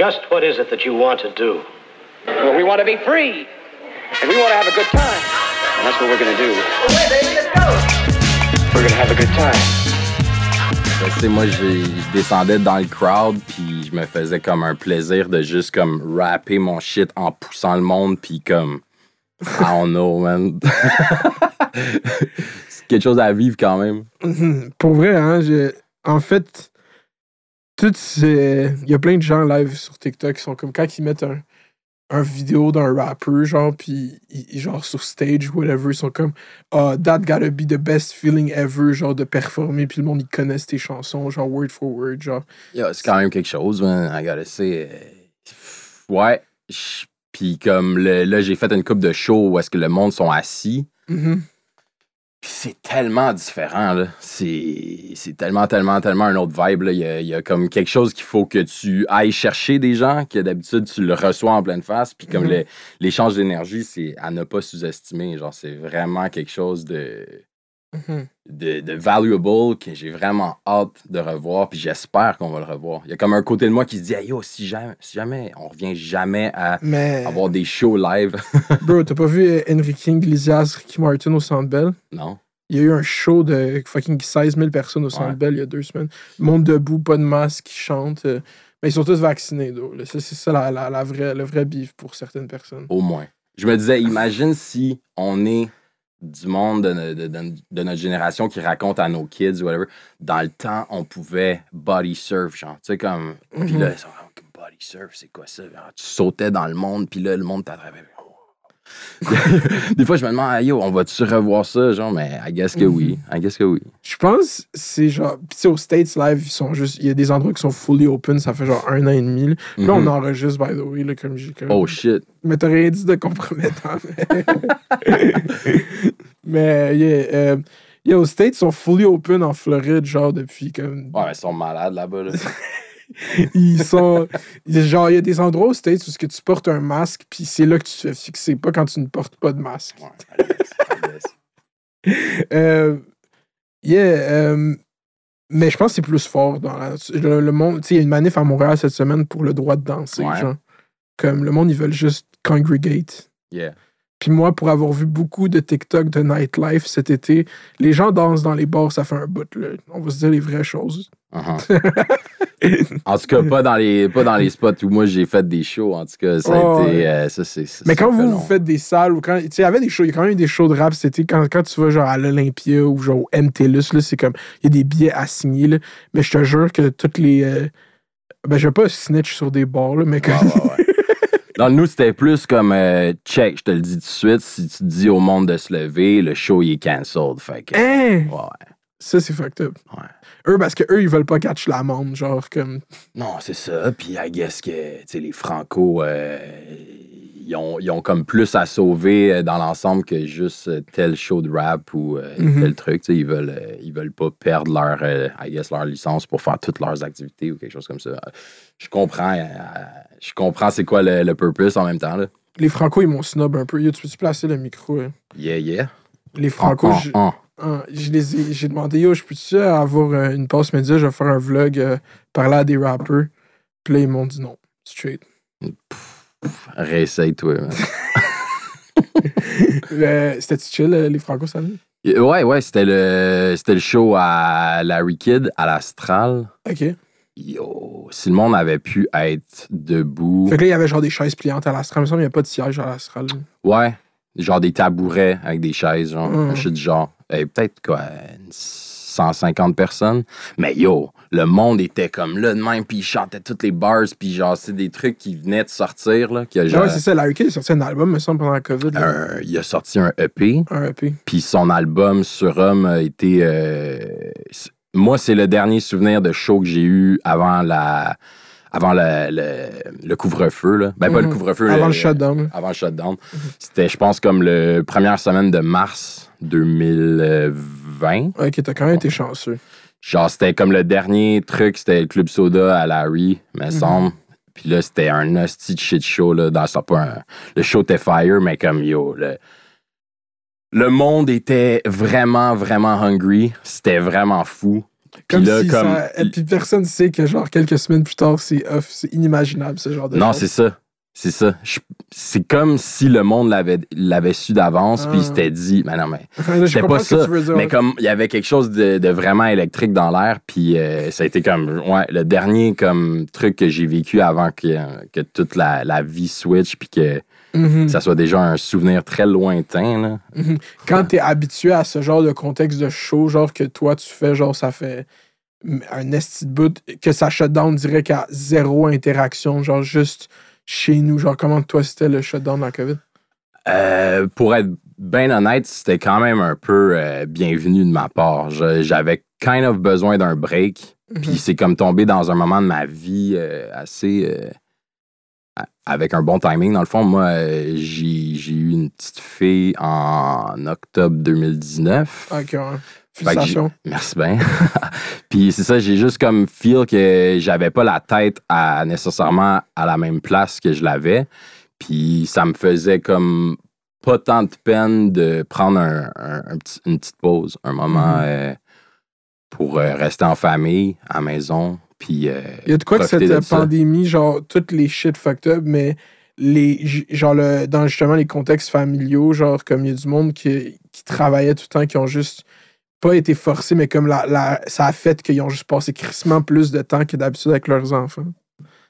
Just what is it that you want to do? Well, we want to be free. And we want to have a good time. And that's what we're going to do. We're going to have a good time. Ben, tu sais, moi, je descendais dans le crowd, puis je me faisais comme un plaisir de juste comme rapper mon shit en poussant le monde, puis comme. I don't know, man. C'est quelque chose à vivre quand même. Pour vrai, hein, j'ai- en fait, ces... il y a plein de gens live sur TikTok qui sont comme quand ils mettent un, un vidéo d'un rapper, genre, puis ils- genre sur stage, whatever, ils sont comme Ah, that gotta be the best feeling ever, genre, de performer, puis le monde, ils connaissent tes chansons, genre, word for word, genre. Yeah, c'est quand même quelque chose, man. I gotta say. euh, Ouais. Puis comme le- là, j'ai fait une coupe de show où est-ce que le monde sont assis. Mhm. Puis c'est tellement différent, là. C'est c'est tellement, tellement, tellement un autre vibe, là. Il y a, il y a comme quelque chose qu'il faut que tu ailles chercher des gens, que d'habitude, tu le reçois en pleine face. Puis comme Mhm. l'échange d'énergie, c'est à ne pas sous-estimer. Genre, c'est vraiment quelque chose de, Mhm. de, de valuable que j'ai vraiment hâte de revoir. Puis j'espère qu'on va le revoir. Il y a comme un côté de moi qui se dit, hey, yo, si jamais, si jamais on revient jamais à Mais, avoir des shows live. bro, t'as pas vu Enrique Iglesias, Ricky Martin au Centre Bell? non? Il y a eu un show de fucking 16 000 personnes au Centre Ouais. Bell il y a deux semaines. Monde debout, pas de masque, qui chantent. euh, Mais ils sont tous vaccinés, C'est ça la, la, la vraie, le vrai bif pour certaines personnes. Au moins. Je me disais, imagine si on est du monde de, de- de- de notre génération qui raconte à nos kids, whatever. Dans le temps, on pouvait body surf, genre. Tu sais, comme. Puis là, ils sont comme, body surf, c'est quoi ça? Tu sautais dans le monde, puis là, le monde t'attrapait. Des fois, je me demande, ah, yo, on va-tu revoir ça? Genre, mais I guess que oui. I guess que oui. Je pense c'est genre. Tu sais, aux States Live, ils sont juste. Il y a des endroits qui sont fully open, ça fait genre un an et demi. Là, on Mhm. enregistre, by the way, là, comme j'ai. Oh shit. Mais t'as rien dit de compromettant. Mais, mais yeah, euh, yeah, aux States, ils sont fully open en Floride, genre, depuis comme. Ouais, ils sont malades là-bas. Là. Ils sont. Genre, il y a des endroits aux States où ce que tu portes un masque, puis c'est là que tu te fais fixer, pas quand tu ne portes pas de masque. Ouais, I guess, I guess. Euh, yeah, euh, mais je pense que c'est plus fort dans la, le, le monde. Tu sais, il y a une manif à Montréal cette semaine pour le droit de danser, Ouais. genre. Comme le monde, ils veulent juste congregate. Yeah. Puis moi, pour avoir vu beaucoup de TikTok de nightlife cet été, les gens dansent dans les bars, ça fait un bout. Là. On va se dire les vraies choses. Uh-huh. en tout cas, pas dans les, pas dans les spots où moi j'ai fait des shows. En tout cas, ça a Oh, été. euh, ça, c'est, ça, Mais quand vous, faites des salles, ou quand. Tu sais, il y avait des shows, il y a quand même eu des shows de rap été. Quand, quand tu vas genre à l'Olympia ou genre au MTLUS, là, c'est comme. Il y a des billets à signer, là. Mais je te jure que toutes les. euh, ben, je vais pas snitch sur des bars, là, mais que. Ouais, ouais, ouais. Non, nous, c'était plus comme euh, check, je te le dis tout de suite. Si tu dis au monde de se lever, le show il est cancelled. Fait que. Hein? Ouais. Ça, c'est fucked up. Ouais. Eux, parce que eux, ils veulent pas catch l'amende, genre, comme. Non, c'est ça. Puis, I guess que, tu sais, les Franco, euh, ils, ont, ils ont comme plus à sauver euh, dans l'ensemble que juste euh, tel show de rap ou euh, Mhm. tel truc. Ils veulent, ils veulent pas perdre leur, euh, I guess, leur licence pour faire toutes leurs activités ou quelque chose comme ça. Je comprends, euh, je comprends c'est quoi le, le purpose en même temps, là. Les Franco, ils m'ont snob un peu. Yo, tu peux-tu placer le micro? hein? Yeah, yeah. Les Franco, Ah, ah, Ah, je les ai- j'ai demandé, yo, je peux-tu avoir une passe média, je vais faire un vlog, parler à des rappers. Puis là, ils m'ont dit non, straight. Réessaye-toi, man. Euh, C'était chill, euh, les Franco, ça allait? Ouais, ouais, c'était le, c'était le show à Larry Kidd, à l'Astral. Ok. Yo, si le monde avait pu être debout. Fait que là, il y avait genre des chaises pliantes à l'Astral. Il me qu'il n'y a pas de siège à l'Astral. Ouais, genre des tabourets avec des chaises, genre, Mm. un shit du genre. Eh, Peut-être quoi, une 150 personnes. Mais yo, le monde était comme là de même, puis ils chantaient toutes les bars, puis genre, c'est des trucs qui venaient de sortir, là. Ah genre, ouais, c'est ça. Larry Kidd a sorti un album, me semble, pendant la COVID. il a sorti un EP, Un EP. puis son album sur Homme a été. euh, moi, c'est le dernier souvenir de show que j'ai eu avant la. Avant le, le- le couvre-feu, là. Ben, pas le Mhm. couvre-feu. Avant le shutdown. avant le shutdown. C'était, je pense, comme le première semaine de mars 2020. Ok, t'as quand même été chanceux. Genre, c'était comme le dernier truc, c'était le Club Soda à Larry, me semble. Puis là, c'était un hostie de shit show, là. Dans, c'est pas un- le show était fire, mais comme, yo, le, le monde était vraiment, vraiment hungry. C'était vraiment fou. Comme là, si comme- ça- Et puis personne sait que, genre, quelques semaines plus tard, c'est off. C'est inimaginable, ce genre de Non, c'est ça. C'est ça. C'est comme si le monde l'avait l'avait su d'avance, puis Ah. il s'était dit, mais non, mais Je c'était pas ça. dire, Mais comme il y avait quelque chose de, de vraiment électrique dans l'air, puis euh, ça a été comme ouais, le dernier comme truc que j'ai vécu avant que, que toute la, la vie switch, puis que Mhm. ça soit déjà un souvenir très lointain. Là. Quand t'es habitué à ce genre de contexte de show, genre que toi tu fais, genre ça fait un esti de bout, que ça shutdown direct à zéro interaction, genre juste chez nous? Genre comment toi c'était le shutdown dans la COVID? Euh, pour être bien honnête, c'était quand même un peu euh, bienvenu de ma part. J'avais kind of besoin d'un break. Puis c'est comme tombé dans un moment de ma vie euh, assez. avec un bon timing. Dans le fond, moi, j'ai eu une petite fille en octobre 2019. Ok, ouais. Félicitations. Merci bien. Puis c'est ça, j'ai juste comme feel que j'avais pas la tête à nécessairement à la même place que je l'avais. Puis ça me faisait comme pas tant de peine de prendre un- un- un petit- une petite pause, un moment Mhm. euh, pour euh, rester en famille, à la maison. Puis euh, Il y a de quoi que cette de pandémie, genre, toutes les shit fucked up, mais les, genre, le, dans justement les contextes familiaux, genre, comme il y a du monde qui, qui travaillait tout le temps, qui ont juste pas été forcés, mais comme la, la, ça a fait qu'ils ont juste passé crissement plus de temps que d'habitude avec leurs enfants.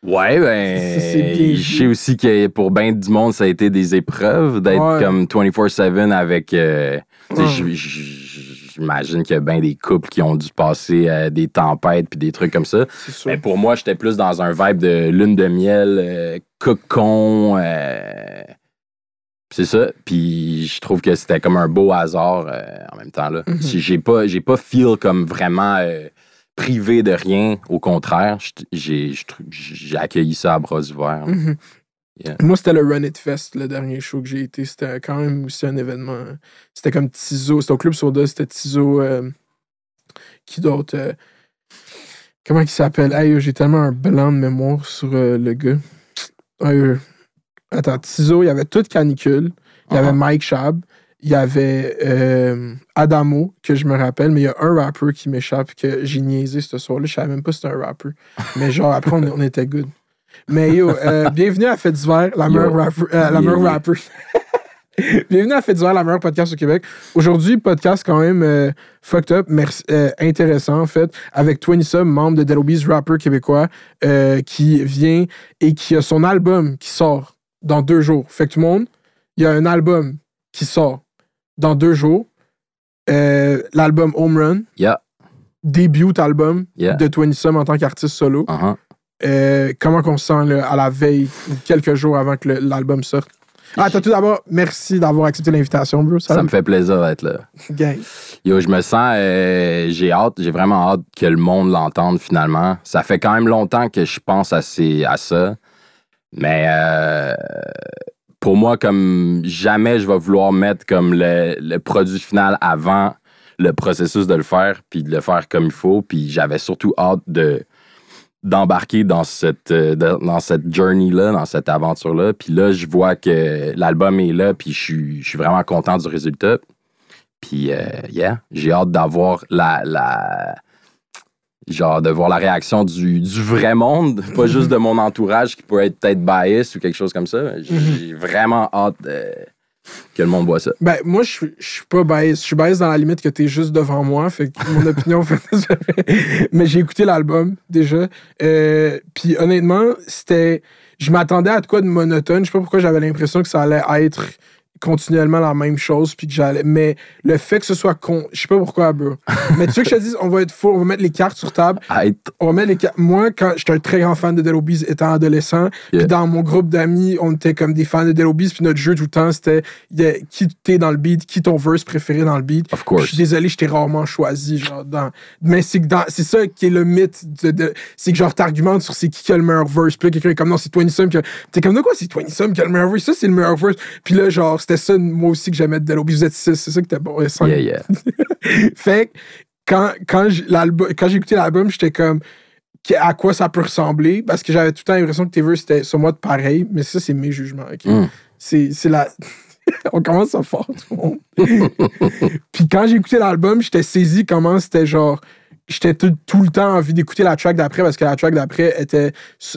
Ouais, ben, je sais aussi que pour bien du monde, ça a été des épreuves d'être Ouais. comme 24-7 avec. euh, Ouais. J'imagine qu'il y a bien des couples qui ont dû passer euh, des tempêtes puis des trucs comme ça. Mais pour moi, j'étais plus dans un vibe de lune de miel, euh, cocon. C'est ça. Puis je trouve que c'était comme un beau hasard euh, en même temps. là. Mhm. J'ai pas, j'ai pas feel comme vraiment euh, privé de rien. Au contraire, j'ai accueilli ça à bras ouverts. Mhm. Yeah. Moi, c'était le Run It Fest, le dernier show que j'ai été. C'était quand même aussi un événement. C'était comme Tizo. C'était au Club Soda. C'était Tizo. euh, qui d'autre Comment il s'appelle? Hey, j'ai tellement un blanc de mémoire sur le gars. Attends, Tizo, il y avait toute canicule. Il y avait. Mike Shab. Il y avait euh, Adamo, que je me rappelle, mais il y a un rappeur qui m'échappe que j'ai niaisé ce soir-là. Je savais même pas si c'était un rappeur. Mais genre, après, on, on était good. Mais yo, euh, bienvenue à Fête d'hiver, la meilleure rapper. euh, la meilleure rapper. bienvenue à Fête d'hiver, la meilleure podcast au Québec. Aujourd'hui, podcast quand même fucked up, merci, intéressant en fait, avec Twenty Sub, membre de Dead Obies, rappeur québécois, qui vient et qui a son album qui sort dans deux jours. Fait que tout le monde, il y a un album qui sort dans deux jours. Euh, L'album Home Run, Yeah. début album Yeah. de Twenty Sum en tant qu'artiste solo. Uh-huh. Euh, comment qu'on se sent là, à la veille quelques jours avant que l'album sorte? Ah, tout d'abord, merci d'avoir accepté l'invitation, bro. Ça me fait plaisir d'être là. Gang. Yo, je me sens, euh, j'ai hâte, j'ai vraiment hâte que le monde l'entende finalement. Ça fait quand même longtemps que je pense à, ces, à ça. Mais euh, pour moi, comme jamais je vais vouloir mettre comme le, le produit final avant le processus de le faire, puis de le faire comme il faut. Puis j'avais surtout hâte de d'embarquer dans cette euh, dans cette journey là dans cette aventure là puis là je vois que l'album est là puis je suis je suis vraiment content du résultat puis, euh, yeah, j'ai hâte d'avoir la, la. Genre, de voir la réaction du, du vrai monde, pas juste de mon entourage qui peut être peut-être bias ou quelque chose comme ça. J'ai vraiment hâte euh, que le monde voit ça. Ben, moi, je suis- pas bias. Je suis bias dans la limite que t'es juste devant moi. Fait que mon opinion fait. Mais j'ai écouté l'album déjà. Euh, Puis honnêtement, c'était. Je m'attendais à de quoi de monotone. Je sais pas pourquoi j'avais l'impression que ça allait être continuellement la même chose puis que j'allais mais le fait que ce soit con je sais pas pourquoi bro mais tu sais que je te dis on va être fou on va mettre les cartes sur table on va mettre les ca- Moi, quand j'étais un très grand fan de Dead Obies étant adolescent, Yeah. puis dans mon groupe d'amis, on était comme des fans de Dead Obies, puis notre jeu tout le temps, c'était il y a- qui t'es dans le beat, qui ton verse préféré dans le beat. Of Je suis désolé, je t'ai rarement choisi, genre, dans... Mais c'est que dans... c'est ça qui est le mythe, de, de- c'est que genre, t'argumentes sur c'est qui qui a le meilleur verse, puis quelqu'un est comme, non, c'est Twenty Sum, t'es comme, de quoi, c'est Twenty Sum qui a le meilleur verse, ça, c'est le meilleur verse. Puis là, genre, c'était ça, moi aussi, que j'aimais de Obies, vous êtes six, c'est ça qui était bon. Yeah, yeah. Fait que quand, quand j'ai l'album- quand j'ai écouté l'album, j'étais comme à quoi ça peut ressembler? Parce que j'avais tout le temps l'impression que verses c'était sur moi de pareil, mais ça, c'est mes jugements. Mm. C'est la. On commence à fort, tout le monde. Puis quand j'ai écouté l'album, j'étais saisi comment c'était genre j'étais tout, tout le temps envie d'écouter la track d'après parce que la track d'après était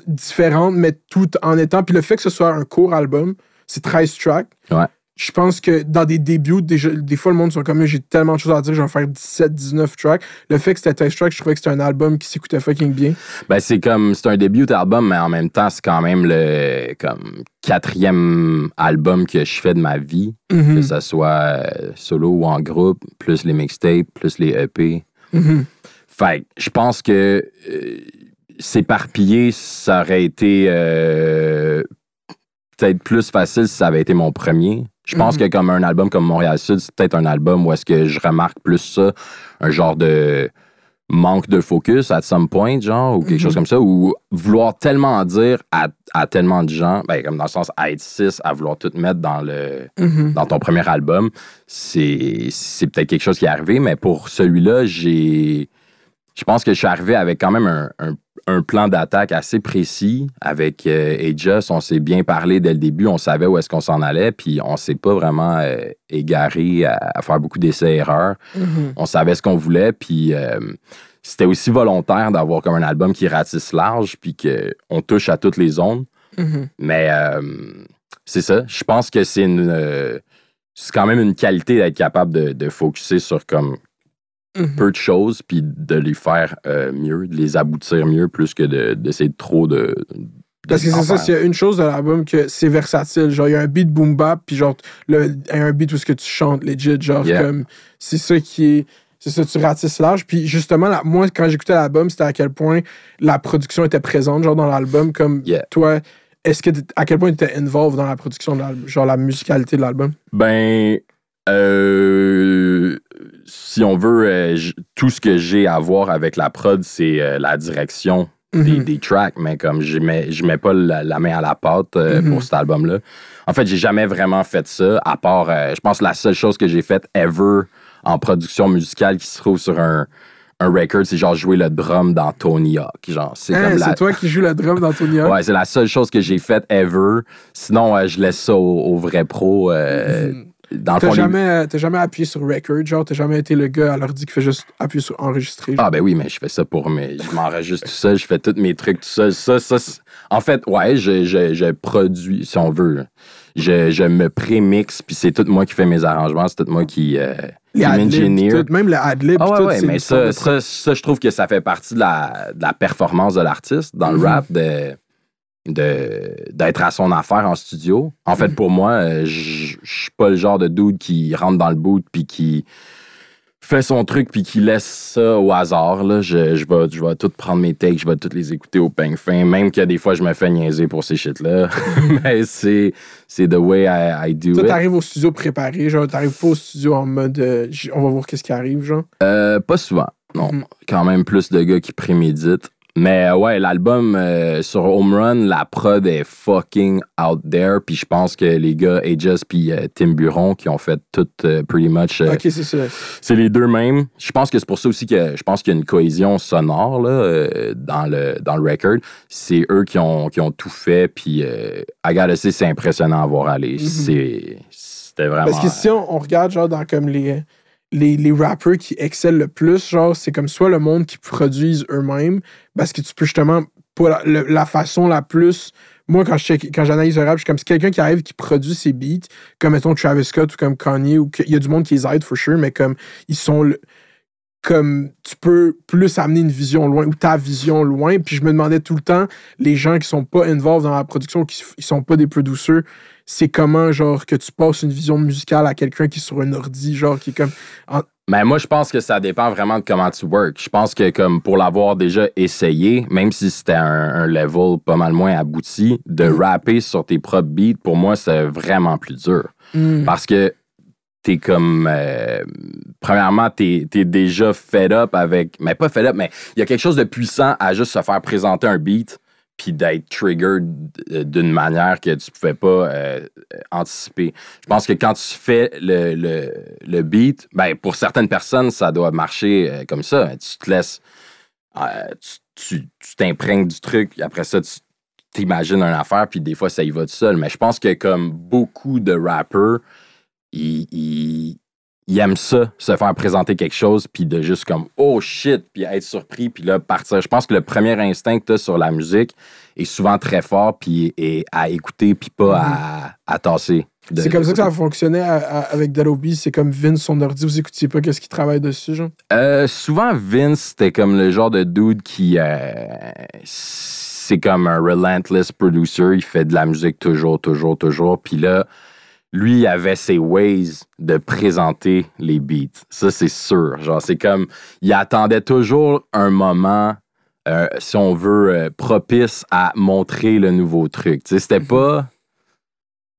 différente, mais tout en étant. Puis le fait que ce soit un court album, c'est 13 tracks. Ouais. Je pense que dans des débuts, des fois, le monde sont comme j'ai tellement de choses à dire, je vais faire 17, 19 tracks. Le fait que c'était 13 tracks, je trouvais que c'était un album qui s'écoutait fucking bien. Ben, c'est comme, c'est un début d'album, mais en même temps, c'est quand même le comme, quatrième album que je fais de ma vie, Mhm, que ce soit euh, solo ou en groupe, plus les mixtapes, plus les EP. mhm. Fait que je pense que euh, s'éparpiller, ça aurait été euh, peut-être plus facile si ça avait été mon premier. Je pense Mhm. que comme un album comme Montréal Sud, c'est peut-être un album où est-ce que je remarque plus ça, un genre de manque de focus at some point, genre, ou quelque Mhm. chose comme ça, ou vouloir tellement en dire à, à tellement de gens, ben, comme dans le sens à être six, à vouloir tout mettre dans le Mhm. dans ton premier album, c'est c'est peut-être quelque chose qui est arrivé, mais pour celui-là, j'ai. Je pense que je suis arrivé avec quand même un, un- un plan d'attaque assez précis. Avec euh, Aegis, on s'est bien parlé dès le début, on savait où est-ce qu'on s'en allait, puis on s'est pas vraiment euh, égaré à, à faire beaucoup d'essais-erreurs. Mhm. On savait ce qu'on voulait, puis euh, c'était aussi volontaire d'avoir comme un album qui ratisse large, puis qu'on touche à toutes les zones. Mhm. Mais euh, c'est ça. Je pense que c'est une. c'est quand même une qualité d'être capable de, de focuser sur comme Mhm. peu de choses puis de les faire euh, mieux, de les aboutir mieux plus que de- d'essayer de, trop de. de- Parce que c'est ça, s'il y a une chose de l'album que c'est versatile. Genre, il y a un beat boom bap, puis genre, il y a un beat où ce que tu chantes, legit. Genre, Yeah. comme, c'est ça qui est. C'est ça, tu ratisses large. Puis justement, moi, quand j'écoutais l'album, c'était à quel point la production était présente, genre, dans l'album. Comme Yeah. toi, est-ce que, à quel point tu étais involved dans la production de l'album, genre la musicalité de l'album? Ben, euh, si on veut, euh, tout ce que j'ai à voir avec la prod, c'est euh, la direction des, Mhm. des tracks, mais comme je mets, je mets pas la, la main à la pâte Mhm. pour cet album-là. En fait, j'ai jamais vraiment fait ça, à part, je pense, la seule chose que j'ai faite ever en production musicale qui se trouve sur un, un record, c'est genre jouer le drum dans Tony Hawk. Genre, c'est Hein, la, C'est toi qui joues le drum dans Tony Hawk? Ouais, c'est la seule chose que j'ai faite ever. Sinon, euh, je laisse ça aux au vrais pros. euh, Mhm. Dans le T'as fond, les- jamais, t'as jamais appuyé sur record, genre, t'as jamais été le gars à l'ordi qui fait juste appuyer sur enregistrer. genre? Ah ben oui, mais je fais ça pour mes... Je m'enregistre tout seul, je fais tous mes trucs tout seul. Ça, ça, en fait, ouais, je, je, je produis, si on veut. Je, je me prémixe, puis c'est tout moi qui fais mes arrangements, c'est tout moi qui, euh, les tout, même le adlib, Ah ouais, tout, ouais, mais ça, ça, ça, je trouve que ça fait partie de la, de la performance de l'artiste dans le Mhm. rap, de- d'être à son affaire en studio. En fait, Mhm. pour moi, euh, je suis pas le genre de dude qui rentre dans le boot puis qui fait son truc puis qui laisse ça au hasard. Là. Je, je, vais, je vais tout prendre mes takes, je vais toutes les écouter au peigne fin, même que des fois, je me fais niaiser pour ces shit-là. mais c'est c'est the way I, I do Toi, it. t'arrives au studio préparé, genre, t'arrives pas au studio en mode euh, on va voir qu'est-ce qui arrive, genre? Euh, pas souvent, non. Mhm. Quand même plus de gars qui préméditent. Mais euh, ouais, l'album euh, sur Home Run, la prod est fucking out there. Puis je pense que les gars Aegis puis euh, Tim Buron qui ont fait tout euh, pretty much. ok, c'est ça. C'est les deux mêmes. Je pense que c'est pour ça aussi que je pense qu'il y a une cohésion sonore là, euh, dans, le, dans le record. C'est eux qui ont, qui ont tout fait. Puis euh, say, c'est impressionnant à voir aller. Mhm. C'était vraiment. Parce que si on, on regarde, genre, dans comme les, les, les rappers qui excellent le plus, genre, c'est comme soit le monde qui produisent eux-mêmes, parce que tu peux justement, pour la, façon la plus. Moi, quand je quand j'analyse le rap, je suis comme si quelqu'un qui arrive qui produit ses beats, comme mettons Travis Scott ou comme Kanye, ou qu'il y a du monde qui les aide, for sure, mais comme ils sont. comme tu peux plus amener une vision loin ou ta vision loin. Puis je me demandais tout le temps, les gens qui sont pas involved dans la production, qui ils sont pas des producers, c'est comment, genre, que tu passes une vision musicale à quelqu'un qui est sur un ordi, genre, qui est comme. Mais moi, je pense que ça dépend vraiment de comment tu work. Je pense que comme pour l'avoir déjà essayé, même si c'était un, un level pas mal moins abouti, de Mm. rapper sur tes propres beats, pour moi, c'est vraiment plus dur. Hmm. Parce que t'es comme... euh, premièrement, t'es es déjà fed up avec... Mais pas fed up, mais il y a quelque chose de puissant à juste se faire présenter un beat d'être triggered d- d'une manière que tu pouvais pas euh, anticiper. Je pense que quand tu fais le, le, le beat, ben pour certaines personnes, ça doit marcher euh, comme ça. Tu te laisses... euh, tu- t'imprègnes du truc, après ça, tu t'imagines une affaire, puis des fois, ça y va tout seul. Mais je pense que comme beaucoup de rappers, ils, il aime ça, se faire présenter quelque chose, puis de juste comme oh shit, puis être surpris, puis là partir. Je pense que le premier instinct que tu sur la musique est souvent très fort, puis est à écouter, puis pas à, à tasser. C'est comme ça que ça fonctionnait à- à- avec Deloby. C'est comme Vince, son ordi, vous écoutiez pas qu'est-ce qu'il travaille dessus, genre? Euh, souvent, Vince, c'était comme le genre de dude qui. euh, c'est comme un relentless producer. Il fait de la musique toujours, toujours, toujours. Puis là, lui, il avait ses ways de présenter les beats. Ça, c'est sûr. Genre, c'est comme. Il attendait toujours un moment, euh, si on veut, euh, propice à montrer le nouveau truc. Tu sais, c'était pas.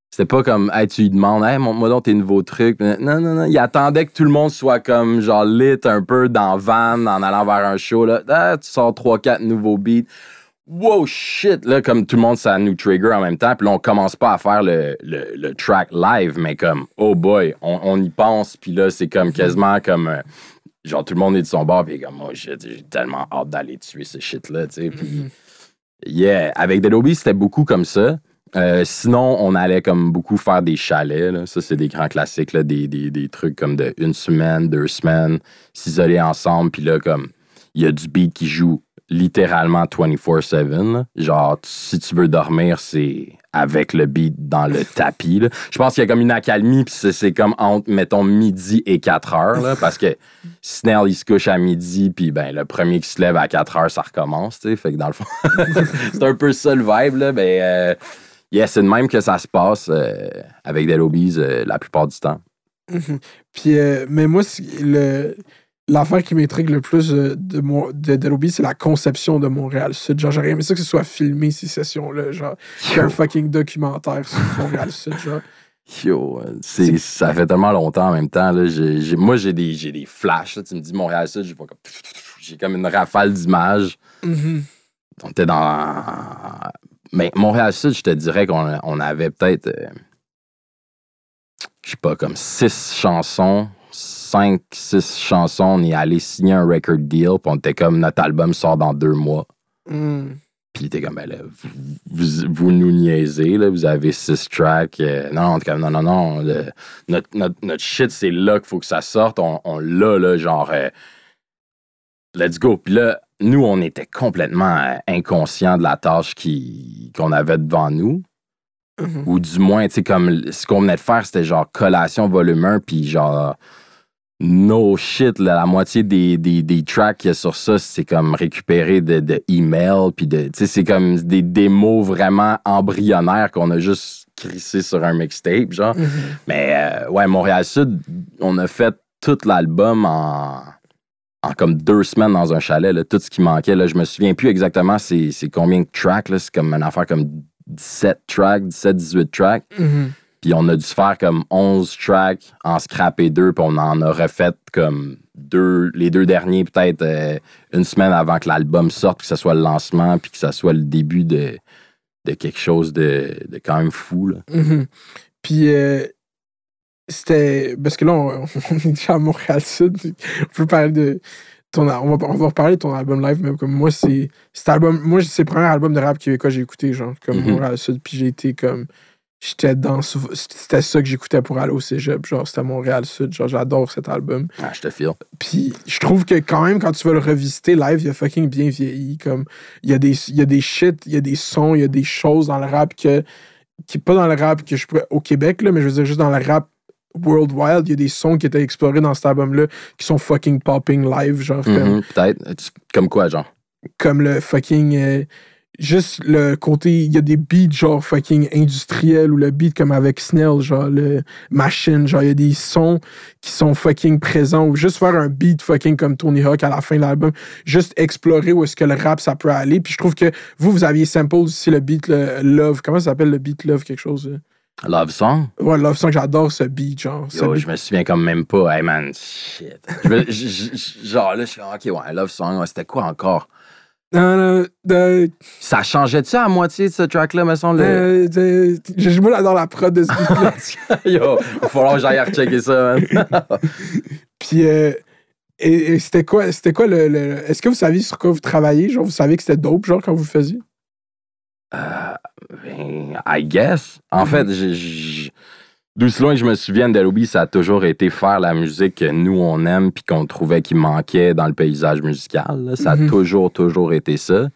C'était pas comme, hey, tu lui demandes, hey, montre-moi donc tes nouveaux trucs. Non, non, non. Il attendait que tout le monde soit comme, genre, lit un peu dans van en allant vers un show. Là. Ah, tu sors 3-4 nouveaux beats. Wow, shit! Là, comme tout le monde, ça nous trigger en même temps. Puis là, on commence pas à faire le, le, le track live, mais comme, oh boy, on, on y pense. Puis là, c'est comme quasiment comme. euh, genre, tout le monde est de son bord. Puis comme, oh shit, j'ai tellement hâte d'aller tuer ce shit-là, tu sais. Puis, yeah, avec Deloby, c'était beaucoup comme ça. Euh, sinon, on allait comme beaucoup faire des chalets. là. Ça, c'est des grands classiques, là, des, des, des trucs comme de une semaine, deux semaines, s'isoler ensemble. Puis là, comme, il y a du beat qui joue littéralement 24-7. là. Genre, si tu veux dormir, c'est avec le beat dans le tapis. Je pense qu'il y a comme une accalmie, puis c'est- comme entre, mettons, midi et 4 heures. parce que Snell, il se couche à midi, puis ben, le premier qui se lève à 4 heures, ça recommence. Fait que dans le fond, c'est un peu ça le vibe. Là, mais, euh, yeah, c'est de même que ça se passe euh, avec des lobbies euh, la plupart du temps. Puis, euh, mais moi, le. L'affaire qui m'intrigue le plus euh, de, de Deloby, c'est la conception de Montréal Sud. Genre, j'aurais aimé ça que ce soit filmé, ces sessions-là. Genre, un fucking documentaire sur Montréal Sud. Genre. Yo, euh, c'est, ça fait tellement longtemps en même temps. Là, moi, j'ai des, j'ai des flashs. là. Tu me dis Montréal-Sud, j'ai, pas comme- j'ai comme une rafale d'images. On était dans. Mais Montréal-Sud, je te dirais qu'on on avait peut-être. euh, je sais pas, comme six chansons. Cinq, six chansons. On est allé signer un record deal. Puis on était comme notre album sort dans deux mois. Mhm. Puis t'es comme, ben là, vous, vous, vous nous niaisez, là, vous avez six tracks. euh, non, comme, non, non, non. le- notre, notre, notre shit, c'est là qu'il faut que ça sorte. On, on l'a, là, genre, euh, let's go. Puis là, nous, on était complètement euh, inconscients de la tâche qui, qu'on avait devant nous. Mhm. Ou du moins, tu sais, comme ce qu'on venait de faire, c'était genre collation volume 1, puis genre, no shit, là, la moitié des, des, des tracks qu'il y a sur ça, c'est comme récupéré de, de emails, puis de, tu sais, c'est comme des démos vraiment embryonnaires qu'on a juste crissé sur un mixtape, genre. Mhm. Mais euh, ouais, Montréal-Sud, on a fait tout l'album en, en comme deux semaines dans un chalet, là, tout ce qui manquait. Là, je me souviens plus exactement c'est, combien de tracks, c'est comme une affaire comme 17 tracks, 17-18 tracks. Mhm. Puis on a dû se faire comme 11 tracks, en scraper deux, puis on en a refait comme deux, les deux derniers, peut-être euh, une semaine avant que l'album sorte, que ce soit le lancement, puis que ce soit le début de, de quelque chose de, de quand même fou. Là. Mhm. Puis, euh, c'était. Parce que là, on, on est déjà à Montréal-Sud. On peut parler de. Ton, on, va, on va reparler de ton album live, mais comme moi, c'est. Cet album. Moi, c'est le premier album de rap québécois que j'ai écouté, genre, comme Mhm. Montréal-Sud. Puis j'ai été comme. J'étais dans. C'était ça que j'écoutais pour aller au cégep. Genre, c'était Montréal-Sud. Genre, j'adore cet album. Ah, je te file. Puis je trouve que quand même, quand tu vas le revisiter live, il a fucking bien vieilli. Comme, il y a des, il y a des shit, il y a des sons, il y a des choses dans le rap que. Qui, pas dans le rap que je pourrais. Au Québec, là, mais je veux dire juste dans le rap worldwide, il y a des sons qui étaient explorés dans cet album-là qui sont fucking popping live. Genre, comme, Mhm, Peut-être. Comme quoi, genre? comme le fucking. euh, juste le côté. Il y a des beats genre fucking industriels ou le beat comme avec Snell, genre le machine. Genre, il y a des sons qui sont fucking présents ou juste faire un beat fucking comme Tony Hawk à la fin de l'album. Juste explorer où est-ce que le rap ça peut aller. Puis je trouve que vous, vous aviez sample aussi le beat le Love. Comment ça s'appelle le beat Love quelque chose? Love Song? Ouais, Love Song, j'adore ce beat, genre. Yo, beat- je me souviens comme même pas. Hey man, shit. Je veux- je- je- je- genre là, je suis ok, ouais, Love Song, ouais, c'était quoi encore? Non, non, de- Ça changeait-tu à moitié de ce track-là, me semble? de- de- je moi, j'adore la prod de ce beat-là. Yo, il va falloir que j'aille rechecker ça, man. Puis, euh, et, et c'était quoi, c'était quoi le, le- Est-ce que vous saviez sur quoi vous travailliez? Genre, vous saviez que c'était dope, genre, quand vous le faisiez? Euh, ben, I guess. En fait, je- je- D'où loin que je me souviens d'Adobe, ça a toujours été faire la musique que nous, on aime puis qu'on trouvait qu'il manquait dans le paysage musical. là. Ça a Mhm. toujours, toujours été ça.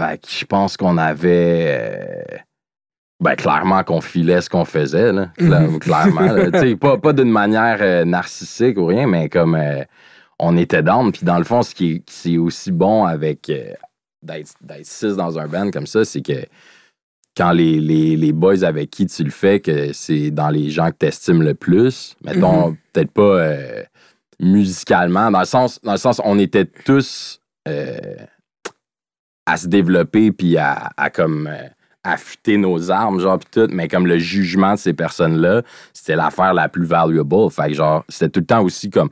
Fait que je pense qu'on avait... euh, Ben, clairement qu'on filait ce qu'on faisait, là. Mhm. Clairement. là. Pas, pas d'une manière euh, narcissique ou rien, mais comme euh, on était down. Puis dans le fond, ce qui est, c'est aussi bon avec euh, d'être d'être six dans un band comme ça, c'est que quand les, les, les boys avec qui tu le fais, que c'est dans les gens que tu estimes le plus, mettons, peut-être pas euh, musicalement, dans le sens, dans le sens, on était tous euh, à se développer puis à, à comme euh, affûter nos armes, genre, puis tout, mais comme le jugement de ces personnes-là, c'était l'affaire la plus valuable. Fait que, genre, c'était tout le temps aussi comme,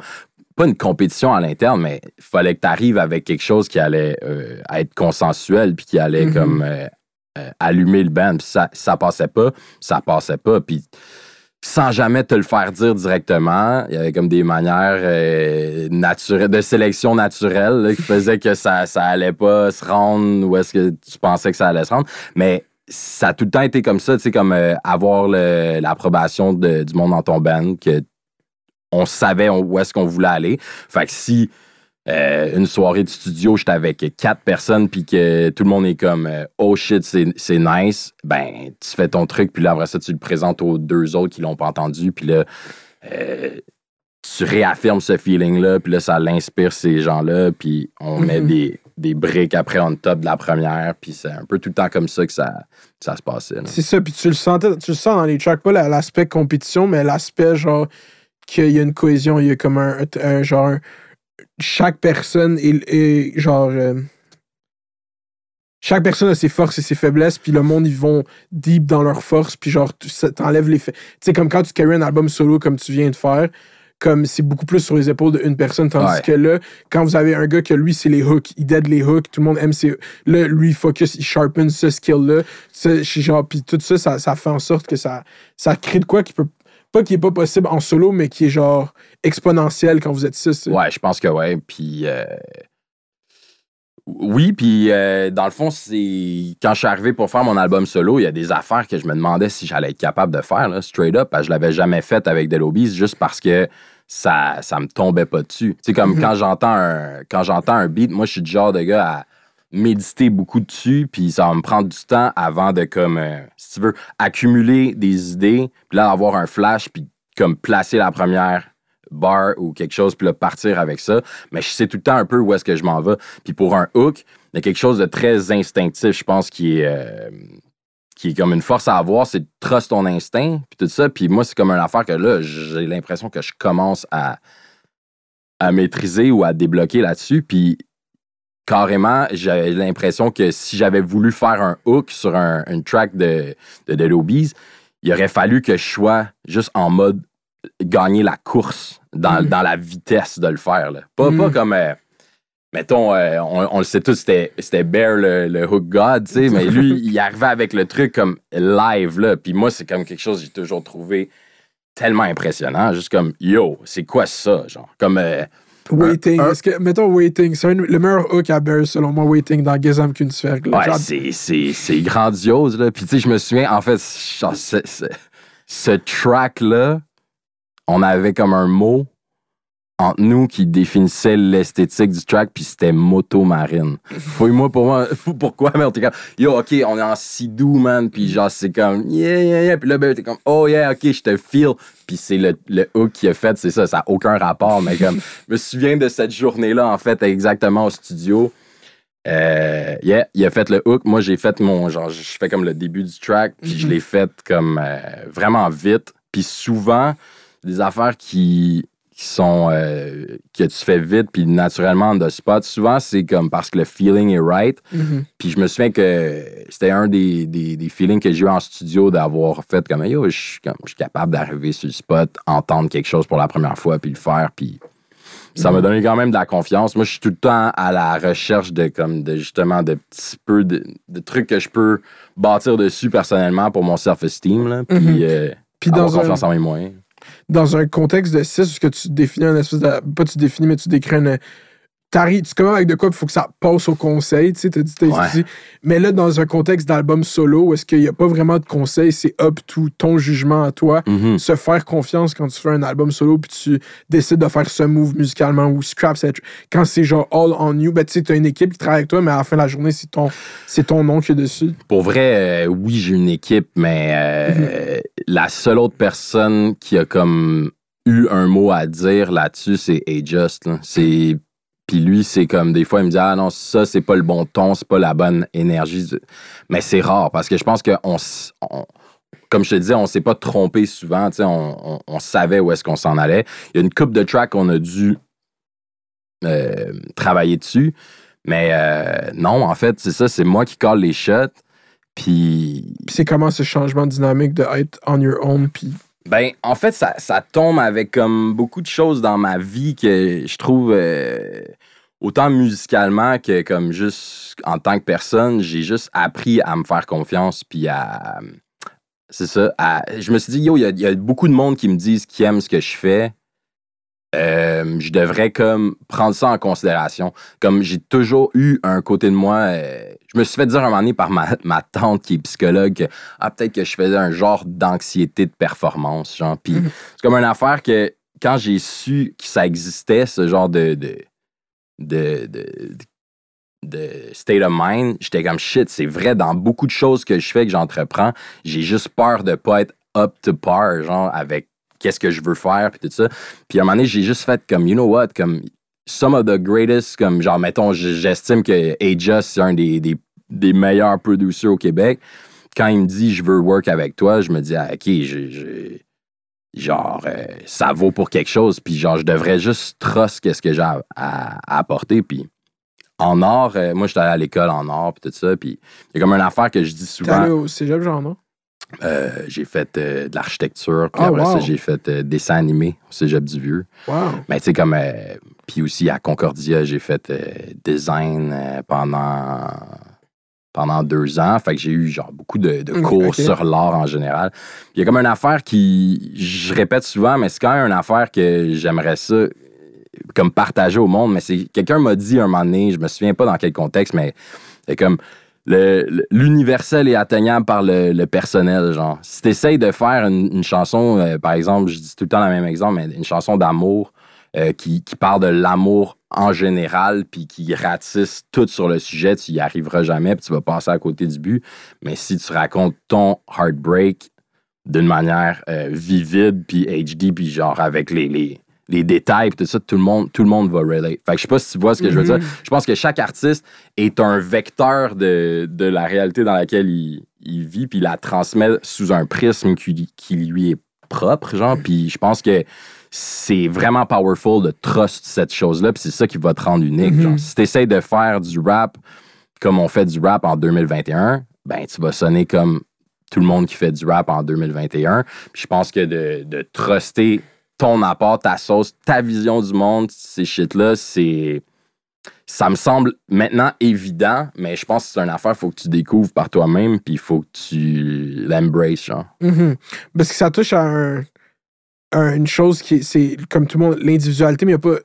pas une compétition à l'interne, mais il fallait que tu arrives avec quelque chose qui allait euh, être consensuel puis qui allait Mhm. comme euh, euh, allumer le band. Puis ça, ça passait pas, ça passait pas. Puis sans jamais te le faire dire directement, il y avait comme des manières euh, naturelles, de sélection naturelle qui faisaient que ça, ça allait pas se rendre où est-ce que tu pensais que ça allait se rendre. Mais ça a tout le temps été comme ça, tu sais, comme euh, avoir l'approbation du monde dans ton band, que on savait où est-ce qu'on voulait aller. Fait que si euh, une soirée de studio, j'étais avec quatre personnes, puis que tout le monde est comme euh, oh shit, c'est nice, ben tu fais ton truc, puis là après ça, tu le présentes aux deux autres qui l'ont pas entendu, puis là, euh, tu réaffirmes ce feeling-là, puis là, ça l'inspire ces gens-là, puis on met Mhm. des, des briques après on top de la première, puis c'est un peu tout le temps comme ça que ça, ça se passait. C'est ça, puis tu le sentais, tu le sens dans les tracks, pas la- l'aspect compétition, mais l'aspect genre qu'il y a une cohésion, il y a comme un, un genre chaque personne est, est genre euh, chaque personne a ses forces et ses faiblesses, puis le monde ils vont deep dans leurs forces, puis genre t'enlèves les faits. Tu sais comme quand tu carry un album solo comme tu viens de faire, comme c'est beaucoup plus sur les épaules d'une personne, tandis Ouais. que là, quand vous avez un gars que lui c'est les hooks, il dead les hooks, tout le monde aime ses là lui il focus, il sharpen ce skill là, c'est genre puis tout ça, ça ça fait en sorte que ça ça crée de quoi qui peut pas qui est pas possible en solo mais qui est genre exponentiel quand vous êtes six. Ouais, je pense que ouais. Puis. euh, Oui, puis euh, dans le fond, c'est. Quand je suis arrivé pour faire mon album solo, il y a des affaires que je me demandais si j'allais être capable de faire, là, straight up, parce que je l'avais jamais fait avec Dead Obies, juste parce que ça, ça me tombait pas dessus. Tu sais, comme Mhm. quand j'entends un, quand j'entends un beat, moi, je suis du genre de gars à méditer beaucoup dessus, puis ça va me prendre du temps avant de, comme, euh, si tu veux, accumuler des idées, puis là, avoir un flash, puis comme placer la première bar ou quelque chose, puis là, partir avec ça. Mais je sais tout le temps un peu où est-ce que je m'en vais. Puis pour un hook, il y a quelque chose de très instinctif, je pense, qui est, euh, qui est comme une force à avoir, c'est de trust ton instinct, puis tout ça. Puis moi, c'est comme une affaire que là, j'ai l'impression que je commence à, à maîtriser ou à débloquer là-dessus. Puis carrément, j'avais l'impression que si j'avais voulu faire un hook sur un, une track de, de il aurait fallu que je sois juste en mode gagner la course dans, dans la vitesse de le faire. Là. Pas, pas comme. euh, mettons, euh, on, on le sait tous, c'était c'était Bear le, le Hook God, tu sais, mais lui, il arrivait avec le truc comme live, là. Puis moi, c'est comme quelque chose que j'ai toujours trouvé tellement impressionnant. Juste comme, yo, c'est quoi ça, genre? Comme. euh, Waiting. un- Est-ce que, mettons Waiting, c'est le meilleur hook à Bear selon moi, Waiting dans sphère. là. Ouais, c'est- grandiose, là. Puis, tu sais, je me souviens, en fait, genre, ce track-là, on avait comme un mot entre nous qui définissait l'esthétique du track, puis c'était moto marine. Fouille-moi pour moi, fou pourquoi, mais on était comme, yo, OK, on est en sidou, man, puis genre, c'est comme, yeah, yeah, yeah, puis là, ben, t'es comme, oh, yeah, OK, je te feel, puis c'est le, le hook qu'il a fait, c'est ça, ça n'a aucun rapport, mais comme, je me souviens de cette journée-là, en fait, exactement au studio. Euh, yeah, il a fait le hook. Moi, j'ai fait mon. Genre, je fais comme le début du track, puis je Mhm. l'ai fait comme euh, vraiment vite. Puis souvent, des affaires qui, qui sont. euh, que tu fais vite, puis naturellement the spot. Souvent, c'est comme parce que le feeling est right. mhm. Puis je me souviens que c'était un des, des, des feelings que j'ai eu en studio d'avoir fait comme yo, je suis comme je suis capable d'arriver sur le spot, entendre quelque chose pour la première fois, puis le faire, puis ça m'a donné quand même de la confiance. Moi, je suis tout le temps à la recherche de comme de justement de petits peu de, de trucs que je peux bâtir dessus personnellement pour mon self-esteem, puis Mhm. euh, Puis avoir dans un, confiance en mes moyens. Dans un contexte de 6, où tu définis un espèce de. Pas tu définis, mais tu décris un, t'arrives, tu commences avec de quoi, il faut que ça passe au conseil, tu sais, t'as dit, t'as Ouais. dit. Mais là, dans un contexte d'album solo, est-ce qu'il n'y a pas vraiment de conseil, c'est up to ton jugement à toi, Mhm. se faire confiance quand tu fais un album solo, puis tu décides de faire ce move musicalement ou scrap cette- Quand c'est genre all on you, ben tu sais, t'as une équipe qui travaille avec toi, mais à la fin de la journée, c'est ton, c'est ton nom qui est dessus. Pour vrai, euh, oui, j'ai une équipe, mais euh, la seule autre personne qui a comme eu un mot à dire là-dessus, c'est A-Just. là. C'est. Puis lui, c'est comme des fois, il me dit Ah non, ça, c'est pas le bon ton, c'est pas la bonne énergie. Mais c'est rare parce que je pense que on, comme je te disais, on s'est pas trompé souvent. On, on- on savait où est-ce qu'on s'en allait. Il y a une coupe de tracks qu'on a dû euh, travailler dessus. Mais euh, non, en fait, c'est ça, c'est moi qui colle les shots. Puis, Puis c'est comment ce changement dynamique de être on your own, puis ben, en fait, ça, ça tombe avec comme beaucoup de choses dans ma vie que je trouve euh, autant musicalement que comme juste en tant que personne, j'ai juste appris à me faire confiance puis à. C'est ça. à- je me suis dit, yo, il y a- il y, a beaucoup de monde qui me disent qu'ils aiment ce que je fais. Euh, je devrais comme prendre ça en considération. Comme j'ai toujours eu un côté de moi, euh, je me suis fait dire un moment donné par ma, ma tante qui est psychologue que ah, peut-être que je faisais un genre d'anxiété de performance. Genre. Puis Mhm. c'est comme une affaire que quand j'ai su que ça existait, ce genre de, de, de, de, de state of mind, j'étais comme shit, c'est vrai, dans beaucoup de choses que je fais, que j'entreprends, j'ai juste peur de pas être up to par, genre, avec qu'est-ce que je veux faire, puis tout ça. Puis à un moment donné, j'ai juste fait comme, you know what, comme some of the greatest, comme genre, mettons, j'estime que A-Just, c'est un des, des, meilleurs producers au Québec. Quand il me dit, je veux work avec toi, je me dis, ah, OK, je- genre, euh, ça vaut pour quelque chose, puis genre, je devrais juste trust qu'est-ce que j'ai à, à- à apporter, puis en art, euh, moi, j'étais allé à l'école en art, puis tout ça, puis il y a comme une affaire que je dis t'es souvent. allé au cégep, genre, non? Euh, j'ai fait euh, de l'architecture, puis Ah, après ça, j'ai fait dessin animé au Cégep du Vieux. Wow. Mais tu sais, comme. euh, puis aussi à Concordia, j'ai fait design pendant, pendant deux ans. Fait que j'ai eu genre beaucoup de, de cours sur l'art en général. Il y a comme une affaire qui. Je répète souvent, mais c'est quand même une affaire que j'aimerais ça euh, comme partager au monde. Mais c'est quelqu'un m'a dit un moment donné, je me souviens pas dans quel contexte, mais c'est comme. L'universel est atteignable par le, le personnel, genre. Si t'essayes de faire une, une chanson, euh, par exemple, je dis tout le temps le même exemple, mais une chanson d'amour euh, qui, qui parle de l'amour en général, puis qui ratisse tout sur le sujet, tu y arriveras jamais, puis tu vas passer à côté du but. Mais si tu racontes ton heartbreak d'une manière euh, vivide, puis HD, puis genre avec les, les, les détails, puis tout ça, tout le monde, tout le monde va relate. Fait que je sais pas si tu vois ce que je veux dire. Je pense que chaque artiste est un vecteur de, de la réalité dans laquelle il, il vit, puis il la transmet sous un prisme qui, qui lui est propre, genre. Puis je pense que c'est vraiment powerful de trust cette chose-là, puis c'est ça qui va te rendre unique. Mhm. genre. Si tu essaies de faire du rap comme on fait du rap en 2021, ben tu vas sonner comme tout le monde qui fait du rap en 2021. Puis je pense que de, de truster ton apport, ta sauce, ta vision du monde, ces shit-là, c'est. Ça me semble maintenant évident, mais je pense que c'est une affaire, faut que tu découvres par toi-même, puis il faut que tu l'embraces, genre. Mhm. Parce que ça touche à, un- une chose qui est, c'est comme tout le monde, l'individualité, mais il y a pas.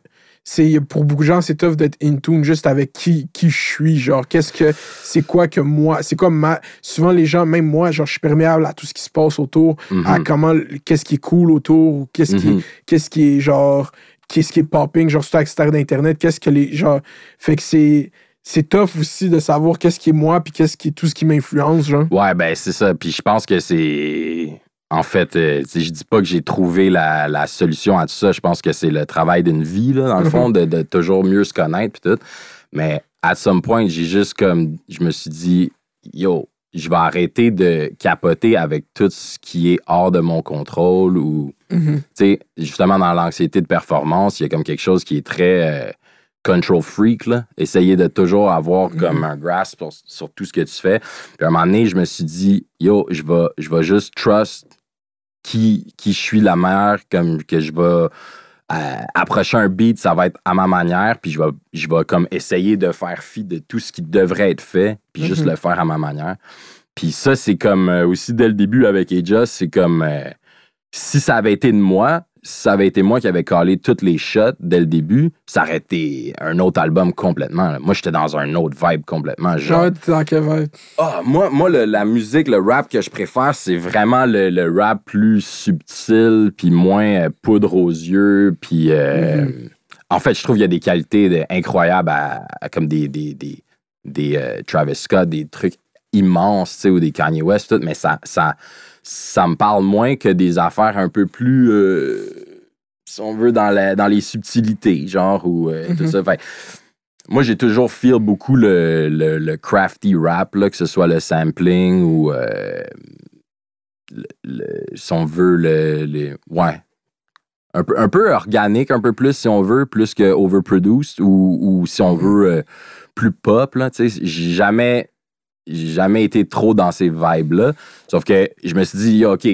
C'est, pour beaucoup de gens, c'est tough d'être in tune juste avec qui, qui je suis. Genre, qu'est-ce que. C'est quoi que moi. C'est quoi ma. Souvent, les gens, même moi, genre, je suis perméable à tout ce qui se passe autour, à Mhm. comment. Qu'est-ce qui est cool autour, ou qu'est-ce qui, Mhm. qu'est-ce qui est genre. Qu'est-ce qui est popping, genre, sur l'extérieur d'Internet, qu'est-ce que les. Genre. Fait que c'est. C'est tough aussi de savoir qu'est-ce qui est moi, puis qu'est-ce qui est tout ce qui m'influence, genre. Ouais, ben c'est ça. Puis je pense que c'est. En fait, euh, je dis pas que j'ai trouvé la, la solution à tout ça. Je pense que c'est le travail d'une vie, là, dans le fond, de, de toujours mieux se connaître puis tout. Mais à some point, j'ai juste comme. Je me suis dit, yo, je vais arrêter de capoter avec tout ce qui est hors de mon contrôle ou. Mhm. justement, dans l'anxiété de performance, il y a comme quelque chose qui est très euh, control freak, là. Essayer de toujours avoir Mhm. comme un grasp sur, sur tout ce que tu fais. Puis à un moment donné, je me suis dit, yo, je vais, je vais juste trust qui, qui je suis la meilleure, comme que je vais euh, approcher un beat, ça va être à ma manière, puis je vais, je vais comme essayer de faire fi de tout ce qui devrait être fait, puis juste Mhm. le faire à ma manière. Puis ça, c'est comme euh, aussi dès le début avec Aja, c'est comme euh, si ça avait été de moi, ça avait été moi qui avais collé toutes les shots dès le début, ça aurait été un autre album complètement. là. Moi, j'étais dans un autre vibe complètement. Genre, Genre, t'es dans quel vibe? ah, moi, moi le- la musique, le rap que je préfère, c'est vraiment le, le rap plus subtil, puis moins euh, poudre aux yeux, puis... euh, En fait, je trouve qu'il y a des qualités de- incroyables, à- à- comme des, des, des, des, euh, Travis Scott, des trucs immenses, tu sais, ou des Kanye West, tout, mais ça, ça, ça me parle moins que des affaires un peu plus... euh, si on veut, dans, la- dans les subtilités, genre, ou euh, tout Mhm. ça. Fait, moi, j'ai toujours feel beaucoup le, le, le crafty rap, là, que ce soit le sampling ou, euh, le- si on veut, le, ouais. Un peu, un peu organique, un peu plus, si on veut, plus que overproduced, ou, ou si on veut, euh, plus pop, là, tu sais. J'ai jamais, jamais été trop dans ces vibes-là. Sauf que je me suis dit, OK,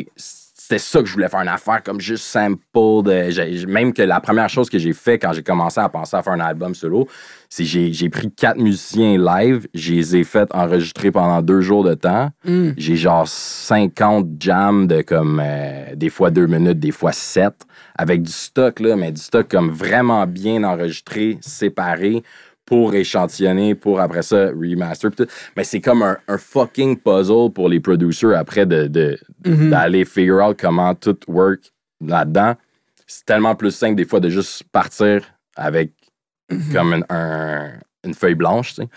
c'était ça que je voulais faire une affaire comme juste sample. De, même que la première chose que j'ai fait quand j'ai commencé à penser à faire un album solo, c'est j'ai j'ai pris quatre musiciens live, je les ai fait enregistrer pendant deux jours de temps. Hmm. J'ai genre 50 jams de comme euh, des fois deux minutes, des fois sept, avec du stock, là, mais du stock comme vraiment bien enregistré, séparé pour échantillonner, pour après ça remaster. Mais c'est comme un, un fucking puzzle pour les producers après de, de- Mhm. d'aller figure out comment tout work là-dedans. C'est tellement plus simple des fois de juste partir avec comme une, un- une feuille blanche, tu sais.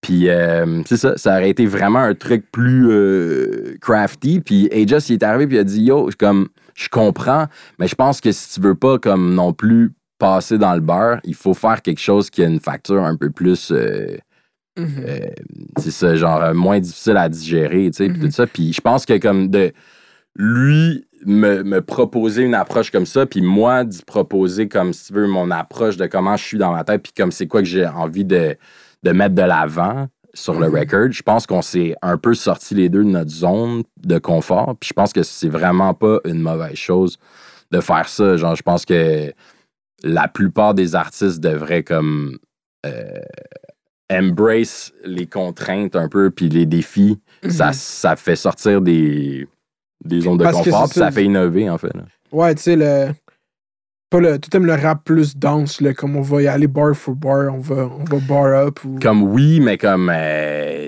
Puis euh, c'est ça, ça aurait été vraiment un truc plus euh, crafty. Puis Aegis, il est arrivé puis il a dit Yo, comme je comprends, mais je pense que si tu veux pas comme non plus passer dans le beurre, il faut faire quelque chose qui a une facture un peu plus euh, Mhm. euh, c'est ça, genre euh, moins difficile à digérer, tu sais, puis Mhm. tout ça. Puis je pense que comme de lui me, me proposer une approche comme ça, puis moi d'y proposer comme si tu veux mon approche de comment je suis dans ma tête, puis comme c'est quoi que j'ai envie de, de mettre de l'avant sur le Mhm. record. Je pense qu'on s'est un peu sorti les deux de notre zone de confort, puis je pense que c'est vraiment pas une mauvaise chose de faire ça. Genre, je pense que la plupart des artistes devraient comme euh, embrace les contraintes un peu puis les défis. ça, Mhm. ça fait sortir des, des zones de Parce confort puis ça ça. fait innover en fait. là. Ouais, tu sais, le. Pas le. Tu aimes le rap plus dense, là, comme on va y aller bar for bar, on va, on va bar up ou. Comme oui, mais comme euh,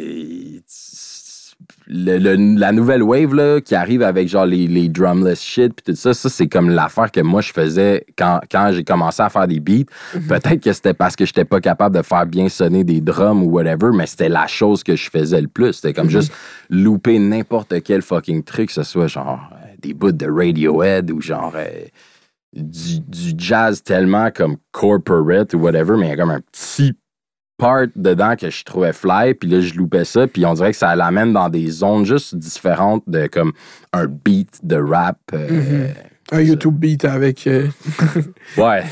le- le- la nouvelle wave là, qui arrive avec genre les, les drumless shit puis tout ça, ça c'est comme l'affaire que moi je faisais quand, quand j'ai commencé à faire des beats. Mhm. Peut-être que c'était parce que j'étais pas capable de faire bien sonner des drums ou whatever, mais c'était la chose que je faisais le plus. C'était comme Mhm. juste louper n'importe quel fucking truc, que ce soit genre euh, des bouts de Radiohead ou genre euh, du, du jazz tellement comme corporate ou whatever, mais il y a comme un petit part dedans que je trouvais fly, puis là, je loupais ça, puis on dirait que ça l'amène dans des zones juste différentes de comme un beat de rap. euh, Mhm. Un YouTube beat avec. euh, Ouais.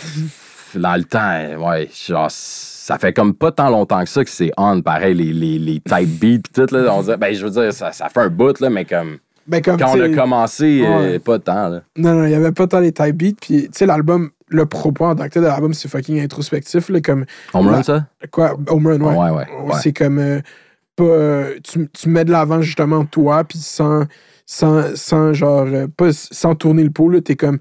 Dans le temps, ouais, genre, ça fait comme pas tant longtemps que ça que c'est on, pareil, les, les, les type beats pis tout, là, on dirait, ben, je veux dire, ça, ça fait un bout, là, mais comme, ben, comme, quand on a commencé, euh, Ouais. pas tant, là. Non, non, il n'y avait pas tant les type beats. Puis, tu sais, l'album, le propos en tant que tel de l'album, c'est fucking introspectif. Là, comme, Home run, ça? quoi, Home Run, ouais. Ouais, ouais, ouais. C'est comme. euh, pas, euh, tu, tu mets de l'avant justement toi, puis sans, sans, sans, genre, euh, pas sans tourner le pot, là, t'es comme.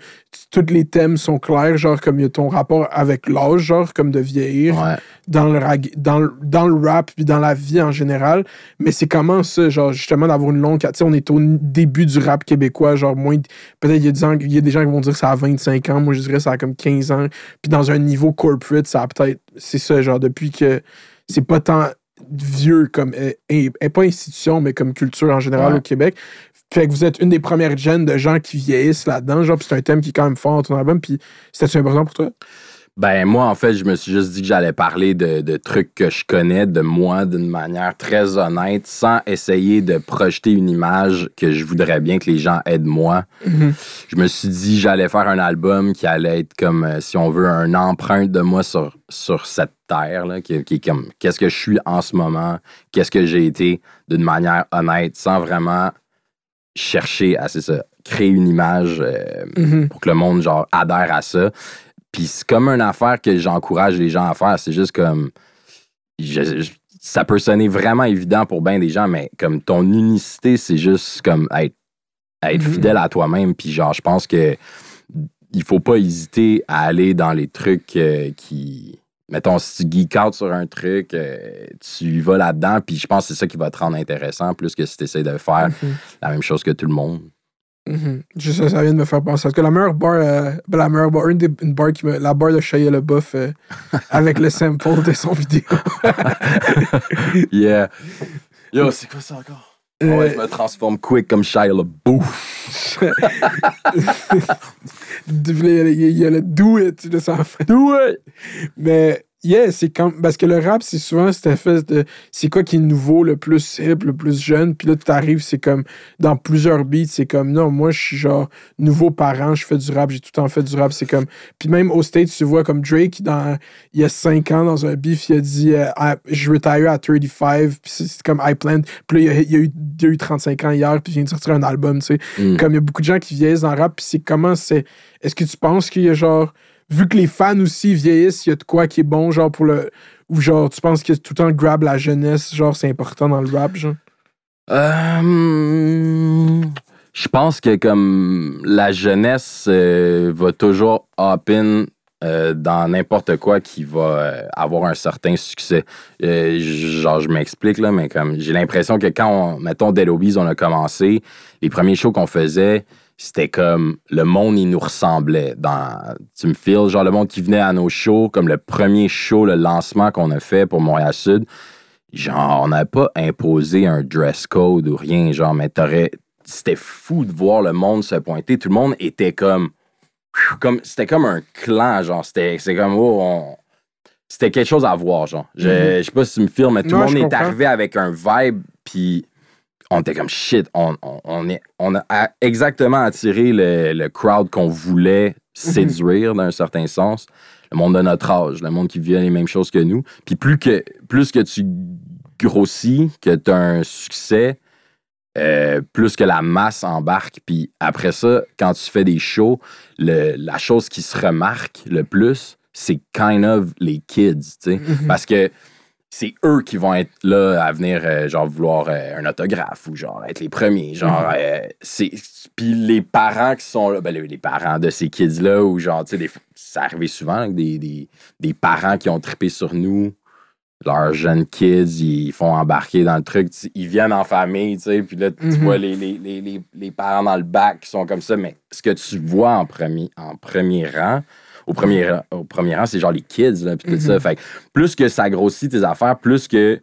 tous les thèmes sont clairs, genre, comme il y a ton rapport avec l'âge, genre, comme de vieillir, Ouais. dans, le rag- dans, le- dans le rap, puis dans la vie en général. Mais c'est comment ça, genre, justement, d'avoir une longue. Tu sais, on est au début du rap québécois, genre, moins. Peut-être il y, a des gens- il y a des gens qui vont dire que ça a 25 ans, moi je dirais que ça a comme 15 ans. Puis dans un niveau corporate, ça a peut-être. C'est ça, genre, depuis que. C'est pas tant vieux comme. euh, et, et pas institution, mais comme culture en général Ouais. au Québec. Fait que vous êtes une des premières gènes de gens qui vieillissent là-dedans, genre, c'est un thème qui est quand même fort dans ton album, puis c'était important pour toi? Ben, moi, en fait, je me suis juste dit que j'allais parler de, de trucs que je connais de moi d'une manière très honnête, sans essayer de projeter une image que je voudrais bien que les gens aident moi. Je me suis dit que j'allais faire un album qui allait être comme, euh, si on veut, un empreinte de moi sur, sur cette terre, là, qui, qui est comme qu'est-ce que je suis en ce moment, qu'est-ce que j'ai été? D'une manière honnête, sans vraiment chercher à ça, créer une image euh, Mhm. pour que le monde genre adhère à ça. Puis c'est comme une affaire que j'encourage les gens à faire. C'est juste comme. je- je- ça peut sonner vraiment évident pour bien des gens, mais comme ton unicité, c'est juste comme être, être Mhm. fidèle à toi-même. Puis genre, je pense que il faut pas hésiter à aller dans les trucs euh, qui. Mettons, si tu geek out sur un truc, euh, tu y vas là-dedans, puis je pense que c'est ça qui va te rendre intéressant, plus que si tu essaies de faire la même chose que tout le monde. Mhm. Juste ça, ça vient de me faire penser. Parce que la meilleure bar, euh, ben, la meilleure bar, une, des, une bar qui me, la bar de Shia LaBeouf euh, avec le sample de son vidéo. Yeah. Yo, c'est quoi ça encore? Euh, Ouais, je me transforme quick comme Shia LaBeouf. il y a le- il y a le do it de sa fin. Do it! Mais, yeah, c'est comme. Parce que le rap, c'est souvent cette espèce de. C'est quoi qui est nouveau, le plus hip, le plus jeune. Puis là, tu arrives, c'est comme. Dans plusieurs beats, c'est comme. Non, moi, je suis genre nouveau parent, je fais du rap, j'ai tout le temps fait du rap. C'est comme. Puis même au States, tu vois comme Drake, dans, il y a 5 ans, dans un beef, il a dit euh, Je retire à 35. Puis c'est c'est comme I planned. Puis là, il y a, il y a eu, il y a eu 35 ans hier, puis il vient de sortir un album, tu sais. Mm. Comme il y a beaucoup de gens qui vieillissent dans le rap, puis c'est comment c'est. Est-ce que tu penses qu'il y a genre. Vu que les fans aussi vieillissent, il y a de quoi qui est bon, genre pour le. Ou genre, tu penses que tout le temps grab la jeunesse, genre, c'est important dans le rap, genre? Euh, je pense que comme la jeunesse euh, va toujours hop in euh, dans n'importe quoi qui va euh, avoir un certain succès. Genre, je m'explique là, mais comme j'ai l'impression que quand on, mettons, Dead on a commencé, les premiers shows qu'on faisait, c'était comme le monde, il nous ressemblait. Dans, tu me files, genre le monde qui venait à nos shows, comme le premier show, le lancement qu'on a fait pour Montréal-Sud, genre, on n'avait pas imposé un dress code ou rien, genre, mais t'aurais. C'était fou de voir le monde se pointer. Tout le monde était comme. comme c'était comme un clan, genre. C'était c'est comme. Oh, on- C'était quelque chose à voir, genre. Je, Mhm. je sais pas si tu me filmes, mais tout le monde est arrivé avec un vibe, puis on était comme shit. On, on, on est, on a exactement attiré le, le crowd qu'on voulait séduire d'un certain sens. Le monde de notre âge, le monde qui vit les mêmes choses que nous. Puis plus que, plus que tu grossis, que tu as un succès, euh, plus que la masse embarque. Puis après ça, quand tu fais des shows, le- la chose qui se remarque le plus, c'est kind of les kids, tu sais. Parce que c'est eux qui vont être là à venir, euh, genre, vouloir euh, un autographe ou genre être les premiers. Genre, euh, c'est. Puis les parents qui sont là, ben, les, parents de ces kids-là, ou genre, tu sais, ça arrivait souvent, là, que des, des, des parents qui ont trippé sur nous, leurs jeunes kids, ils font embarquer dans le truc, ils viennent en famille, tu sais, puis là, tu Mhm. vois les, les, les, les, les parents dans le bac qui sont comme ça, mais ce que tu vois en premier, en premier rang, au premier, rang- au premier rang, c'est genre les kids, là, puis tout ça. Fait que plus que ça grossit tes affaires, plus que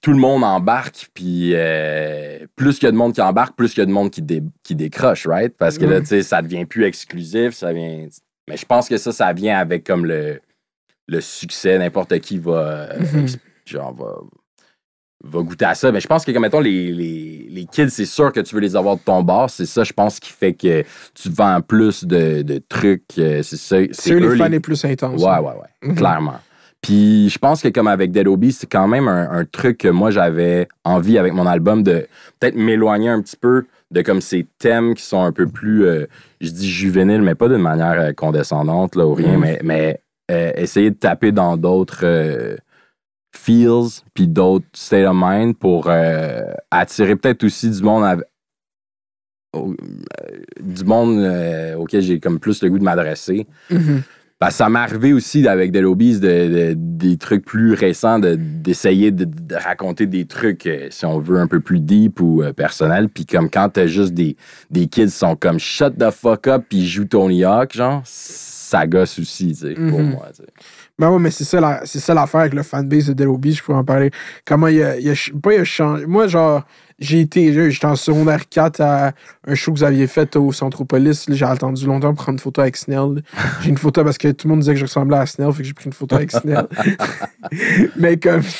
tout le monde embarque, puis euh, plus qu'il y a de monde qui embarque, plus qu'il y a de monde qui, dé- qui décroche, right? Parce que là, Ouais. tu sais, ça devient plus exclusif, ça vient... Mais je pense que ça, ça vient avec comme le, le succès. N'importe qui va, euh, Mhm. genre, va, va goûter à ça. Mais je pense que, comme mettons, les, les, les kids, c'est sûr que tu veux les avoir de ton bord. C'est ça, je pense, qui fait que tu vends plus de, de trucs. euh, C'est ça. C'est eux les fans les plus intenses. Ouais, ouais, ouais. Mhm. Clairement. Puis je pense que comme avec Dead Obies, c'est quand même un, un truc que moi j'avais envie avec mon album de peut-être m'éloigner un petit peu de comme ces thèmes qui sont un peu plus, euh, je dis juvéniles, mais pas d'une manière euh, condescendante là, ou rien, Mhm. mais, mais euh, essayer de taper dans d'autres feels puis d'autres state of mind pour euh, attirer peut-être aussi du monde au- euh, du monde euh, auquel j'ai comme plus le goût de m'adresser. Ben, ça m'est arrivé aussi avec Dead Obies, de, de- des trucs plus récents, de- d'essayer de, de raconter des trucs, si on veut, un peu plus deep ou personnels. Puis comme quand t'as juste des, des kids qui sont comme shut the fuck up puis jouent Tony Hawk, genre, ça gosse aussi, tu sais, pour Mhm. moi. Ben ouais, mais c'est ça, la- l'affaire avec le fanbase de Dead Obies, je pourrais en parler. Comment il a, il a pas il a changé. Moi, genre, j'ai été, j'étais en secondaire 4 à un show que vous aviez fait au Centropolis. J'ai attendu longtemps pour prendre une photo avec Snell. J'ai une photo parce que tout le monde disait que je ressemblais à Snell, fait que j'ai pris une photo avec Snell. mais comme.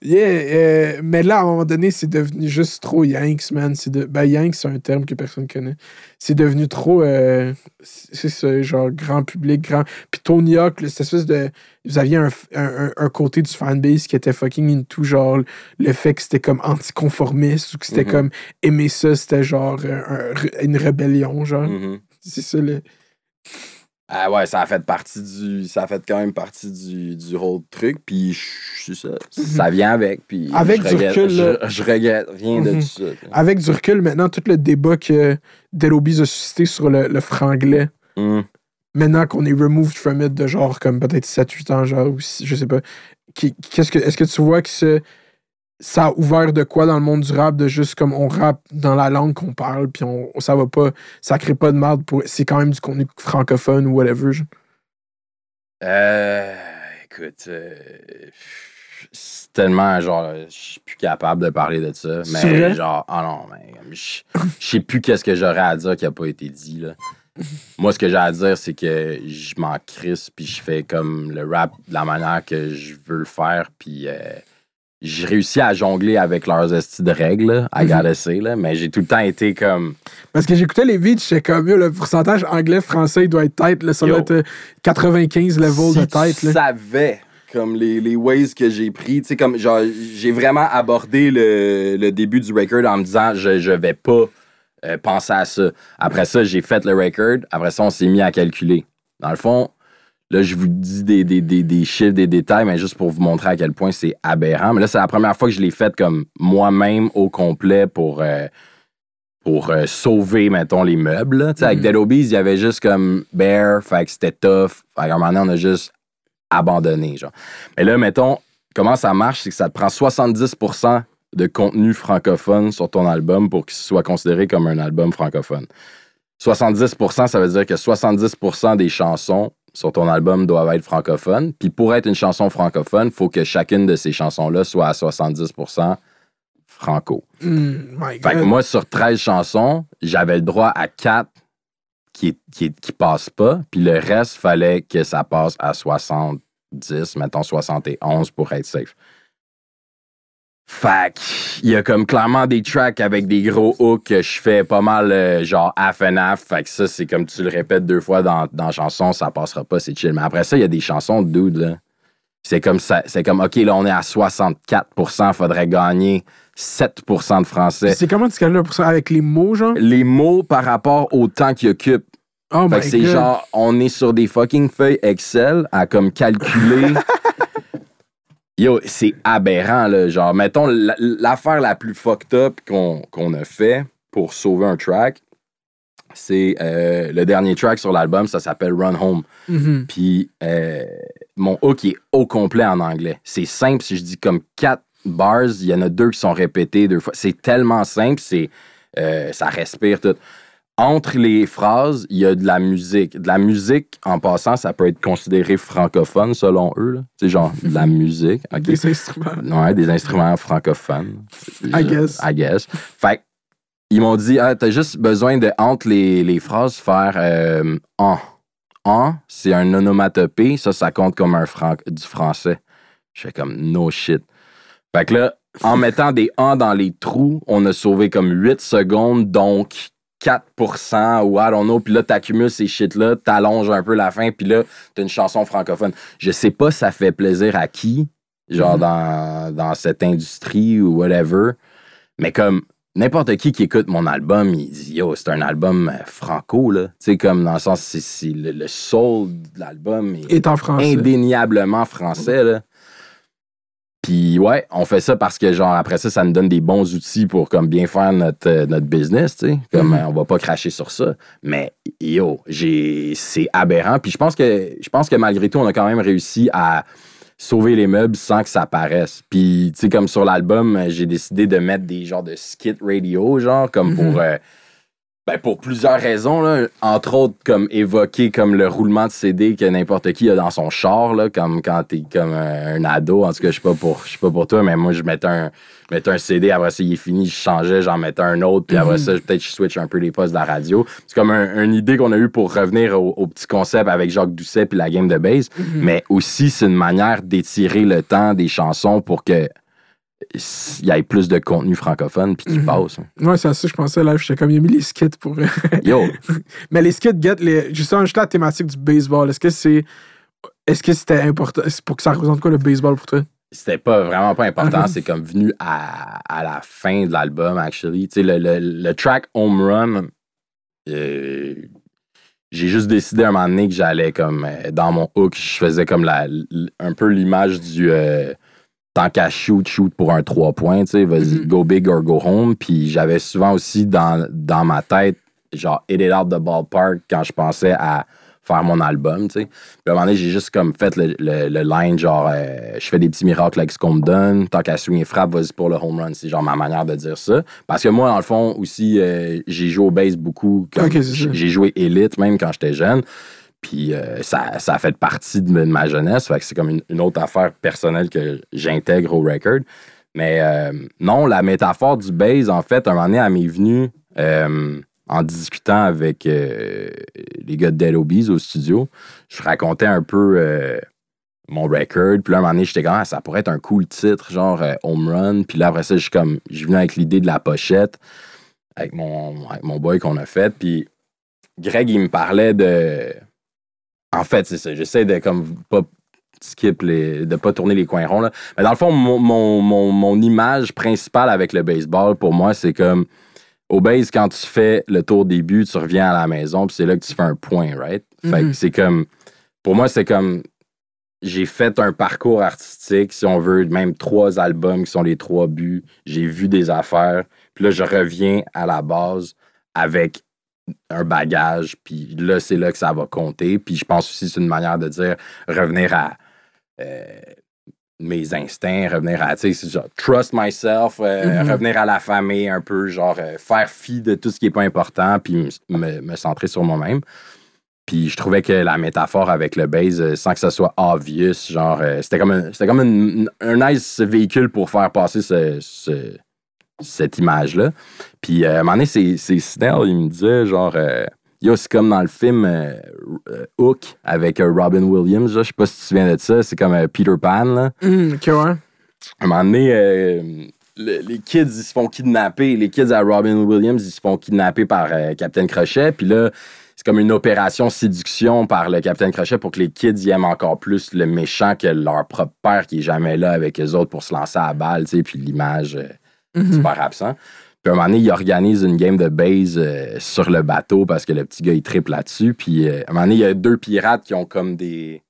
Yeah, euh, mais là, à un moment donné, c'est devenu juste trop Yanks, man. C'est de... Ben, Yanks, c'est un terme que personne connaît. C'est devenu trop. euh, C'est genre, grand public, grand. Puis Tony Hawk, cette espèce de. Vous aviez un, un, un- un côté du fanbase qui était fucking into, genre, le fait que c'était comme anticonformiste ou que c'était Mhm. comme aimer ça, c'était genre un- une rébellion, genre. Mhm. C'est ça, le. Ah ouais, ça a fait partie du. Ça a fait quand même partie du, du whole truc. Puis je- ça. Ça vient avec. Puis Avec je du regrette, recul, je, regrette rien de Mhm. tout ça. Avec du recul, maintenant, tout le débat que Dead Obies a suscité sur le, le franglais, Hum. maintenant qu'on est removed from it de genre comme peut-être 7-8 ans, genre, ou si- je sais pas. Qu'est-ce que, est-ce que tu vois que c'est- ça a ouvert de quoi dans le monde du rap de juste comme on rappe dans la langue qu'on parle, puis on, ça va pas, ça crée pas de merde pour. C'est quand même du contenu francophone ou whatever. genre. Euh, écoute, euh, c'est tellement genre, je suis plus capable de parler de ça. Mais genre, ah non, mais je je sais plus qu'est-ce que j'aurais à dire qui a pas été dit, là. Moi, ce que j'ai à dire, c'est que je m'en crisse, puis je fais comme le rap de la manière que je veux le faire, puis euh, j'ai réussi à jongler avec leurs estis de règles, à Mhm. say, là, mais j'ai tout le temps été comme. Parce que j'écoutais les beats, j'étais comme, le pourcentage anglais-français, il doit être tête, là, ça doit être euh, 95 level si de tête. Là. savais comme les, les ways que j'ai pris, tu sais, comme genre, j'ai vraiment abordé le, le début du record en me disant, je, je vais pas euh, penser à ça. Après ça, j'ai fait le record. Après ça, on s'est mis à calculer. Dans le fond, là, je vous dis des, des, des, des chiffres, des détails, mais juste pour vous montrer à quel point c'est aberrant. Mais là, c'est la première fois que je l'ai fait comme moi-même au complet pour. euh, pour euh, sauver, mettons, les meubles. Avec Mhm. Dead Obies, il y avait juste comme Bear, fait que c'était tough. Fait qu'à un moment donné, on a juste abandonné, genre. Mais là, mettons, comment ça marche, c'est que ça te prend 70% de contenu francophone sur ton album pour qu'il soit considéré comme un album francophone. 70%, ça veut dire que 70% des chansons sur ton album doivent être francophones. Puis pour être une chanson francophone, il faut que chacune de ces chansons-là soit à 70% franco. Mm, my Fait que moi, sur 13 chansons, j'avais le droit à 4 qui, qui, qui passent pas, puis le reste, fallait que ça passe à 70, mettons 71 pour être safe. Fait il y a comme clairement des tracks avec des gros hooks que je fais pas mal euh, genre half and half. Fait que ça, c'est comme tu le répètes deux fois dans, dans la chanson, ça passera pas, c'est chill. Mais après ça, il y a des chansons de dude, là. C'est comme ça, c'est comme, OK, là, on est à 64% faudrait gagner 7% de français. C'est comment tu calcules pour ça avec les mots, genre? Les mots par rapport au temps qu'ils occupent. Oh Fait my que c'est genre, on est sur des fucking feuilles Excel à comme calculer. Yo, c'est aberrant, là. Genre, mettons, la- l'affaire la plus fucked up qu'on a fait pour sauver un track, c'est euh, le dernier track sur l'album, ça s'appelle Run Home. Mhm. Puis euh, mon hook est au complet en anglais. C'est simple, si je dis comme quatre bars, il y en a deux qui sont répétés deux fois. C'est tellement simple, c'est euh, ça respire tout. Entre les phrases, il y a de la musique. De la musique, en passant, ça peut être considéré francophone selon eux. C'est genre de la musique. Des instruments. Ouais, des instruments francophones. I guess. I guess. Fait ils m'ont dit, ah, t'as juste besoin de, entre les, les phrases, faire euh, en. En, c'est un onomatopée. Ça, ça compte comme un fran- du français. Je fais comme no shit. Fait que là, en mettant des en dans les trous, on a sauvé comme 8 secondes, donc 4% ou I don't know. Puis là, t'accumules ces shit-là, t'allonges un peu la fin, puis là, t'as une chanson francophone. Je sais pas si ça fait plaisir à qui, genre Mhm. dans, dans cette industrie ou whatever, mais comme n'importe qui qui écoute mon album, il dit Yo, c'est un album euh, franco, là. Tu sais, comme dans le sens, c'est, le, le soul de l'album est Est en français. indéniablement français, là. Puis ouais, on fait ça parce que genre après ça, ça nous donne des bons outils pour comme bien faire notre, euh, notre business, tu sais. Comme Mhm. euh, on va pas cracher sur ça. Mais yo, j'ai c'est aberrant. Puis je pense que je pense que malgré tout, on a quand même réussi à sauver les meubles sans que ça paraisse. Puis tu sais comme sur l'album, j'ai décidé de mettre des genres de skit radio, genre comme Mhm. pour euh, ben pour plusieurs raisons, là. entre autres comme évoquer comme le roulement de CD que n'importe qui a dans son char, là, comme quand t'es comme un, un ado. En tout cas, je sais pas pour je sais pas pour toi, mais moi je mettais un, mettais un CD, après ça il est fini, je changeais, j'en mettais un autre, puis après Mhm. ça peut-être je switch un peu les postes de la radio. C'est comme un- une idée qu'on a eue pour revenir au, au petit concept avec Jacques Doucet puis la game de base, Mhm. mais aussi c'est une manière d'étirer le temps des chansons pour que il y ait plus de contenu francophone puis qui Mhm. passe. Ouais, c'est à ça que je pensais là. J'étais comme, il a mis les skits pour. Yo, Mais les skits get les. Justement, juste la thématique du baseball. Est-ce que c'est. Est-ce que c'était important? Pour que ça représente quoi le baseball pour toi? c'était pas vraiment pas important. Mhm. C'est comme venu à, à la fin de l'album, actually. Tu sais, le, le, le track Home Run, euh, j'ai juste décidé à un moment donné que j'allais comme euh, dans mon hook, je faisais comme la, un peu l'image du euh, tant qu'à shoot, shoot pour un 3 points, tu sais, vas-y, Mhm. go big or go home. Puis j'avais souvent aussi dans, dans ma tête genre hit it out the ballpark quand je pensais à faire mon album, tu sais. Puis à un moment donné, j'ai juste comme fait le, le, le line, genre, euh, je fais des petits miracles avec ce qu'on me donne, tant qu'à swing et frappe, vas-y pour le home run. C'est genre ma manière de dire ça. Parce que moi, dans le fond, aussi, euh, j'ai joué au base beaucoup. j'ai joué élite même quand j'étais jeune. Puis euh, ça, ça a fait partie de, ma- jeunesse. Fait que c'est comme une, autre affaire personnelle que j'intègre au record. Mais euh, non, la métaphore du base, en fait, un moment donné, elle m'est venue euh, en discutant avec les gars de Dead Obies au studio. Je racontais un peu mon record. Puis là, un moment donné, j'étais comme, Ah, ça pourrait être un cool titre, genre Home Run. Puis là, après ça, je suis comme, je venu avec l'idée de la pochette avec mon, avec mon boy qu'on a fait. Puis Greg, il me parlait de. En fait, c'est ça. J'essaie de comme pas skip les. de pas tourner les coins ronds. Là. Mais dans le fond, mon, mon, mon, mon image principale avec le baseball, pour moi, c'est comme. Au base, quand tu fais le tour des buts, tu reviens à la maison, puis c'est là que tu fais un point, right? Fait que Mhm. c'est comme. Pour moi, c'est comme. J'ai fait un parcours artistique, si on veut, même trois albums qui sont les trois buts. J'ai vu des affaires. Puis là, je reviens à la base avec un bagage, puis là, c'est là que ça va compter. Puis je pense aussi que c'est une manière de dire revenir à euh, mes instincts, revenir à, tu sais, genre, trust myself, euh, Mhm. revenir à la famille un peu, genre, euh, faire fi de tout ce qui n'est pas important, puis me, me centrer sur moi-même. Puis je trouvais que la métaphore avec le base, sans que ça soit obvious, genre, c'était comme, un, c'était comme une- un nice véhicule pour faire passer ce- ce- cette image-là. Puis euh, à un moment donné, c'est, c'est Snell, il me disait, genre, euh, yo, c'est comme dans le film euh, euh, Hook avec Robin Williams, je sais pas si tu te souviens de ça, c'est comme Peter Pan, là. Ouais. À un moment donné, le- les kids, ils se font kidnapper. Les kids à Robin Williams, ils se font kidnapper par euh, Captain Crochet. Puis là, c'est comme une opération séduction par le Captain Crochet pour que les kids y aiment encore plus le méchant que leur propre père qui est jamais là avec eux autres pour se lancer à la balle, tu sais, puis l'image euh, Mhm. super absent. Puis à un moment donné, il organise une game de base euh, sur le bateau parce que le petit gars, il triple là-dessus. Puis euh, à un moment donné, il y a deux pirates qui ont comme des,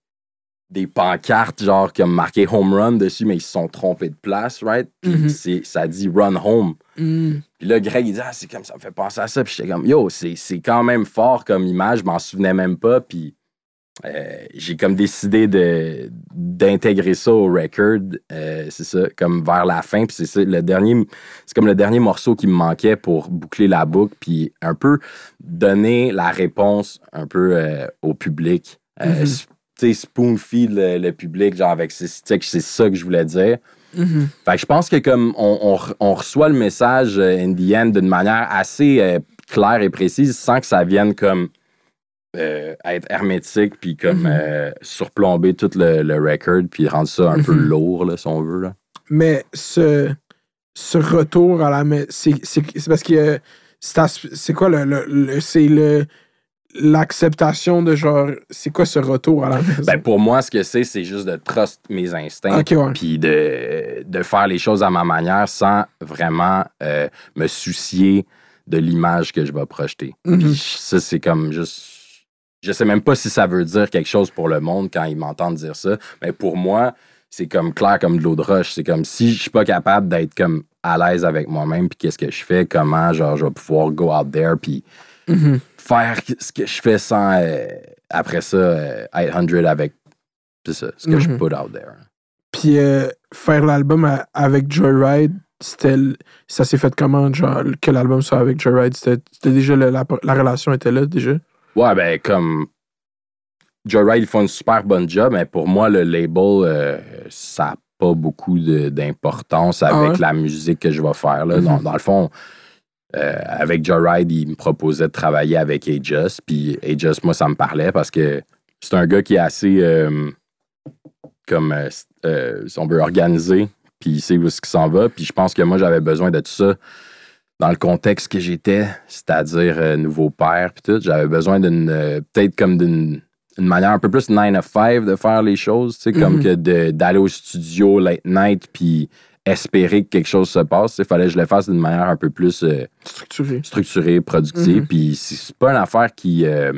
des pancartes, genre, comme marqué home run dessus, mais ils se sont trompés de place, right? Puis Mhm. c'est- ça dit run home. Hum. Puis là, Greg, il dit, ah, c'est comme ça me fait penser à ça. Puis j'étais comme, yo, c'est c'est quand même fort comme image, je m'en souvenais même pas. Puis euh, j'ai comme décidé de d'intégrer ça au record. euh, c'est ça, comme vers la fin. Puis c'est ça, le dernier, c'est comme le dernier morceau qui me manquait pour boucler la boucle. Puis un peu donner la réponse un peu euh, au public. S- Tu sais, spoon feed le, le public, genre avec c'est c'est ça que je voulais dire. Mhm. Fait que je pense que comme on, on re- on reçoit le message in the end d'une manière assez claire et précise sans que ça vienne comme euh, être hermétique puis comme Mhm. euh, surplomber tout le, le record puis rendre ça un peu Mhm. lourd là, si on veut. Là. Mais ce, ce retour à la c'est parce que euh, c'est quoi le, le- le- c'est le l'acceptation de genre c'est quoi ce retour à la maison? Ben, pour moi, ce que c'est, c'est juste de trust mes instincts. ouais. puis de, de faire les choses à ma manière sans vraiment euh, me soucier de l'image que je vais projeter. Mhm. Puis ça, c'est comme juste. Je sais même pas si ça veut dire quelque chose pour le monde quand ils m'entendent dire ça, mais pour moi, c'est comme clair comme de l'eau de roche. C'est comme si je suis pas capable d'être comme à l'aise avec moi-même, puis qu'est-ce que je fais, comment genre je vais pouvoir go out there, puis Mhm. faire ce que je fais sans euh, après ça euh, 800 avec c'est ça, ce que je Mhm. put out there. Puis euh, faire l'album avec Joyride, c'était ça s'est fait comment genre que l'album soit avec Joyride, c'était c'était déjà le- la, la relation était là déjà? Ouais, ben, comme. Joyride, ils font une super bonne job, mais pour moi, le label, euh, ça n'a pas beaucoup d'importance avec Ah ouais? la musique que je vais faire. Là. Mhm. dans, dans le fond, euh, avec Joyride, il me proposait de travailler avec Ajus, puis Ajus, moi, ça me parlait parce que c'est un gars qui est assez. euh, comme. euh, si on veut organiser, puis il sait où est-ce qu'il s'en va, puis je pense que moi, j'avais besoin de tout ça dans le contexte que j'étais, c'est-à-dire euh, nouveau père puis tout, j'avais besoin d'une euh, peut-être comme d'une une manière un peu plus 9 to 5 de faire les choses, tu sais, comme Mhm. que de- d'aller au studio late night puis espérer que quelque chose se passe. Il fallait que je le fasse d'une manière un peu plus euh, Structuré. structurée, productive. Mhm. Puis c'est pas une affaire qui, euh,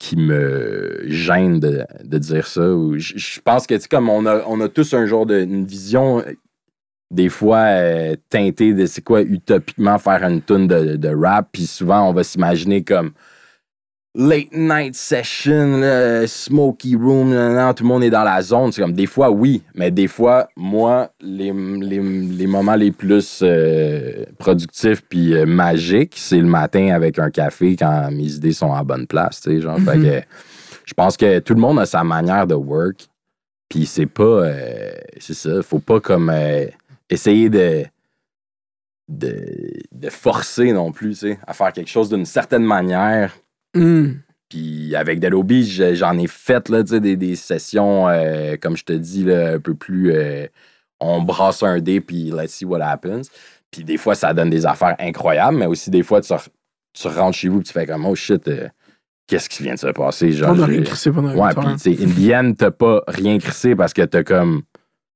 qui me gêne de, de dire ça. Je je pense que, tu sais, comme on a, on a tous un genre de une vision des fois euh, teinté de c'est quoi utopiquement faire une tune de, de rap puis souvent on va s'imaginer comme late night session smoky room nan, nan, tout le monde est dans la zone c'est comme des fois oui mais des fois moi les, les, les moments les plus euh, productifs puis euh, magiques c'est le matin avec un café quand mes idées sont en bonne place tu sais genre Fait Mhm. que, je pense que tout le monde a sa manière de work puis c'est pas euh, c'est ça faut pas comme essayer de, de, de forcer non plus, tu sais, à faire quelque chose d'une certaine manière. Hmm. Puis avec Delobi, je- j'en ai fait là, des, des sessions, euh, comme je te dis, là, un peu plus. euh, on brasse un dé, puis let's see what happens. Puis des fois, ça donne des affaires incroyables, mais aussi des fois, tu, tu rentres chez vous, puis tu fais comme, oh shit, euh, qu'est-ce qui vient de se passer? Genre, On a rien crissé pendant Ouais, puis tu sais, Indienne, t'as pas rien crissé parce que t'as comme.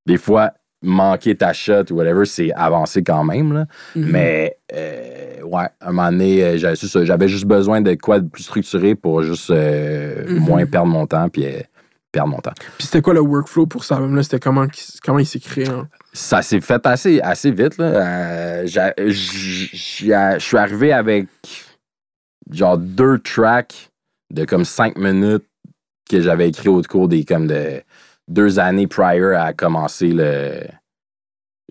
Des fois, manqué ta shot ou whatever, c'est avancé quand même, là. Mhm. Mais, euh, ouais, à un moment donné, euh, j'avais juste besoin de quoi de plus structuré pour juste euh, Mhm. moins perdre mon temps, puis euh, perdre mon temps. Puis c'était quoi le workflow pour ça album-là? C'était comment, comment il s'est créé? hein? Ça s'est fait assez, assez vite, Je suis arrivé avec genre deux tracks de comme cinq minutes que j'avais écrit au cours des comme de deux années prior à commencer le,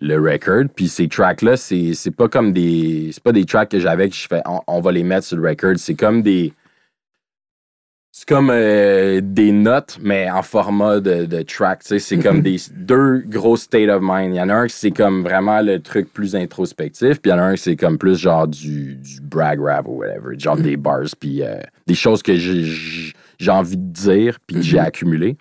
le record. Puis ces tracks-là, c'est c'est pas comme des. C'est pas des tracks que j'avais que je fais on, on va les mettre sur le record. C'est comme des. C'est comme euh, des notes, mais en format de, de track. C'est comme des deux gros state of mind. Il y en a un qui c'est comme vraiment le truc plus introspectif, puis il y en a un qui c'est comme plus genre du, du brag rap ou whatever, genre des bars, puis euh, des choses que j'ai- envie de dire, puis que j'ai accumulé.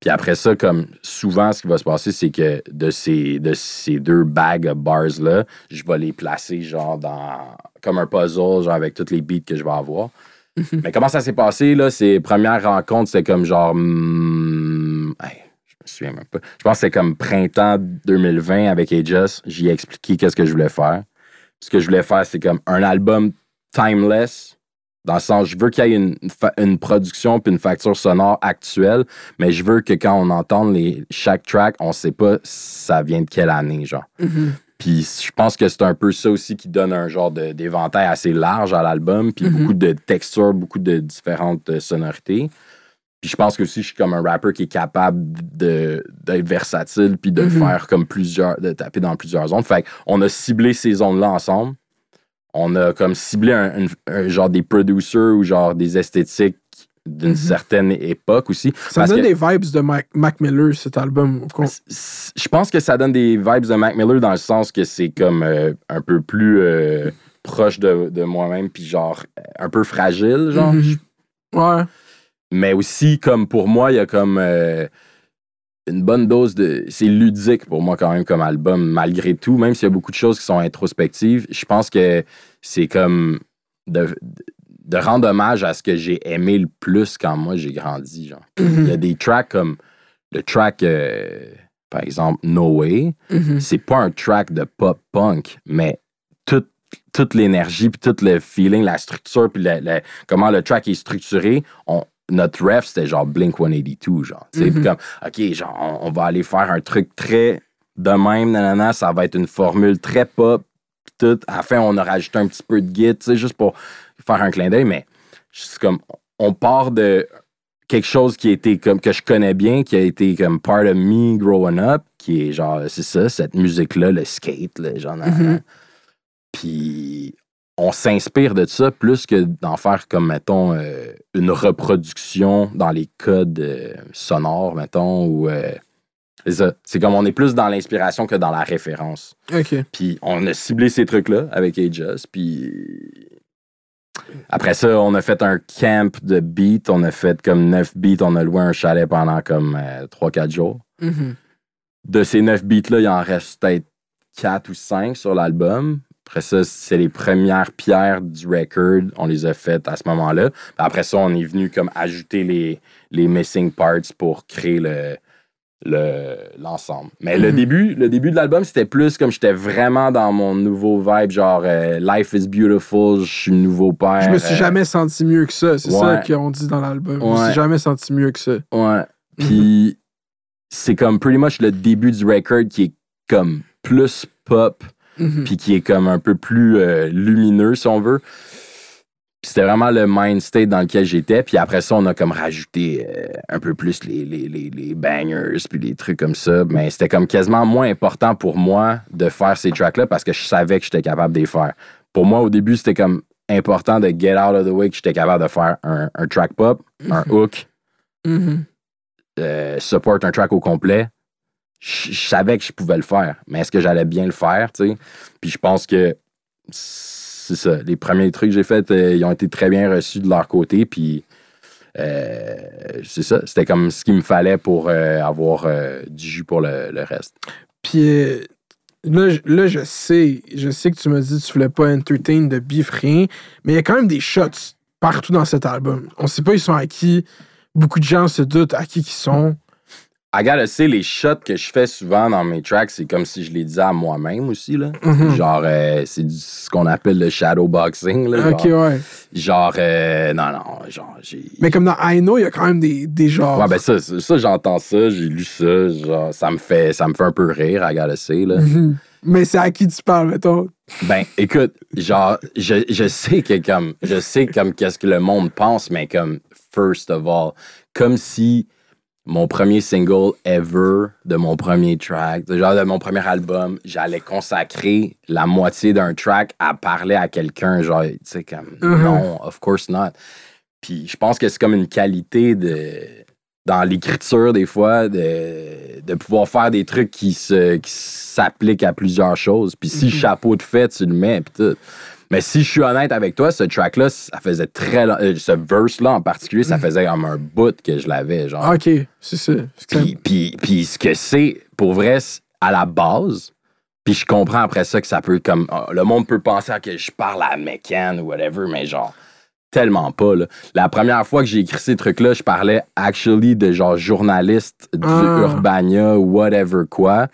Puis après ça, comme souvent, ce qui va se passer, c'est que de ces, de ces deux bags of bars-là, je vais les placer genre dans comme un puzzle, genre avec toutes les beats que je vais avoir. Mais comment ça s'est passé, là? Ces premières rencontres, c'était comme genre. hmm, hey, je me souviens même pas. Je pense que c'était comme printemps 2020 avec Aegis. J'y ai expliqué qu'est-ce que je voulais faire. Ce que je voulais faire, c'est comme un album timeless. Dans le sens, je veux qu'il y ait une, une production puis une facture sonore actuelle, mais je veux que quand on entende les, chaque track, on sait pas ça vient de quelle année, genre. Mhm. Puis je pense que c'est un peu ça aussi qui donne un genre d'éventail assez large à l'album, puis Mhm. beaucoup de textures, beaucoup de différentes euh, sonorités. Puis je pense que aussi je suis comme un rapper qui est capable d'être versatile puis de Mhm. faire comme plusieurs, de taper dans plusieurs zones. Fait qu'on a ciblé ces zones-là ensemble. On a comme ciblé un, un- un genre des producers ou genre des esthétiques d'une Mhm. certaine époque aussi. Ça Parce donne que- des vibes de Mac, Mac Miller, cet album. Je pense que ça donne des vibes de Mac Miller dans le sens que c'est comme euh, un peu plus euh, proche de, de moi-même, puis genre euh, un peu fragile, genre. Mhm. Ouais. Mais aussi, comme pour moi, il y a comme euh, une bonne dose de. C'est ludique pour moi, quand même, comme album, malgré tout, même s'il y a beaucoup de choses qui sont introspectives. Je pense que c'est comme de, de rendre hommage à ce que j'ai aimé le plus quand moi j'ai grandi, genre. Puis Il y a des tracks comme le track, euh, par exemple, No Way. Mhm. C'est pas un track de pop punk, mais toute, toute l'énergie, puis tout le feeling, la structure, puis le- le- comment le track est structuré, on, notre ref, c'était genre Blink 182, genre. Puis Mhm. comme, OK, genre, on, on va aller faire un truc très de même, nanana, ça va être une formule très pop, tout. À la fin, on a rajouté un petit peu de git, tu sais, juste pour faire un clin d'œil, mais c'est comme, on part de quelque chose qui a été comme que je connais bien, qui a été comme part of me growing up, qui est genre, c'est ça, cette musique-là, le skate, là, genre. Mhm. Puis on s'inspire de ça plus que d'en faire comme, mettons, euh, une reproduction dans les codes euh, sonores, mettons, ou. euh, c'est ça. C'est comme on est plus dans l'inspiration que dans la référence. OK. Puis on a ciblé ces trucs-là avec Aegis. Puis après ça, on a fait un camp de beats. On a fait comme 9 beats. On a loué un chalet pendant comme 3-4 jours. Mhm. De ces 9 beats-là, il en reste peut-être 4 ou 5 sur l'album. Après ça, c'est les premières pierres du record. On les a faites à ce moment-là. Après ça, on est venu comme ajouter les, les missing parts pour créer le le- l'ensemble. Mais le Mhm. début, le début de l'album, c'était plus comme j'étais vraiment dans mon nouveau vibe, genre euh, Life is beautiful, je suis nouveau père. Je me suis euh, jamais senti mieux que ça. C'est ça qu'on dit dans l'album. Je me suis jamais senti mieux que ça. Ouais. Puis c'est comme pretty much le début du record qui est comme plus pop, Mhm. puis qui est comme un peu plus euh, lumineux, si on veut. Puis c'était vraiment le mind state dans lequel j'étais. Puis après ça, on a comme rajouté euh, un peu plus les, les, les, les bangers, puis les trucs comme ça. Mais c'était comme quasiment moins important pour moi de faire ces tracks-là parce que je savais que j'étais capable de les faire. Pour moi, au début, c'était comme important de get out of the way que j'étais capable de faire un, un track pop, un hook, Mhm. euh, support un track au complet, je savais que je pouvais le faire. Mais est-ce que j'allais bien le faire, tu sais? Puis je pense que c'est ça. Les premiers trucs que j'ai faits, euh, ils ont été très bien reçus de leur côté. Puis euh, c'est ça. C'était comme ce qu'il me fallait pour euh, avoir du jus pour le, reste. Puis là, là, je sais, je sais que tu m'as dit que tu voulais pas entertain de bif rien, mais il y a quand même des shots partout dans cet album. On sait pas ils sont à qui. Beaucoup de gens se doutent à qui ils sont. I gotta say, les shots que je fais souvent dans mes tracks, c'est comme si je les disais à moi-même aussi. Là. Mhm. Genre, euh, c'est ce qu'on appelle le shadowboxing. Là, Ok, genre, ouais. genre euh, non, non, genre, j'ai. Mais comme dans I Know, il y a quand même des, des genres. Ouais, ben ça, ça, ça, j'entends ça, j'ai lu ça, genre, ça me fait, ça me fait un peu rire, I gotta say, là. Mhm. Mais c'est à qui tu parles, mettons? Ben, écoute, genre, je, je sais que comme, je sais comme qu'est-ce que le monde pense, mais comme, first of all, comme si mon premier single ever de mon premier track, de- genre de mon premier album, j'allais consacrer la moitié d'un track à parler à quelqu'un, genre, tu sais, comme, Mhm. non, of course not. Puis je pense que c'est comme une qualité de dans l'écriture des fois de, de pouvoir faire des trucs qui s'appliquent à plusieurs choses. Puis si Mhm. chapeau de fait, tu le mets puis tout. Mais si je suis honnête avec toi, ce track-là, ça faisait très long- euh, ce verse-là en particulier, ça Mhm. faisait comme un bout que je l'avais, genre. Ok, c'est ça. Puis, puis, puis ce que c'est, pour vrai, c'est à la base, puis je comprends après ça que ça peut comme. ah, le monde peut penser à que je parle à McCann ou whatever, mais genre, tellement pas, là. La première fois que j'ai écrit ces trucs-là, je parlais actually de genre journalistes du Ah. Urbania ou whatever quoi,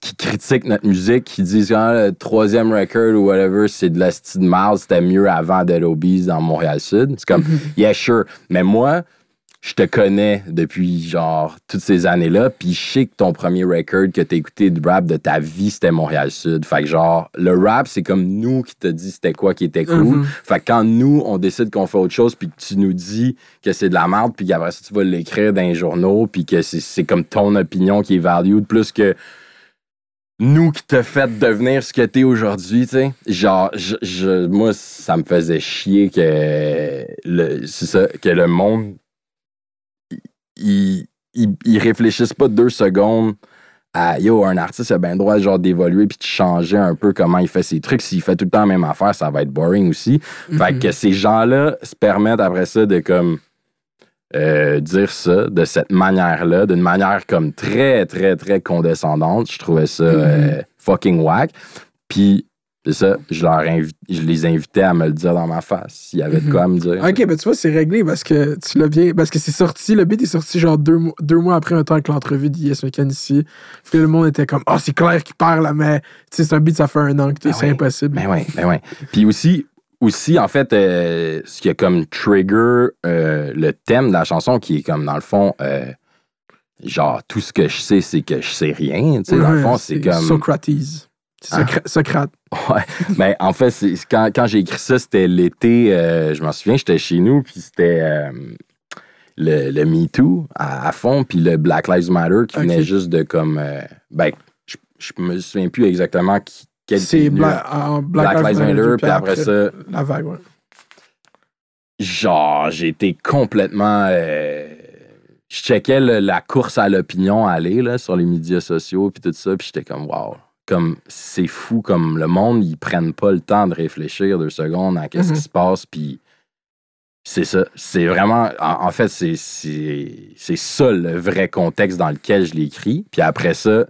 qui critiquent notre musique, qui disent ah, le troisième record ou whatever, c'est de la style mal, c'était mieux avant Dead Obies dans Montréal-Sud. C'est comme, yeah, sure. Mais moi, je te connais depuis genre toutes ces années-là, puis je sais que ton premier record que t'as écouté de rap de ta vie, c'était Montréal-Sud. Fait que genre, le rap, c'est comme nous qui te dit c'était quoi qui était cool. Mhm. Fait que quand nous, on décide qu'on fait autre chose, puis que tu nous dis que c'est de la merde, puis qu'après ça, tu vas l'écrire dans les journaux, puis que c'est- comme ton opinion qui est valued, plus que nous qui te fait devenir ce que t'es aujourd'hui, tu sais. Genre, je, je- moi, ça me faisait chier que le, c'est ça, que le monde, il, il, il réfléchisse pas deux secondes à yo, un artiste a bien le droit genre d'évoluer puis de changer un peu comment il fait ses trucs. S'il fait tout le temps la même affaire, ça va être boring aussi. Fait que ces gens-là se permettent après ça de comme euh, dire ça de cette manière-là, d'une manière comme très, très, très condescendante. Je trouvais ça euh, fucking whack. Puis, c'est ça, je, leur invi- je les invitais à me le dire dans ma face, s'il y avait de quoi à me dire. Ok, ben tu vois, c'est réglé parce que tu l'as bien. Parce que c'est sorti, le beat est sorti genre deux, mois- deux mois après un temps que l'entrevue d'I.S. McCann ici. Puis le monde était comme, ah, c'est clair qu'il parle, mais tu sais, c'est un beat, ça fait un an que Ben c'est impossible. Ben oui, ben oui. Puis aussi, aussi en fait, euh, ce qui a comme trigger euh, le thème de la chanson, qui est comme, dans le fond, euh, genre, tout ce que je sais, c'est que je sais rien. Tu sais, dans le Ouais, fond, c'est comme... Socrates. Ah. Socra- Socrate. Ouais. Ben, en fait, c'est, quand, quand j'ai écrit ça, c'était l'été, euh, je m'en souviens, j'étais chez nous, puis c'était euh, le, le Me Too à, à fond, puis le Black Lives Matter qui venait juste de comme. euh, ben, je, je me souviens plus exactement qui, quel C'est venu. Bla- en Black, Black Lives Matter, puis après ça, La vague, ouais. genre, été complètement. je checkais le- la course à l'opinion aller là, sur les médias sociaux, puis tout ça, puis j'étais comme, wow. Comme, c'est fou, comme le monde, ils prennent pas le temps de réfléchir deux secondes à qu'est-ce qui se passe, puis c'est ça. C'est vraiment. En, en fait, c'est, c'est, c'est ça le vrai contexte dans lequel je l'ai écrit. Puis après ça,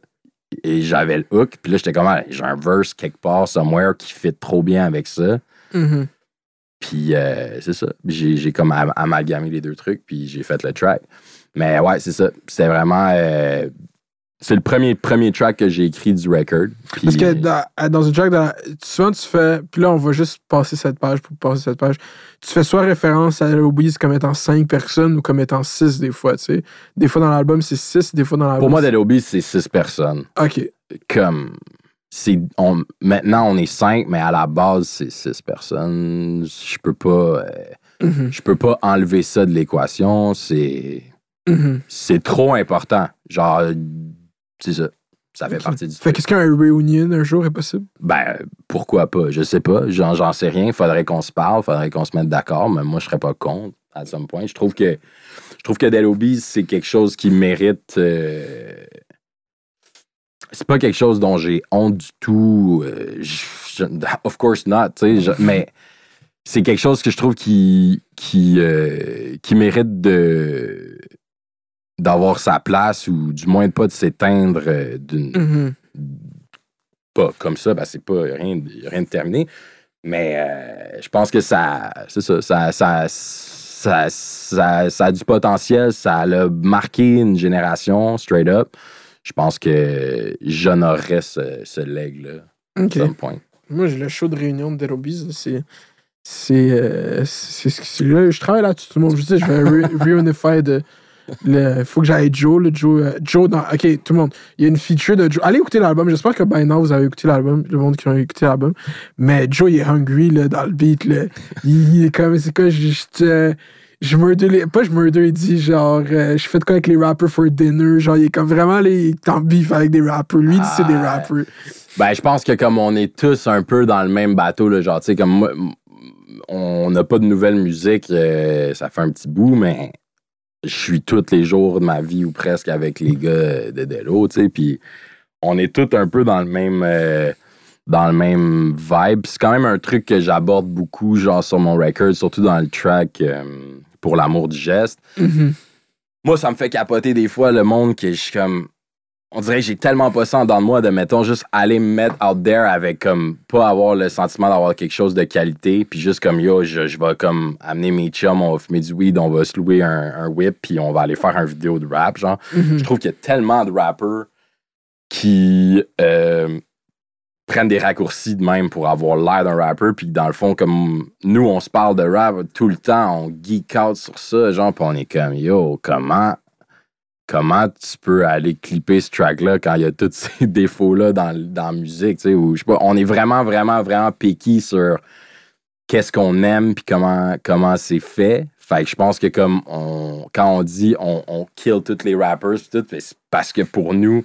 et j'avais le hook, puis là, j'étais comme, Ah, j'ai un verse quelque part, somewhere, qui fit trop bien avec ça. Mhm. Puis euh, c'est ça. J'ai, j'ai comme am- amalgamé les deux trucs, puis j'ai fait le track. Mais ouais, c'est ça. C'était vraiment. euh, c'est le premier, premier track que j'ai écrit du record. Puis, Parce que dans, dans une track, dans souvent tu fais. Puis là, on va juste passer cette page pour passer cette page. Tu fais soit référence à Obies comme étant cinq personnes ou comme étant six des fois, tu sais. Des fois dans l'album, c'est six, des fois dans l'album. pour moi, Obies, c'est six personnes. Ok. Comme. c'est on, maintenant on est cinq, mais à la base c'est six personnes. Je peux pas, euh, Mhm. je peux pas enlever ça de l'équation. C'est, Mhm. c'est trop important. Genre, c'est ça. Ça fait partie du Fait qu'est-ce qu'un reunion un jour est possible? Ben, pourquoi pas? Je sais pas. J'en, j'en sais rien. Faudrait qu'on se parle, faudrait qu'on se mette d'accord, mais moi, je serais pas contre à some point. Je trouve que je trouve que Dead Obies, c'est quelque chose qui mérite. euh, C'est pas quelque chose dont j'ai honte du tout. euh, je- je- of course not, tu sais. Mais c'est quelque chose que je trouve qui, qui, euh, qui mérite de d'avoir sa place ou du moins de pas de s'éteindre euh, d'une Mhm. pas comme ça, ben c'est pas rien, de- rien de terminé. Mais euh, je pense que ça, c'est ça, ça, ça, ça, ça- ça a du potentiel, ça a marqué une génération, straight up. Je pense que j'honorerais ce, ce leg-là, point. Moi, j'ai le show de réunion de Dead Obies, C'est. C'est. euh, c'est c'est là, je travaille là-dessus, tout le monde. Je sais, je vais re- reunify de. Le, faut que j'aille Joe, le Joe. euh, Joe dans. Ok, tout le monde. Il y a une feature de Joe. Allez écouter l'album. J'espère que by now vous avez écouté l'album, le monde qui a écouté l'album. Mais Joe, il est hungry là, dans le beat. Là. Il, il est comme. C'est quoi, je. Je, euh, je murder les. Pas je murder, il dit genre. euh, je fais de quoi avec les rappers for dinner. Genre, il est comme vraiment. Il est en beef avec des rappers. Lui, il dit c'est des Ah. rappers. Ben, je pense que comme on est tous un peu dans le même bateau, là, genre, tu sais, comme moi, on n'a pas de nouvelle musique, euh, ça fait un petit bout, mais je suis tous les jours de ma vie ou presque avec les gars de Delo, tu sais, puis on est tous un peu dans le même. euh, dans le même vibe. C'est quand même un truc que j'aborde beaucoup, genre sur mon record, surtout dans le track euh, pour l'amour du geste. Mhm. Moi, ça me fait capoter des fois le monde que je suis comme. On dirait que j'ai tellement pas ça en dedans de moi de, mettons, juste aller me mettre out there avec comme pas avoir le sentiment d'avoir quelque chose de qualité, puis juste comme yo, je, je vais comme amener mes chums, on va fumer du weed, on va se louer un, un whip, puis on va aller faire un vidéo de rap, genre. Mhm. Je trouve qu'il y a tellement de rappers qui euh, prennent des raccourcis de même pour avoir l'air d'un rapper, puis dans le fond, comme nous, on se parle de rap tout le temps, on geek out sur ça, genre, puis on est comme yo, comment comment tu peux aller clipper ce track-là quand il y a tous ces défauts-là dans, dans la musique, tu sais, ou je sais pas, on est vraiment, vraiment, vraiment picky sur qu'est-ce qu'on aime puis comment, comment c'est fait. Fait que je pense que comme on, quand on dit on, on kill tous les rappers pis tout, c'est parce que pour nous,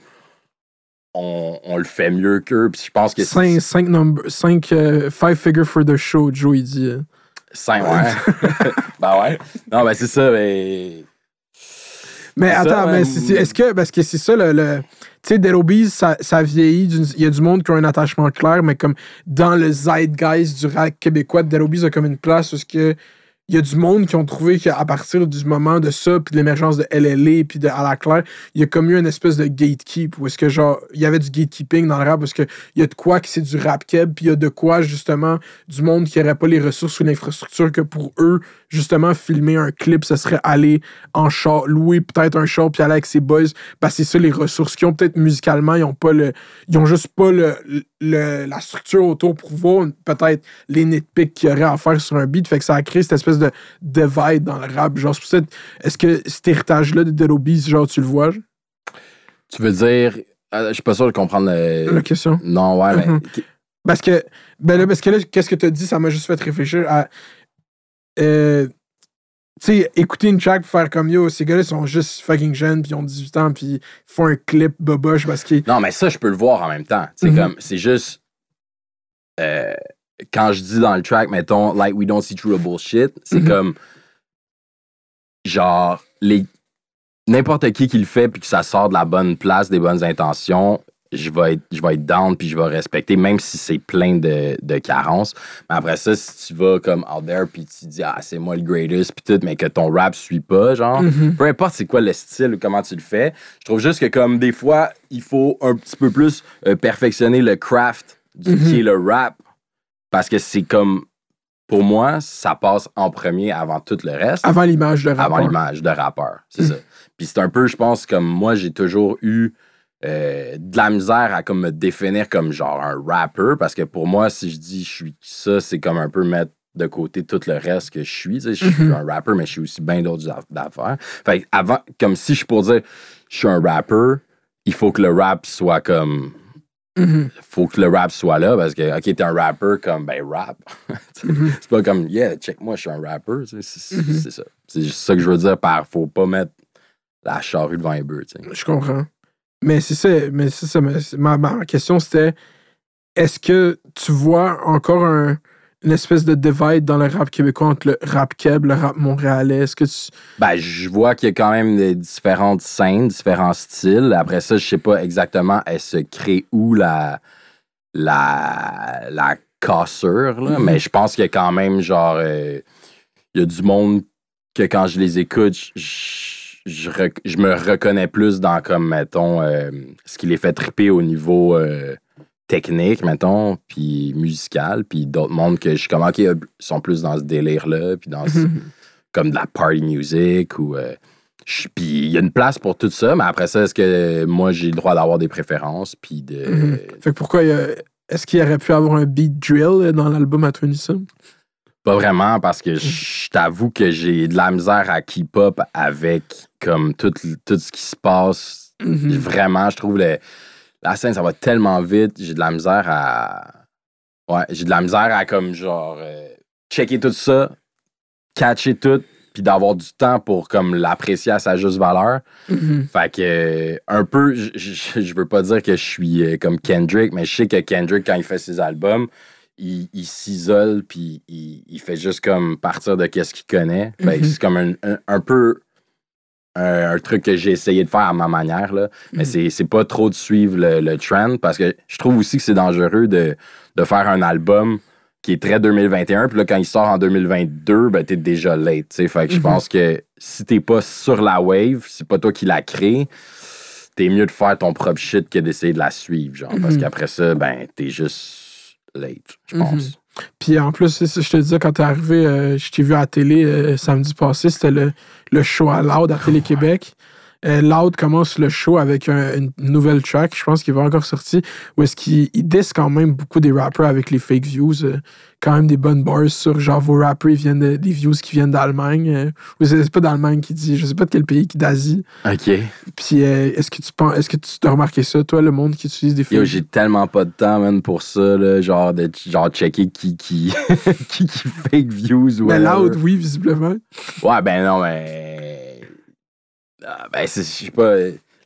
on, on le fait mieux qu'eux. Puis je pense que c'est- 5, 5 number, 5 five figure for the show, Joe, il dit. euh. Cinq, ouais. ben ouais. Non, ben c'est ça, mais. Mais attends, mais est-ce que, parce que c'est ça, le. le- tu sais, Dead ça, ça vieillit. Il y a du monde qui a un attachement clair, mais comme dans le zeitgeist du rap québécois, Dead a comme une place où que. Il y a du monde qui ont trouvé qu'à partir du moment de ça, puis de l'émergence de LLA, puis de À la Claire, il y a comme eu une espèce de gatekeep, où est-ce que genre, il y avait du gatekeeping dans le rap, parce que il y a de quoi que c'est du rap keb, puis il y a de quoi, justement, du monde qui n'aurait pas les ressources ou l'infrastructure que pour eux, justement, filmer un clip, ce serait aller en char, louer peut-être un char, puis aller avec ses boys, parce que c'est ça les ressources qu'ils ont. Peut-être musicalement, ils ont pas le. Ils ont juste pas le, le- la structure autour pour voir peut-être les nitpicks qu'il y aurait à faire sur un beat. Fait que ça a créé cette espèce de divide dans le rap. Genre, c'est pour ça, est-ce que cet héritage-là de Dead genre, tu le vois? Tu veux dire. euh, je suis pas sûr de comprendre le. La question. Non, ouais, mais. Mhm. Parce que, ben là, parce que là, qu'est-ce que tu as dit, ça m'a juste fait réfléchir à. Euh, tu sais, écouter une track, faire comme yo, ces gars-là sont juste fucking jeunes, puis ils ont 18 ans, puis ils font un clip boboche parce qu'ils. Non, mais ça, je peux le voir en même temps. C'est Mhm. comme, c'est juste. euh, quand je dis dans le track, mettons, like we don't see through the bullshit, c'est Mhm. comme. Genre, les. N'importe qui qui le fait puis que ça sort de la bonne place, des bonnes intentions, je vais être, je vais être down puis je vais respecter, même si c'est plein de, de carences. Mais après ça, si tu vas comme out there puis tu dis, ah, c'est moi le greatest puis tout, mais que ton rap suit pas, genre, Mhm. peu importe c'est quoi le style ou comment tu le fais, je trouve juste que comme des fois, il faut un petit peu plus euh, perfectionner le craft du Mhm. qui est le rap parce que c'est comme pour moi, ça passe en premier avant tout le reste, Avant l'image de rappeur. avant l'image de rappeur, c'est Mhm. ça. Puis c'est un peu je pense comme moi j'ai toujours eu euh, de la misère à comme me définir comme genre un rapper parce que pour moi si je dis je suis ça, c'est comme un peu mettre de côté tout le reste que je suis. Tu sais, Je suis Mhm. un rapper, mais je suis aussi bien d'autres aff- affaires. Fait que avant, comme si je suis pour dire je suis un rapper, il faut que le rap soit comme Mhm. faut que le rap soit là parce que, OK, t'es un rapper comme, ben, rap. Mhm. c'est pas comme, yeah, check, moi, je suis un rapper. C'est ça. C'est ça que je veux dire par faut pas mettre la charrue devant les bœufs. Je comprends. Mais c'est ça, mais c'est ça. Ma, ma question, c'était est-ce que tu vois encore un- une espèce de divide dans le rap québécois entre le rap keb, le rap montréalais? Est-ce que tu. Ben, je vois qu'il y a quand même des différentes scènes, différents styles. Après ça, je sais pas exactement, elle se crée où la, la, la cassure, là. Mhm. mais je pense qu'il y a quand même, genre, euh, il y a du monde que quand je les écoute, je, je, je rec- je me reconnais plus dans, comme, mettons, euh, ce qui les fait triper au niveau euh, technique, mettons, puis musical, puis d'autres mondes que je suis comme, OK, ils sont plus dans ce délire-là, puis dans ce- Mhm. comme de la party music ou. euh, puis il y a une place pour tout ça, mais après ça, est-ce que moi j'ai le droit d'avoir des préférences? Puis de. Mhm. Fait que pourquoi Est-ce qu'il aurait pu avoir un beat drill dans l'album à 27? Pas vraiment, parce que je t'avoue que j'ai de la misère à keep up avec comme tout, tout ce qui se passe. Mhm. Vraiment, je trouve le- la scène, ça va tellement vite. J'ai de la misère à. Ouais, j'ai de la misère à comme genre euh, checker tout ça, catcher tout, puis d'avoir du temps pour comme l'apprécier à sa juste valeur. Mhm. Fait que, euh, un peu, je- veux pas dire que je suis euh, comme Kendrick, mais je sais que Kendrick, quand il fait ses albums, il, il s'isole, puis il, il fait juste comme partir de qu'est-ce qu'il connaît. Que Mhm. c'est comme un, un- un peu un, un truc que j'ai essayé de faire à ma manière, là. Mais Mhm. c'est- c'est pas trop de suivre le, le trend, parce que je trouve aussi que c'est dangereux de, de faire un album qui est très 2021, puis là, quand il sort en 2022, ben, t'es déjà late, tu sais. Fait que je Mhm. pense que si t'es pas sur la wave, c'est pas toi qui la crée, t'es mieux de faire ton propre shit que d'essayer de la suivre, genre. Parce Mhm. qu'après ça, ben, t'es juste late, je pense. Puis en plus, c'est ça, je te disais, quand t'es arrivé, euh, je t'ai vu à la télé euh, samedi passé, c'était le, le show à Loud à Télé-Québec. Euh, Loud commence le show avec un- une nouvelle track, je pense qu'il va encore sortir, où est-ce qu'il il diss quand même beaucoup des rappers avec les fake views. euh, quand même des bonnes bars sur genre vos rappers ils viennent de- des views qui viennent d'Allemagne. euh, ou c'est pas d'Allemagne qui dit, je sais pas de quel pays, qui d'Asie. OK. Puis euh, est-ce que tu penses, est-ce que tu as remarqué ça, toi, le monde qui utilise des fake Yo, j'ai tellement pas de temps, man, pour ça, là, genre, de genre checker qui qui, qui, qui fake views ou Mais. Loud, oui, visiblement. Ouais, ben non, mais. Ah, ben, je sais pas.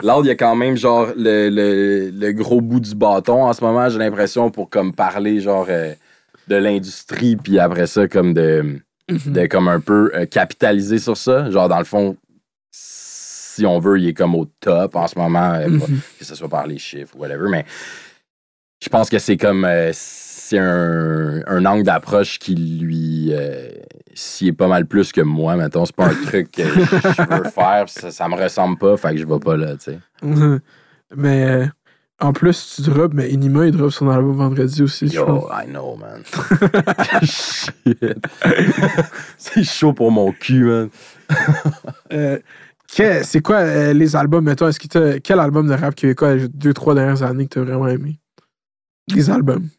Loud, il y a quand même, genre, le, le, le gros bout du bâton en ce moment, j'ai l'impression, pour comme parler, genre, euh, de l'industrie, puis après ça, comme de, Mhm. de comme un peu euh, capitaliser sur ça. Genre, dans le fond, si on veut, il est comme au top en ce moment, euh, Mhm. que ce soit par les chiffres ou whatever, mais je pense que c'est comme. c'est un, un angle d'approche qui lui. S'y est pas mal plus que moi, mettons. C'est pas un truc que je veux faire, ça, ça me ressemble pas, fait que je vais pas là, tu sais. Mais euh, en plus, tu drops, mais Inima, il drop son album vendredi aussi. pense. Yo, I know, man. Shit. c'est chaud pour mon cul, man. Euh, c'est quoi euh, les albums, mettons, est-ce que quel album de rap québécois les deux, trois dernières années que t'as vraiment aimé? Les albums.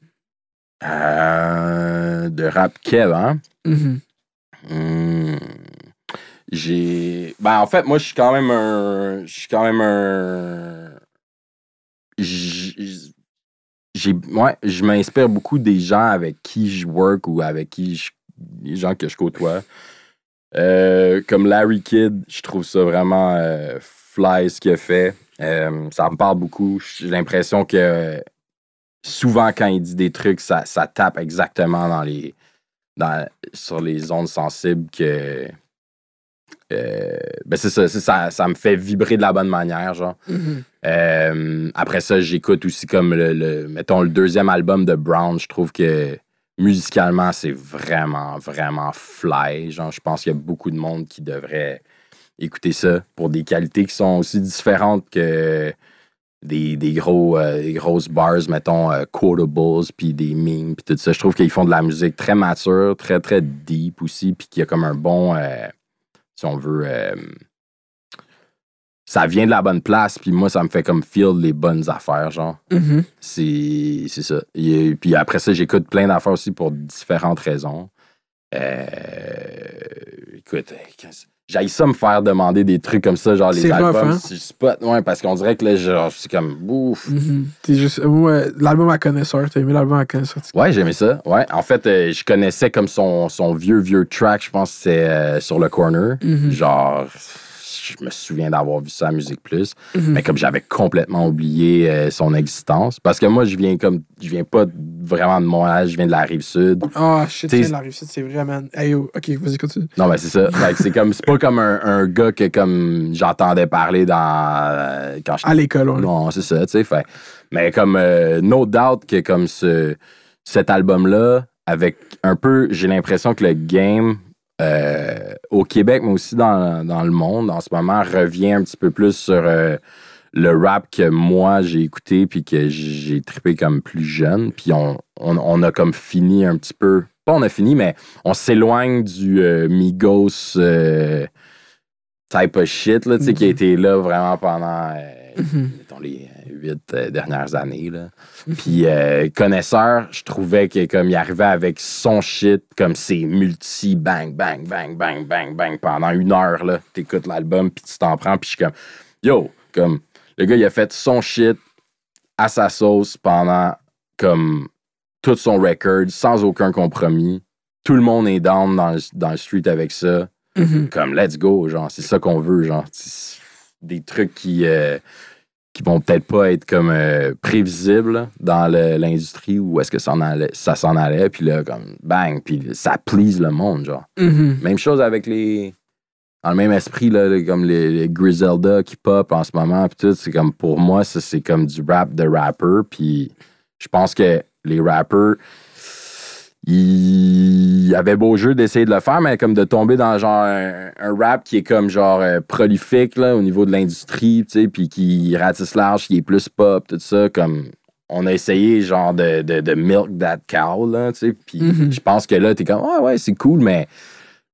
Euh, de rap Kev, hein? Mhm. Hmm. J'ai. Ben, en fait, moi, je suis quand même un. Je suis quand même un. J'ai. Ouais, je m'inspire beaucoup des gens avec qui je work ou avec qui je. Les gens que je côtoie. Euh, comme Larry Kidd, je trouve ça vraiment euh, fly ce qu'il a fait. Euh, ça me parle beaucoup. J'ai l'impression que souvent, quand il dit des trucs, ça, ça tape exactement dans les, dans, sur les ondes sensibles que. euh, ben c'est ça, ça, ça me fait vibrer de la bonne manière, genre. Mhm. Euh, après ça, j'écoute aussi comme le, le- mettons, le deuxième album de Brown. Je trouve que musicalement, c'est vraiment, vraiment fly. Genre, je pense qu'il y a beaucoup de monde qui devrait écouter ça pour des qualités qui sont aussi différentes que des, des gros, euh, des grosses bars, mettons, euh, quotables, puis des memes, puis tout ça. Je trouve qu'ils font de la musique très mature, très, très deep aussi, puis qu'il y a comme un bon, euh, si on veut, euh, ça vient de la bonne place, puis moi, ça me fait comme feel les bonnes affaires, genre. Mhm. C'est c'est ça. Et puis après ça, j'écoute plein d'affaires aussi pour différentes raisons. Écoute, J'aille ça me faire demander des trucs comme ça, genre les C'est rough, albums hein? sur spot. Ouais, parce qu'on dirait que là, genre, c'est comme ouf. Mhm. T'es juste. Ouais, l'album à connaisseur, t'as aimé l'album à connaisseur? Ouais, j'aimais ça. Ouais. En fait, euh, je connaissais comme son, son vieux, vieux track, je pense que c'est euh, sur le corner. Mhm. Genre, je me souviens d'avoir vu ça à Musique Plus. Mhm. Mais comme j'avais complètement oublié euh, son existence. Parce que moi, je viens comme. Je viens pas vraiment de Montréal, je viens de la rive sud. Ah, shit, T'sais- tiens, la réussite, c'est vraiment. Hey, yo, ok, vas-y, continue. Non, mais c'est ça. C'est comme. C'est pas comme un, un gars que comme j'entendais parler dans. euh, quand À l'école, ouais. Non, c'est ça, tu sais. Fait. Mais comme euh, No Doubt que comme ce, cet album-là, avec un peu, j'ai l'impression que le game euh, au Québec, mais aussi dans, dans le monde en ce moment, revient un petit peu plus sur euh, le rap que moi j'ai écouté puis que j'ai trippé comme plus jeune. Puis on, on, on a comme fini un petit peu. Pas on a fini, mais on s'éloigne du euh, Migos type of shit, là, qui a été là vraiment pendant mettons, les huit euh, dernières années. Là. Puis euh, connaisseur, je trouvais que comme il arrivait avec son shit, comme c'est multi bang bang bang bang bang bang pendant une heure là, t'écoutes l'album puis tu t'en prends puis je suis comme yo, comme le gars il a fait son shit à sa sauce pendant comme tout son record sans aucun compromis. Tout le monde est down dans le, dans le street avec ça Mhm. comme let's go, genre, c'est ça qu'on veut, genre. Des trucs qui, euh, qui vont peut-être pas être comme euh, prévisibles dans l'industrie où est-ce que ça, en allait- ça s'en allait, puis là, comme bang, puis ça please le monde, genre. Mhm. Même chose avec les. Dans le même esprit, là, comme les, les Griselda qui pop en ce moment, puis tout, c'est comme pour moi, ça, c'est comme du rap de rapper, puis je pense que les rappers, il avait beau jeu d'essayer de le faire, mais comme de tomber dans genre un, un rap qui est comme genre euh, prolifique là, au niveau de l'industrie, tu sais, puis qui ratisse large, qui est plus pop, tout ça, comme on a essayé genre de, de, de milk that cow, là, tu sais, puis Mhm. je pense que là, t'es comme, ouais, ouais, c'est cool, mais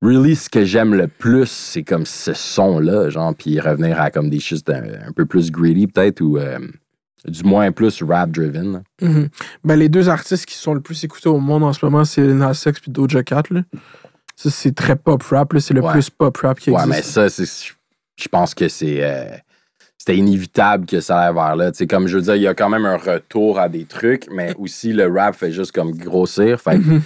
really, ce que j'aime le plus, c'est comme ce son-là, genre, puis revenir à comme des choses un, un peu plus greedy, peut-être, ou euh, du moins plus rap-driven. Mhm. Ben, les deux artistes qui sont le plus écoutés au monde en ce moment, c'est Nas X et Doja Cat. Là. Ça, c'est très pop rap. là. C'est le Ouais. plus pop rap qui Ouais, mais existe. ça, c'est, je pense que c'est, euh, c'était inévitable que ça aille vers là. Comme je veux dire, il y a quand même un retour à des trucs, mais aussi le rap fait juste comme grossir. Fait que Mhm.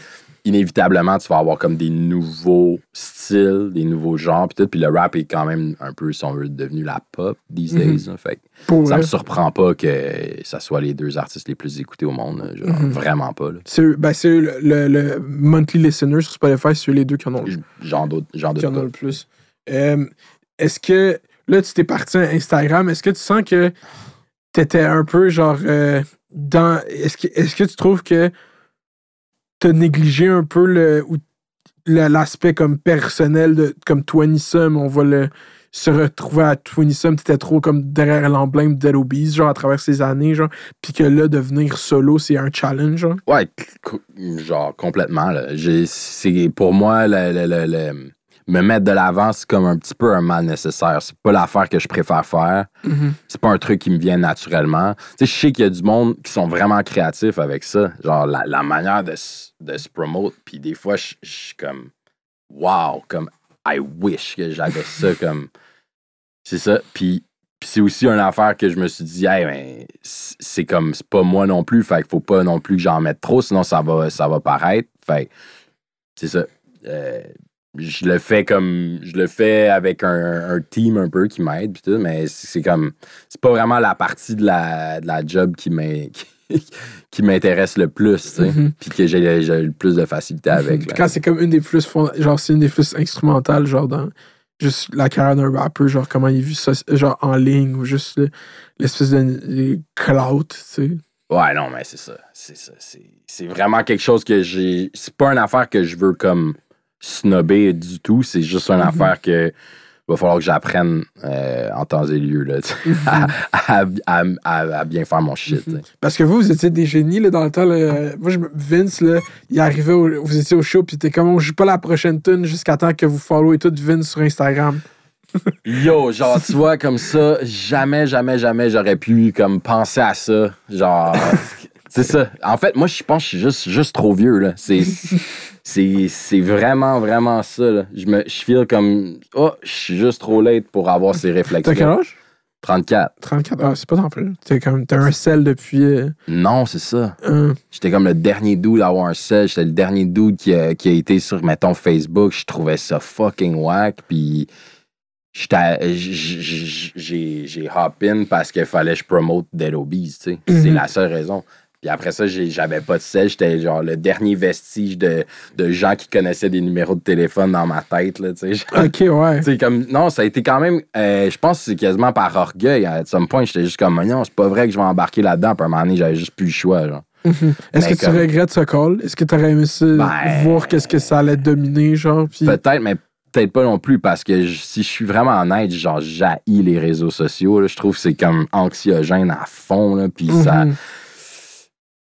Inévitablement, tu vas avoir comme des nouveaux styles, des nouveaux genres, puis tout. Puis le rap est quand même un peu, si on veut, devenu la pop these Mhm. days. Fait Pour ça vrai. me surprend pas que ça soit les deux artistes les plus écoutés au monde. Mhm. Vraiment pas. C'est ben, le, le, le monthly listener sur Spotify, c'est les deux qui en ont, Genre d'autres, genre qui en ont le plus. Euh, Est-ce que là, tu t'es parti à Instagram, est-ce que tu sens que t'étais un peu genre euh, dans. Est-ce que, est que tu trouves que t'as négligé un peu le l'aspect comme personnel de comme Twenty-Some, on va le se retrouver à Twenty-Some, t'étais trop comme derrière l'emblème de Obese, genre à travers ces années, genre, puis que là, devenir solo, c'est un challenge, genre? Ouais, genre complètement. Là. J'ai- C'est, pour moi, le- le- le- me mettre de l'avant, c'est comme un petit peu un mal nécessaire. C'est pas l'affaire que je préfère faire. C'est pas un truc qui me vient naturellement. Tu sais, je sais qu'il y a du monde qui sont vraiment créatifs avec ça. Genre, la, la manière de, de se promote. Puis des fois, je suis comme, wow, comme, I wish que j'avais ça comme. C'est ça. Puis, puis c'est aussi une affaire que je me suis dit, hey, ben, c'est comme, c'est pas moi non plus. Fait qu'il faut pas non plus que j'en mette trop, sinon ça va, ça va paraître. Fait c'est ça. Euh, je le fais comme je le fais avec un, un team un peu qui m'aide puis tout mais c'est comme c'est pas vraiment la partie de la, de la job qui m'in- qui, qui m'intéresse le plus tu sais Mhm. puis que j'ai le plus de facilité avec là. Quand c'est comme une des plus fond- genre c'est une des plus instrumentales genre dans juste la carrière d'un rappeur genre comment il vit ça genre en ligne ou juste le- l'espèce de clout tu sais ouais non mais c'est ça c'est ça c'est vraiment quelque chose que j'ai c'est pas une affaire que je veux comme snobber du tout c'est juste une Mhm. affaire que va falloir que j'apprenne euh, en temps et lieu là, sais, à, à- à- à- à bien faire mon shit sais. parce que vous vous étiez des génies là, dans le temps là. moi je me- Vince là il arrivait au- vous étiez au show puis t'es comme on joue pas la prochaine tune jusqu'à temps que vous followez tout Vince sur Instagram Yo, genre, tu vois, comme ça, jamais, jamais, jamais j'aurais pu comme penser à ça. Genre, C'est ça. En fait, moi, je pense que je suis juste, juste trop vieux, là. C'est, c'est, c'est vraiment, vraiment ça, là. Je me, je feel comme, oh, je suis juste trop late pour avoir ces réflexes T'as quel âge? 34. 34. Ah, c'est pas tant plus. T'es comme, t'as un sel depuis. euh, Non, c'est ça. un- J'étais comme le dernier dude à avoir un sel. J'étais le dernier dude qui a, qui a été sur, mettons, Facebook. Je trouvais ça fucking whack. Puis j'étais- j- j- j'ai j'ai hop in parce qu'il fallait que je promote Dead Obies, tu sais. C'est Mhm. la seule raison. Puis après ça, j'avais pas de sel. J'étais genre le dernier vestige de, de gens qui connaissaient des numéros de téléphone dans ma tête, là, tu. Ok, ouais. Tu comme, non, ça a été quand même, euh, je pense que c'est quasiment par orgueil. À some point, j'étais juste comme, non, c'est pas vrai que je vais embarquer là-dedans. Puis à un moment donné, j'avais juste plus le choix, genre. Mhm. Est-ce que tu regrettes ce call? Est-ce que t'aurais aimé ça, Ben- voir qu'est-ce que ça allait dominer, genre? Puis... Peut-être, mais peut-être pas non plus, parce que je- si je suis vraiment honnête, genre, j'haïs les réseaux sociaux. là. Je trouve que c'est comme anxiogène à fond, là, puis ça...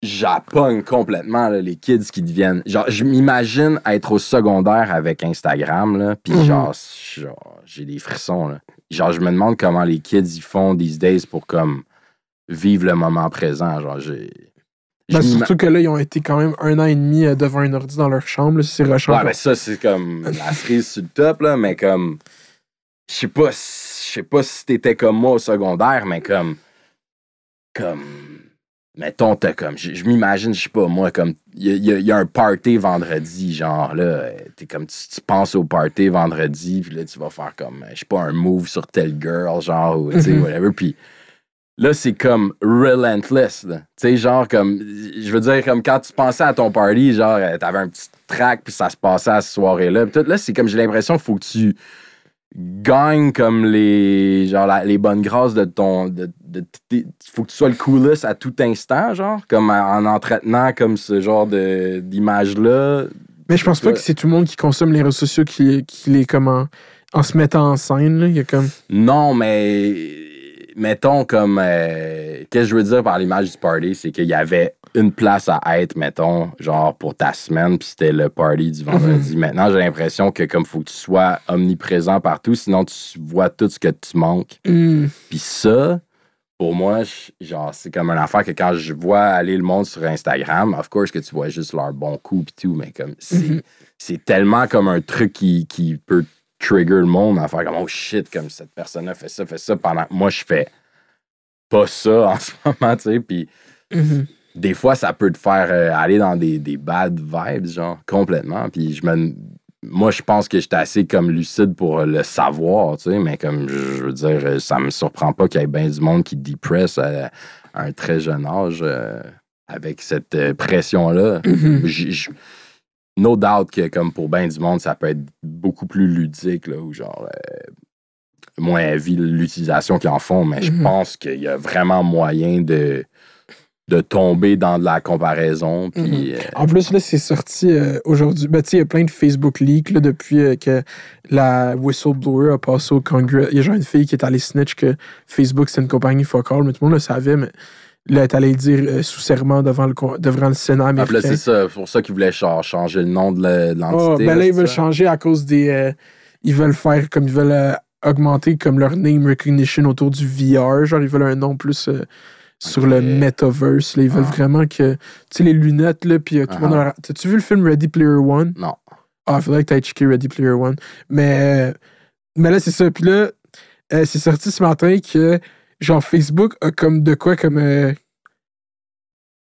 J'appogne complètement là, les kids qui deviennent. Genre, je m'imagine être au secondaire avec Instagram, là, puis Mhm. genre, genre, j'ai des frissons, là. Genre, je me demande comment les kids ils font these days pour comme vivre le moment présent. Genre, j'ai. Ben, surtout que là, ils ont été quand même un an et demi euh, devant un ordi dans leur chambre. là, C'est rushant. Ouais, ben ça, c'est comme la cerise sur le top, là, mais comme. Je sais pas, si- je sais pas si t'étais comme moi au secondaire, mais comme. Comme. Mettons, t'as comme. Je, je m'imagine, je sais pas, moi, comme. Il y, a- y y un party vendredi, genre, là. T'es comme. Tu, tu penses au party vendredi, puis là, tu vas faire comme. Je sais pas, un move sur telle girl, genre, ou, tu sais, Mhm. whatever. Puis là, c'est comme relentless. là. Tu sais, genre, comme. Je veux dire, comme quand tu pensais à ton party, genre, euh, t'avais un petit track, puis ça se passait à cette soirée-là. Puis tout, là, c'est comme, j'ai l'impression faut que tu gagnes comme les. Genre, la- les bonnes grâces de ton. de- Il faut que tu sois le coolest à tout instant, genre, comme en en entretenant comme ce genre d'image-là. Mais je pense pas que c'est tout le monde qui consomme les réseaux sociaux qui, qui les comment en se mettant en scène. Là. Il y a comme. Non, mais mettons comme euh, qu'est-ce que je veux dire par l'image du party, c'est qu'il y avait une place à être, mettons, genre pour ta semaine, puis c'était le party du vendredi. Maintenant, j'ai l'impression que comme faut que tu sois omniprésent partout, sinon tu vois tout ce que tu manques. Hmm. Puis ça, pour moi, genre c'est comme une affaire que quand je vois aller le monde sur Instagram, of course que tu vois juste leur bon coup puis tout, mais comme c'est Mhm. c'est tellement comme un truc qui, qui peut trigger le monde à faire comme oh shit, comme cette personne-là fait ça, fait ça, pendant que moi je fais pas ça en ce moment, tu sais. Puis Mhm. des fois, ça peut te faire euh, aller dans des, des bad vibes, genre, complètement. Puis je me. Moi, je pense que j'étais assez comme lucide pour le savoir, tu sais, mais comme je veux dire, euh, ça me surprend pas qu'il y ait bien du monde qui dépresse à, à un très jeune âge euh, avec cette euh, pression-là. J- No doubt que, comme pour bien du monde, ça peut être beaucoup plus ludique, là, ou genre euh, moins heavy l'utilisation qu'ils en font, mais je Mhm. pense qu'il y a vraiment moyen de, de tomber dans de la comparaison. Puis, euh, En plus, là, c'est sorti euh, aujourd'hui. Ben, tu sais, il y a plein de Facebook leaks là, depuis euh, que la whistleblower a passé au Congrès. Il y a genre une fille qui est allée snitch que Facebook, c'est une compagnie fuck all, mais tout le monde le savait, mais là, elle est allée le dire euh, sous serment devant le, devant le Sénat ah, américain. c'est ça, pour ça qu'ils voulaient cha- changer le nom de Oh, l'entité. ben là, ils veulent ça? changer à cause des. ils veulent faire comme ils veulent augmenter comme leur name recognition autour du VR. Genre, ils veulent un nom plus sur le metaverse. là. ils veulent Ah. vraiment que. Tu sais, les lunettes, là, puis euh, tout le monde. A- T'as-tu vu le film Ready Player One? Non. Ah, il faudrait que tu checké Ready Player One. Mais, euh, mais là, c'est ça. Puis là, euh, c'est sorti ce matin que, genre, Facebook a comme de quoi, comme. euh,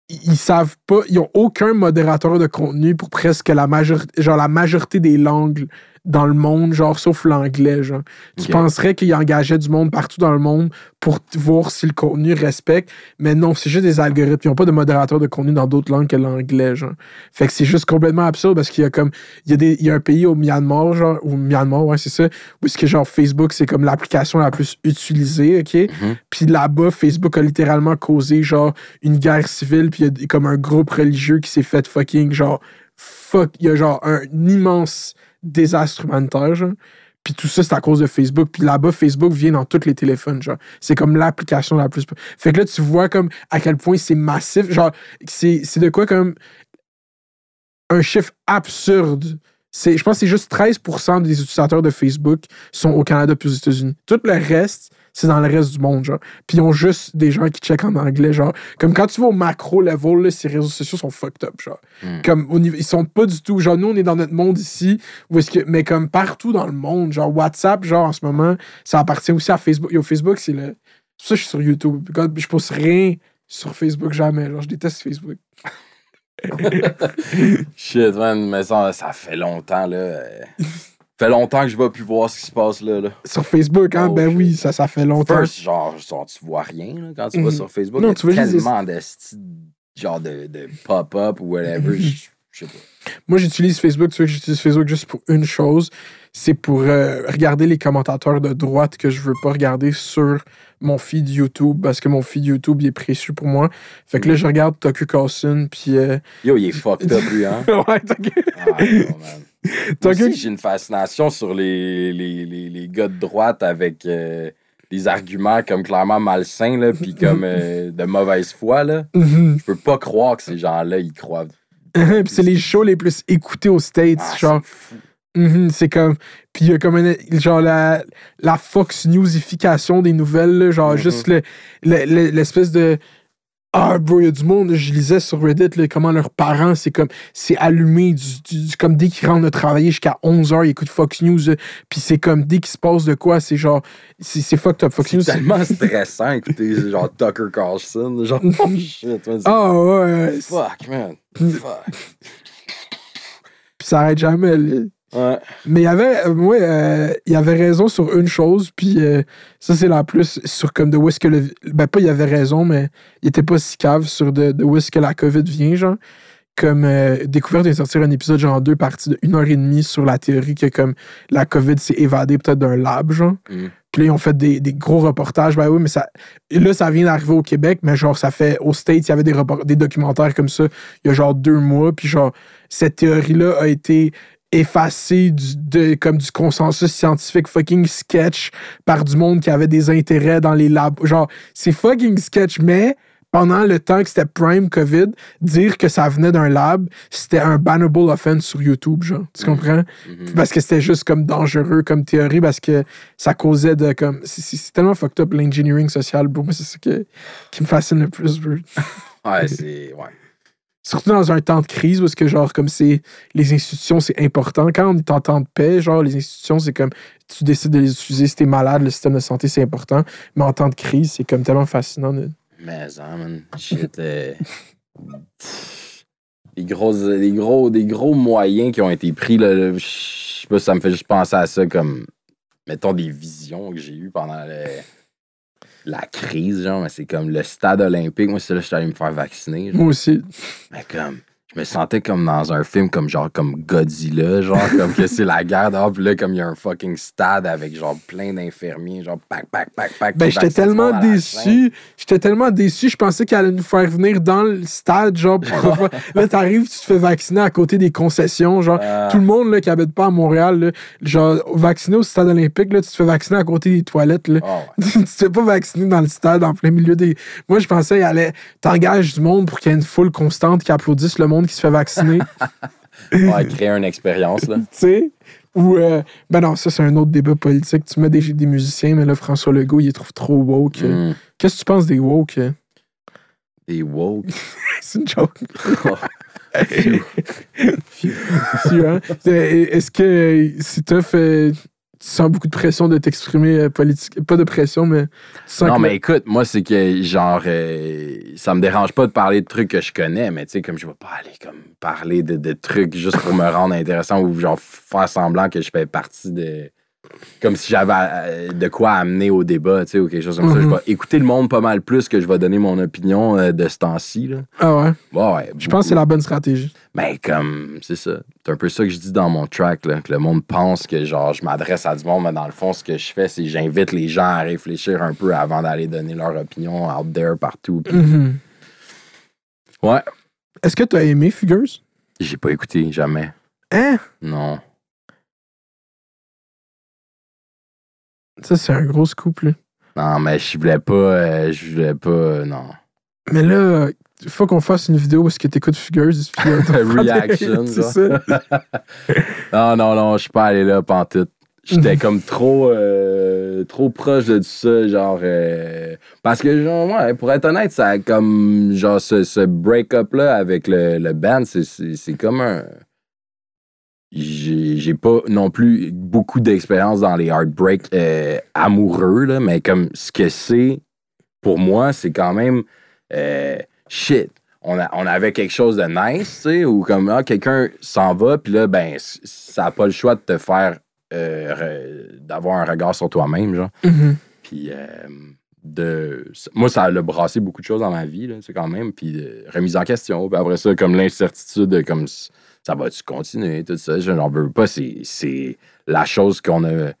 ils ils savent pas, ils ont aucun modérateur de contenu pour presque la majorité, genre la majorité des langues dans le monde, genre sauf l'anglais, genre. Tu penserais qu'ils engageaient du monde partout dans le monde pour voir si le contenu respecte, mais non, c'est juste des algorithmes. Ils n'ont pas de modérateur de contenu dans d'autres langues que l'anglais, genre. Fait que c'est juste complètement absurde parce qu'il y a comme, il y a, des, il y a un pays au Myanmar, genre, au Myanmar, ouais, c'est ça, où est-ce que genre Facebook, c'est comme l'application la plus utilisée, OK? Mhm. Puis là-bas, Facebook a littéralement causé, genre, une guerre civile, puis il y a comme un groupe religieux qui s'est fait fucking, genre, fuck, il y a genre un immense désastre humanitaire, genre. Puis tout ça, c'est à cause de Facebook. Puis là-bas, Facebook vient dans tous les téléphones, genre. C'est comme l'application la plus... Fait que là, tu vois comme à quel point c'est massif. Genre, c'est de quoi comme un chiffre absurde. Je pense que c'est juste 13% des utilisateurs de Facebook sont au Canada puis aux États-Unis. Tout le reste, c'est dans le reste du monde, genre. Puis ils ont juste des gens qui checkent en anglais, genre. Comme quand tu vas au macro level, là, ces réseaux sociaux sont fucked up, genre. Hmm. Comme au niveau, ils sont pas du tout. Genre, nous, on est dans notre monde ici, où est-ce que, mais comme partout dans le monde, genre WhatsApp, genre en ce moment, ça appartient aussi à Facebook. Yo, Facebook, c'est le. C'est ça je suis sur YouTube. Quand je poste rien sur Facebook jamais. Genre, je déteste Facebook. Shit, man, mais ça, ça fait longtemps, là. fait longtemps que je vais plus voir ce qui se passe là. là. Sur Facebook, hein? Oh, ben oui, ça, ça fait longtemps. First, genre, genre, tu vois rien là, quand tu vas Mhm. sur Facebook. Non, Il y a tu vois tellement de genre de, de pop-up ou whatever. je je sais pas. Moi, j'utilise Facebook. Tu vois que j'utilise Facebook juste pour une chose. C'est pour euh, regarder les commentateurs de droite que je veux pas regarder sur mon feed YouTube parce que mon feed YouTube il est précieux pour moi. Fait que là, je regarde Tucker Carlson puis. euh, Yo, il est fucked up, lui, hein? ouais, Tucker. Ah, non, man. Moi aussi, j'ai une fascination sur les, les, les, les gars de droite avec euh, des arguments comme clairement malsains, là, puis comme euh, de mauvaise foi, là. Mhm. Je peux pas croire que ces gens-là, ils croient. Puis c'est les shows les plus écoutés aux States. Ah, genre. Mhm, c'est comme. Puis il y a comme genre la, la Fox Newsification des nouvelles, là, genre Mhm. juste le- le- le- l'espèce de. Ah, bro, il y a du monde, je lisais sur Reddit là, comment leurs parents, c'est comme. C'est allumé, du, comme dès qu'ils rentrent de travailler jusqu'à 11h, ils écoutent Fox News. là, Puis c'est comme dès qu'il se passe de quoi, c'est genre. C'est c'est fucked up. Fox News. C'est tellement stressant, écoutez, genre Tucker Carlson. Genre, oh shit, Ah ouais, Fuck, man. Fuck. Puis ça arrête jamais. là. Ouais. Mais il y avait, euh, ouais, euh, il avait raison sur une chose, puis euh, ça, c'est la plus sur comme de où est-ce que le. Ben, pas il avait raison, mais il était pas si cave sur de, de où est-ce que la COVID vient, genre. Comme euh, découverte de sortir un épisode, genre en deux parties de une heure et demie sur la théorie que comme la COVID s'est évadée peut-être d'un lab, genre. Mm. Puis là, ils ont fait des, des gros reportages. Ben oui, mais ça. et Là, ça vient d'arriver au Québec, mais genre, ça fait. Aux States, il y avait des, des documentaires comme ça il y a genre deux mois. Puis genre, cette théorie-là a été effacée du, de, comme du consensus scientifique fucking sketch par du monde qui avait des intérêts dans les labs. Genre, c'est fucking sketch, mais pendant le temps que c'était Prime COVID, dire que ça venait d'un lab, c'était un bannable offense sur YouTube, genre. Tu comprends? Mhm. Parce que c'était juste comme dangereux comme théorie, parce que ça causait de comme. C'est tellement fucked up l'engineering social, bro. Moi, c'est ça que- qui me fascine le plus, bro. Ouais, c'est. Ouais. Surtout dans un temps de crise, parce que, genre, comme c'est. Les institutions, c'est important. Quand on est en temps de paix, genre, les institutions, c'est comme. Tu décides de les utiliser si t'es malade, le système de santé, c'est important. Mais en temps de crise, c'est comme tellement fascinant. Mais, hein, man. Shit. euh, Des, grosses, des, gros, des gros moyens qui ont été pris, là. là, Je sais pas, ça me fait juste penser à ça comme. Mettons des visions que j'ai eues pendant le- la crise, genre. Mais c'est comme le stade olympique. Moi, c'est là que je suis allé me faire vacciner. genre. Moi aussi. Mais comme, je me sentais comme dans un film comme genre comme Godzilla, genre comme que c'est la guerre dehors, puis là comme il y a un fucking stade avec genre plein d'infirmiers, genre pack pack pack pack. Ben, j'étais tellement déçu. J'étais tellement déçu. Je pensais qu'elle allait nous faire venir dans le stade, genre. pour- là, t'arrives, tu te fais vacciner à côté des concessions, genre. Ah. Tout le monde là, qui habite pas à Montréal, là, genre, vacciné au stade olympique, là, tu te fais vacciner à côté des toilettes, là. Ah ouais. tu te fais pas vacciner dans le stade, en plein milieu des. Moi, je pensais qu'il allait. T'engages du monde pour qu'il y ait une foule constante qui applaudisse le monde qui se fait vacciner. Ouais, créer une expérience là. tu sais? Ou. euh, ben non, ça, c'est un autre débat politique. Tu mets des, des musiciens, mais là, François Legault, il les trouve trop woke. Mm. Qu'est-ce que tu penses des woke? Des woke? C'est une joke. Vois? Euh, Est-ce que c'est tough, euh, tu sens beaucoup de pression de t'exprimer euh, politique? Pas de pression, mais tu sens Non, que mais écoute, moi, c'est que, genre, euh, ça me dérange pas de parler de trucs que je connais, mais tu sais, comme je vais pas aller comme parler de, de trucs juste pour me rendre intéressant ou, genre, faire semblant que je fais partie de. Comme si j'avais euh, de quoi amener au débat, tu sais, ou quelque chose comme ça. Je Mhm. vais écouter le monde pas mal plus que je vais donner mon opinion euh, de ce temps-ci. Ah ouais? Ouais, ouais, Je pense que c'est la bonne stratégie. mais comme, c'est ça. C'est un peu ça que je dis dans mon track, là, que le monde pense que, genre, je m'adresse à du monde, mais dans le fond, ce que je fais, c'est que j'invite les gens à réfléchir un peu avant d'aller donner leur opinion out there partout. Mhm. Ouais. Est-ce que tu as aimé Figures? J'ai pas écouté, jamais. Hein? Non. Ça, c'est un gros scoop, là. Non, mais je voulais pas, euh, je voulais pas, euh, non. Mais là, il faut qu'on fasse une vidéo où est-ce que t'écoutes puis, euh, t'en des- Reaction, C'est ça. Non, non, non, je suis pas allé là, pantoute. J'étais comme trop, euh, euh, trop proche de ça, genre. euh, parce que, genre, ouais, pour être honnête, ça a comme. Genre, ce, ce break-up-là avec le, le band, c'est- c'est c'est comme un. J'ai pas non plus beaucoup d'expérience dans les heartbreaks euh, amoureux, là, mais comme ce que c'est, pour moi, c'est quand même. euh, shit. On, a- on avait quelque chose de nice, tu sais, ou comme ah, quelqu'un s'en va, puis là, ben, ça n'a pas le choix de te faire. euh, d'avoir un regard sur toi-même, genre. Mhm. Puis, euh, de, moi, ça a brassé beaucoup de choses dans ma vie, là, c'est quand même. Puis, remise en question. Puis après ça, comme l'incertitude, de comme ça va-tu continuer, tout ça? Je n'en veux pas. C'est, la chose qu'on a,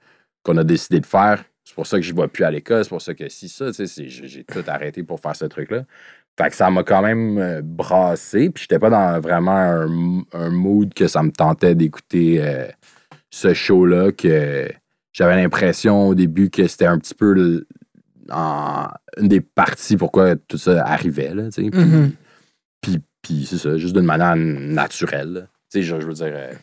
a décidé de faire. C'est pour ça que je ne vais plus à l'école. C'est pour ça que si ça, j'ai, tout arrêté pour faire ce truc-là. Fait que ça m'a quand même euh, brassé. Puis, j'étais pas dans vraiment un, un mood que ça me tentait d'écouter euh, ce show-là. Que j'avais l'impression au début que c'était un petit peu en- une des parties pourquoi tout ça arrivait. Là, Mhm. Puis, c'est ça, juste d'une manière naturelle. Tu sais, je, je veux dire. euh,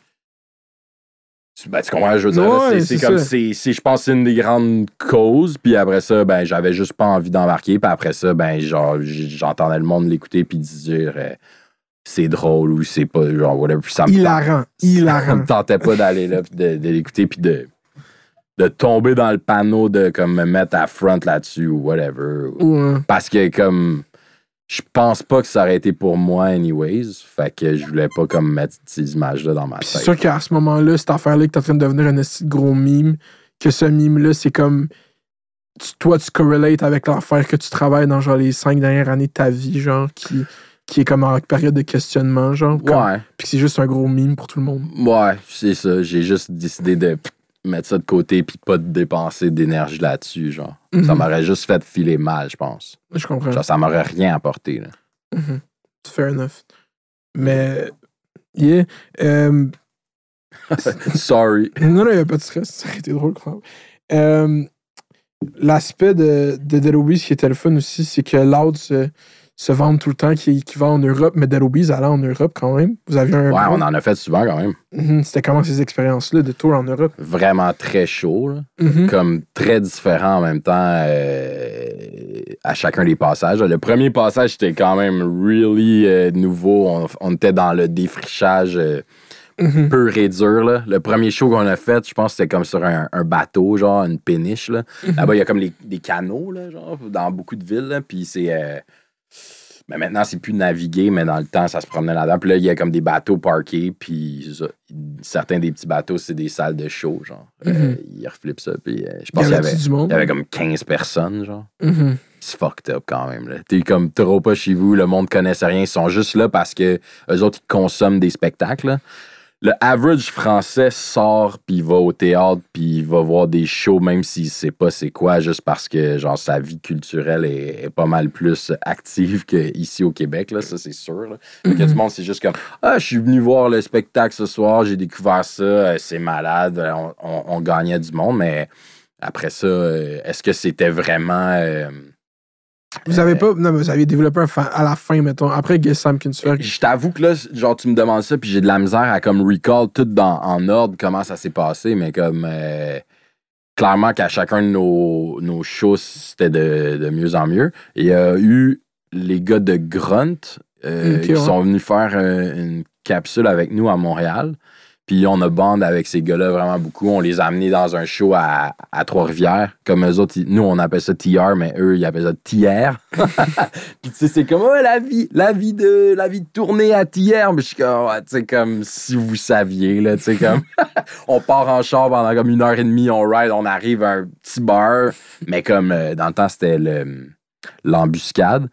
tu- ben, tu comprends, je veux dire. Ouais, c'est, comme c'est- je pense c'est une des grandes causes. Puis après ça, ben, j'avais juste pas envie d'embarquer. Puis après ça, ben, genre, j'entendais le monde l'écouter puis dire euh, c'est drôle ou c'est pas, genre, whatever. Puis ça me Hilarant. ça Hilarant. me tentait pas d'aller là puis de, de l'écouter puis de, de tomber dans le panneau de comme me mettre à front là-dessus ou whatever. Ouais. Parce que comme je pense pas que ça aurait été pour moi anyways. Fait que je voulais pas comme mettre ces images-là dans ma Puis c'est tête. sûr qu'à ce moment-là, cette affaire-là, que t'es en train de devenir un gros mime, que ce mime-là, c'est comme. tu- toi, tu correlates avec l'affaire que tu travailles dans genre les cinq dernières années de ta vie, genre, qui, qui est comme en période de questionnement, genre. comme- Ouais, Puis c'est juste un gros mime pour tout le monde. ouais, c'est ça. J'ai juste décidé de mettre ça de côté puis pas de dépenser d'énergie là-dessus, genre. Ça Mhm. m'aurait juste fait filer mal, je pense. Je comprends. Genre, ça m'aurait rien apporté, là. Mhm. Fair enough. Mais. Yeah. euh, Sorry. Non, non, il n'y a pas de stress. Ça aurait été drôle quand même. Euh, L'aspect de, de Dead qui était le fun aussi, c'est que Loud se, se vend tout le temps, qui, qui va en Europe, mais Dead allait en Europe quand même. Vous aviez un. Ouais, on en a fait souvent quand même. Mhm. C'était comment ces expériences-là de tour en Europe? Vraiment très chaud, là. Mhm. comme très différent en même temps euh, à chacun des passages. Le premier passage, c'était quand même really euh, nouveau. On, on était dans le défrichage euh, Mhm. dur. là. Le premier show qu'on a fait, je pense que c'était comme sur un, un bateau, genre une péniche. Là. Là-bas, il y a comme les, des canaux, là, genre, dans beaucoup de villes. Puis c'est. Mais maintenant, c'est plus naviguer, mais dans le temps, ça se promenait là-dedans. Puis là, il y a comme des bateaux parqués. Puis ça. certains des petits bateaux, c'est des salles de show, genre. Euh, Mhm. ils reflippent ça. Puis euh, je pense qu'il y avait avait. du monde? Il y avait comme 15 personnes, genre. Mhm. C'est fucked up quand même. T'es comme trop pas chez vous, le monde connaissait rien. Ils sont juste là parce que eux autres, ils consomment des spectacles. Le average français sort, puis va au théâtre, puis va voir des shows, même s'il sait pas c'est quoi, juste parce que genre sa vie culturelle est, est pas mal plus active qu'ici au Québec, là, ça c'est sûr. Là. Du monde, c'est juste comme Ah, je suis venu voir le spectacle ce soir, j'ai découvert ça, euh, c'est malade, on, on- on gagnait du monde, mais après ça, euh, est-ce que c'était vraiment. euh, Vous avez pas. Non, mais vous avez développé un fan à la fin, mettons, après Guess Sam Kinsberg. Je t'avoue que là, genre, tu me demandes ça, puis j'ai de la misère à comme recall tout dans, en ordre comment ça s'est passé, mais comme euh, clairement qu'à chacun de nos, nos shows, c'était de, de mieux en mieux. Il y a eu les gars de Grunt euh, qui ouais. sont venus faire euh, une capsule avec nous à Montréal. Puis on a bande avec ces gars-là vraiment beaucoup. On les a amenés dans un show à, à Trois-Rivières. Comme eux autres, ils- nous, on appelle ça TR, mais eux, ils appellent ça TR. Puis tu sais, c'est comme ouais, la vie, la vie de la vie de tournée à TR. Mais je suis comme, ouais, tu sais, comme si vous saviez, là, tu sais, comme on part en char pendant comme une heure et demie, on ride, on arrive à un petit bar. Mais comme euh, dans le temps, c'était le- l'embuscade.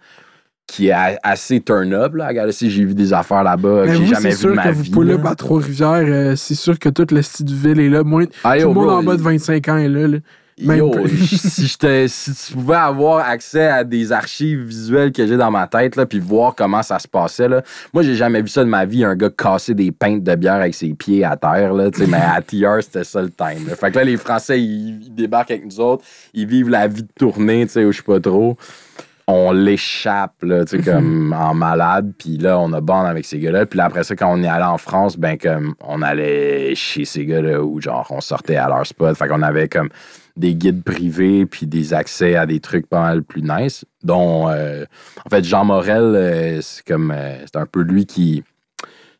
Qui est assez turn-up, là. Regarde, si j'ai vu des affaires là-bas que j'ai vous, jamais c'est vu de ma que vous vie. pull là. à Trois-Rivières, euh, c'est sûr que toute le style de ville est là. Moins, Ah, tout le monde bro, en bas de il- 25 ans est là. là. Même Yo, si, si tu pouvais avoir accès à des archives visuelles que j'ai dans ma tête, là, puis voir comment ça se passait, là. moi, j'ai jamais vu ça de ma vie, un gars casser des pintes de bière avec ses pieds à terre, là, mais à TR, c'était ça le time. là. Fait que là, les Français, ils, ils débarquent avec nous autres, ils vivent la vie de tournée, tu sais, je sais pas trop. On l'échappe, là, tu sais, comme en malade. Puis là, on a bande avec ces gars-là. Puis là, après ça, quand on est allé en France, ben, comme, on allait chez ces gars-là où, genre, on sortait à leur spot. Fait qu'on avait, comme, des guides privés puis des accès à des trucs pas mal plus nice. Dont, euh, en fait, Jean Morel, euh, c'est comme, euh, c'est un peu lui qui,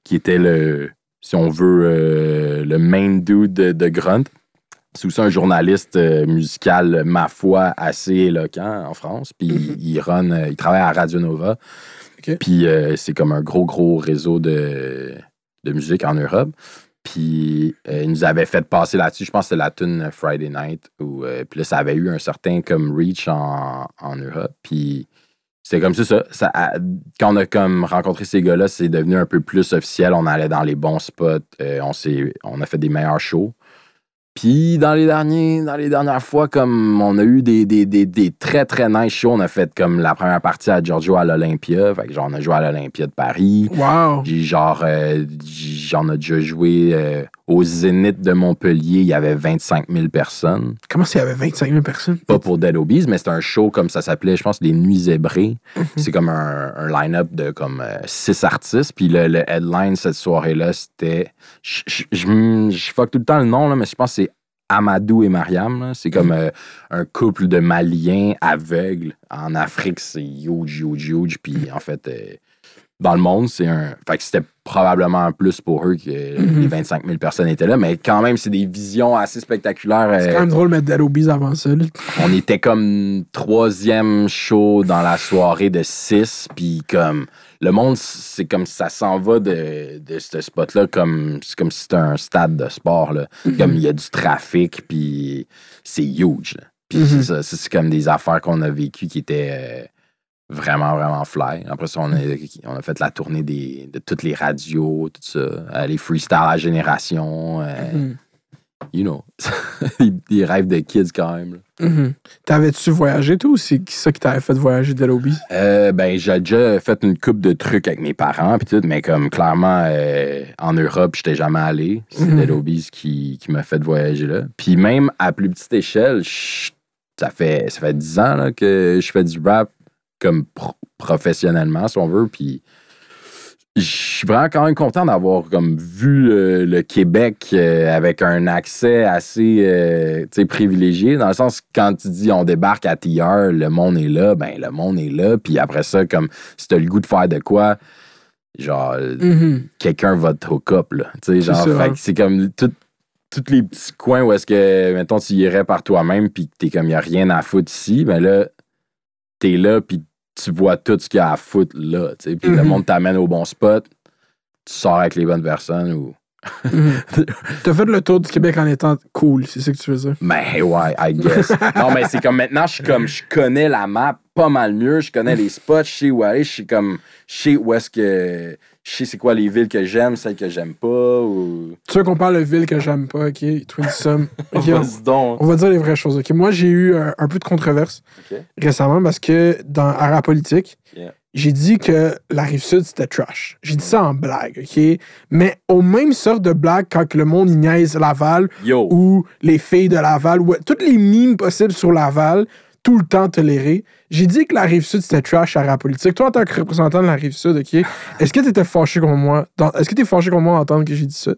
qui était le, si on veut, le main dude de, de Grunt. C'est aussi un journaliste euh, musical, ma foi, assez éloquent en France. Puis il- il, run, euh, il travaille à Radio Nova. Puis euh, c'est comme un gros, gros réseau de, de musique en Europe. Puis euh, il nous avait fait passer là-dessus, je pense que c'était la tune Friday Night. Où, euh, puis là, ça avait eu un certain comme reach en, en Europe. Puis c'est comme ça, ça, quand on a comme rencontré ces gars-là, c'est devenu un peu plus officiel. On allait dans les bons spots. on, on a fait des meilleurs shows. Puis dans les derniers, dans les dernières fois, comme on a eu des, des, des, des très très nice shows, on a fait comme la première partie à Giorgio à l'Olympia. Fait que genre on a joué à l'Olympia de Paris. Wow. J'ai genre euh, j'en ai déjà joué euh, au Zénith de Montpellier, il y avait 25 000 personnes. Comment s'il y avait 25 000 personnes? Pas pour Dead Obies, mais c'était un show comme ça s'appelait, je pense, Les Nuits Zébrées. C'est comme un, un line-up de comme euh, six artistes. Puis le, le headline cette soirée-là, c'était. Je, je, je, je fuck tout le temps le nom, là, mais je pense que c'est Amadou et Mariam. C'est comme euh, un couple de Maliens aveugles. En Afrique, c'est huge, huge, huge. Puis en fait, euh, dans le monde, c'est un. Fait que c'était probablement plus pour eux que les 25 000 personnes étaient là. Mais quand même, c'est des visions assez spectaculaires. C'est euh, quand même drôle de mettre Dead Obies avant ça. là. on était comme troisième show dans la soirée de six, puis comme le monde, c'est comme ça s'en va de, de ce spot-là, comme c'est comme si c'était un stade de sport là. Comme il y a du trafic, puis c'est huge. là. Puis Mhm. c'est ça, ça, c'est comme des affaires qu'on a vécues qui étaient euh, vraiment vraiment fly. Après ça, on a, on a fait la tournée des, de toutes les radios, tout ça, euh, les freestyle à génération. euh, Mhm. You know, des, rêves de kids quand même. Mhm. T'avais-tu voyagé, toi, ou c'est ça qui t'avait fait voyager Dead Obies? Euh, ben, j'ai déjà fait une coupe de trucs avec mes parents, puis tout, mais comme clairement, euh, en Europe, j'étais jamais allé. C'est Mhm. Dead Obies qui, qui m'a fait voyager là. Puis même à plus petite échelle, ça fait, ça fait 10 ans là, que je fais du rap comme pro- professionnellement, si on veut, puis je suis vraiment quand même content d'avoir comme vu le, le Québec euh, avec un accès assez euh, tu privilégié dans le sens que quand tu dis on débarque à TR, le monde est là, ben le monde est là, puis après ça comme si t'as le goût de faire de quoi, genre Mhm. quelqu'un va te hook up là, tu sais genre hein. c'est comme tout tous les petits coins où est-ce que mettons tu irais par toi-même puis que t'es comme y a rien à foutre ici, ben là t'es là puis tu vois tout ce qu'il y a à foutre là, puis le Mhm. monde t'amène au bon spot, tu sors avec les bonnes personnes ou Mhm. T'as fait le tour du Québec en étant cool, c'est ça que tu veux dire? Ben ouais, I guess. non, mais c'est comme maintenant, je suis comme je connais la map pas mal mieux, je connais les spots, je sais où aller, je sais comme je sais où est-ce que je sais c'est quoi les villes que j'aime, celles que j'aime pas ou Tu veux qu'on parle de ville que j'aime pas, ok? Twin Sum. Ok, on, va dire les vraies choses, ok? Moi, j'ai eu un peu de controverse récemment parce que dans Ara Politique, Yeah. j'ai dit que la rive sud c'était trash. J'ai dit ça en blague, ok? Mais aux mêmes sortes de blagues quand le monde il niaise Laval ou les filles de Laval, ou toutes les mimes possibles sur Laval, tout le temps tolérées. J'ai dit que la rive sud c'était trash à la politique. Toi, en tant que représentant de la rive sud, ok? Est-ce que tu étais fâché contre moi? dans- Est-ce que tu es fâché contre moi d'entendre que j'ai dit ça?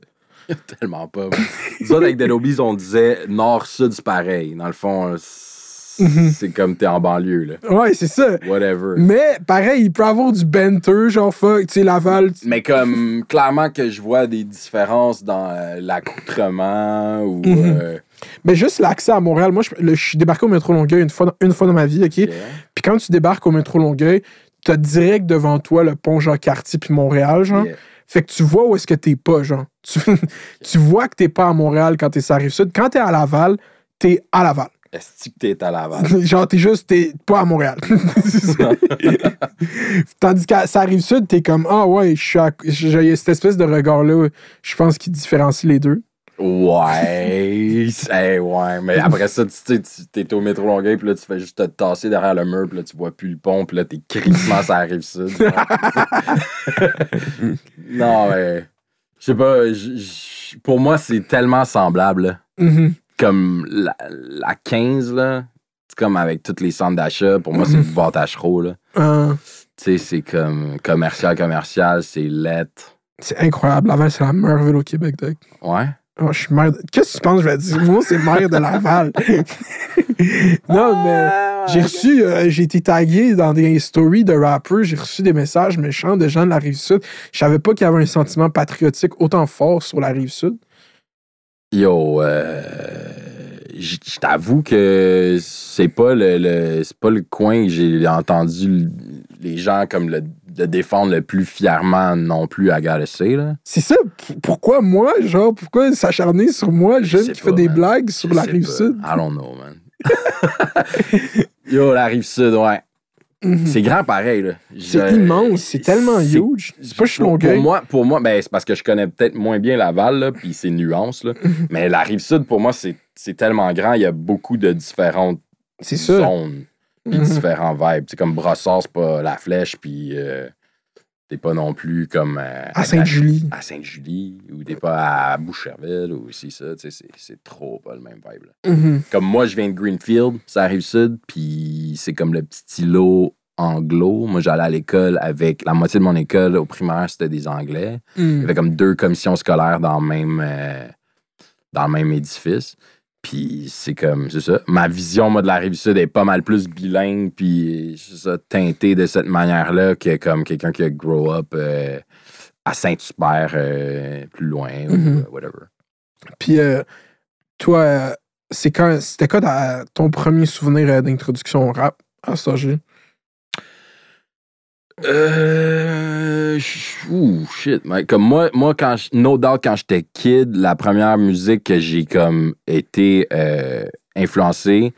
Tellement pas. Nous autres, avec Dead Obies, on disait nord-sud, c'est pareil. Dans le fond, Mhm. c'est comme t'es en banlieue, là. Ouais, c'est ça. Whatever. Mais pareil, il peut avoir du banter, genre fuck, tu sais, Laval. tu- Mais comme clairement que je vois des différences dans euh, l'accoutrement ou. Mhm. euh, Mais juste l'accès à Montréal. Moi, je, le- je suis débarqué au métro Longueuil une fois, dans- une fois dans ma vie, OK? Puis quand tu débarques au métro Longueuil, t'as direct devant toi le pont Jean-Cartier puis Montréal, genre. Yeah. Fait que tu vois où est-ce que t'es pas, genre. Tu, tu vois que t'es pas à Montréal quand t'es sur la Rive-Sud. Quand t'es à Laval, t'es à Laval. Est-ce que t'es à Laval? genre, t'es juste, t'es pas à Montréal. Ça. Tandis qu'à sa Rive-Sud, t'es comme, ah ouais, je suis à- j'ai cette espèce de regard-là, je pense, qui différencie les deux. Ouais, c'est- ouais, mais après ça, tu sais, t'es au métro Longueuil, puis là, tu fais juste te tasser derrière le mur, puis là, tu vois plus le pont, puis là, t'es crissement sur la rive sud. non, mais, je sais pas, j- j- pour moi, c'est tellement semblable. Mhm. Comme la, la 15, là, comme avec tous les centres d'achat. Pour moi, c'est du boîte à chevaux, là. Euh, Tu sais, c'est comme commercial, commercial, c'est lettre. c'est incroyable. Laval, c'est la meilleure ville au Québec, Doc. Ouais? Oh, je suis maire. de- Qu'est-ce que tu penses? Que je vais dire? Moi, c'est maire de Laval. non, mais j'ai reçu, euh, j'ai été tagué dans des stories de rappers, j'ai reçu des messages méchants de gens de la rive sud. Je savais pas qu'il y avait un sentiment patriotique autant fort sur la rive sud. Yo, euh, je t'avoue que c'est pas le, le- c'est pas le coin que j'ai entendu les gens comme le, le défendre le plus fièrement non plus à. C'est ça. p- Pourquoi moi, genre, pourquoi s'acharner sur moi, jeune qui pas, fait des man. blagues sur Je la rive pas. sud? I don't know, man. Yo, la rive sud, ouais. Mhm. C'est grand pareil, là. C'est Je- immense, c'est tellement huge. C'est pas juste pour, pour Longueuil. moi, pour moi ben, c'est parce que je connais peut-être moins bien Laval, là, puis c'est nuances, là. Mhm. Mais la rive sud, pour moi, c'est tellement grand. Il y a beaucoup de différentes zones, puis Mhm. différents vibes. C'est comme Brossard, c'est pas la flèche, puis euh, t'es pas non plus comme. euh, À Sainte-Julie. À Sainte-Julie, ou t'es pas à Boucherville, ou aussi ça. tu sais, C'est trop pas le même vibe, là. Mhm. Comme moi, je viens de Greenfield, ça rive sud, puis c'est comme le petit îlot anglo. Moi, j'allais à l'école avec la moitié de mon école au primaire, c'était des Anglais. Il y Mhm. avait comme deux commissions scolaires dans le même, euh, dans le même édifice. Puis c'est comme, c'est ça. Ma vision, moi, de la rive sud est pas mal plus bilingue, puis c'est ça, teintée de cette manière-là que comme quelqu'un qui a grow up euh, à Saint-Hubert, euh, plus loin, ou Mhm. euh, whatever. Puis euh, toi, c'est quand c'était quoi ton premier souvenir d'introduction au rap à âge? Euh. Ouh, shit. man. Comme moi, moi quand je- no doubt, quand j'étais kid, la première musique que j'ai comme été euh, influencé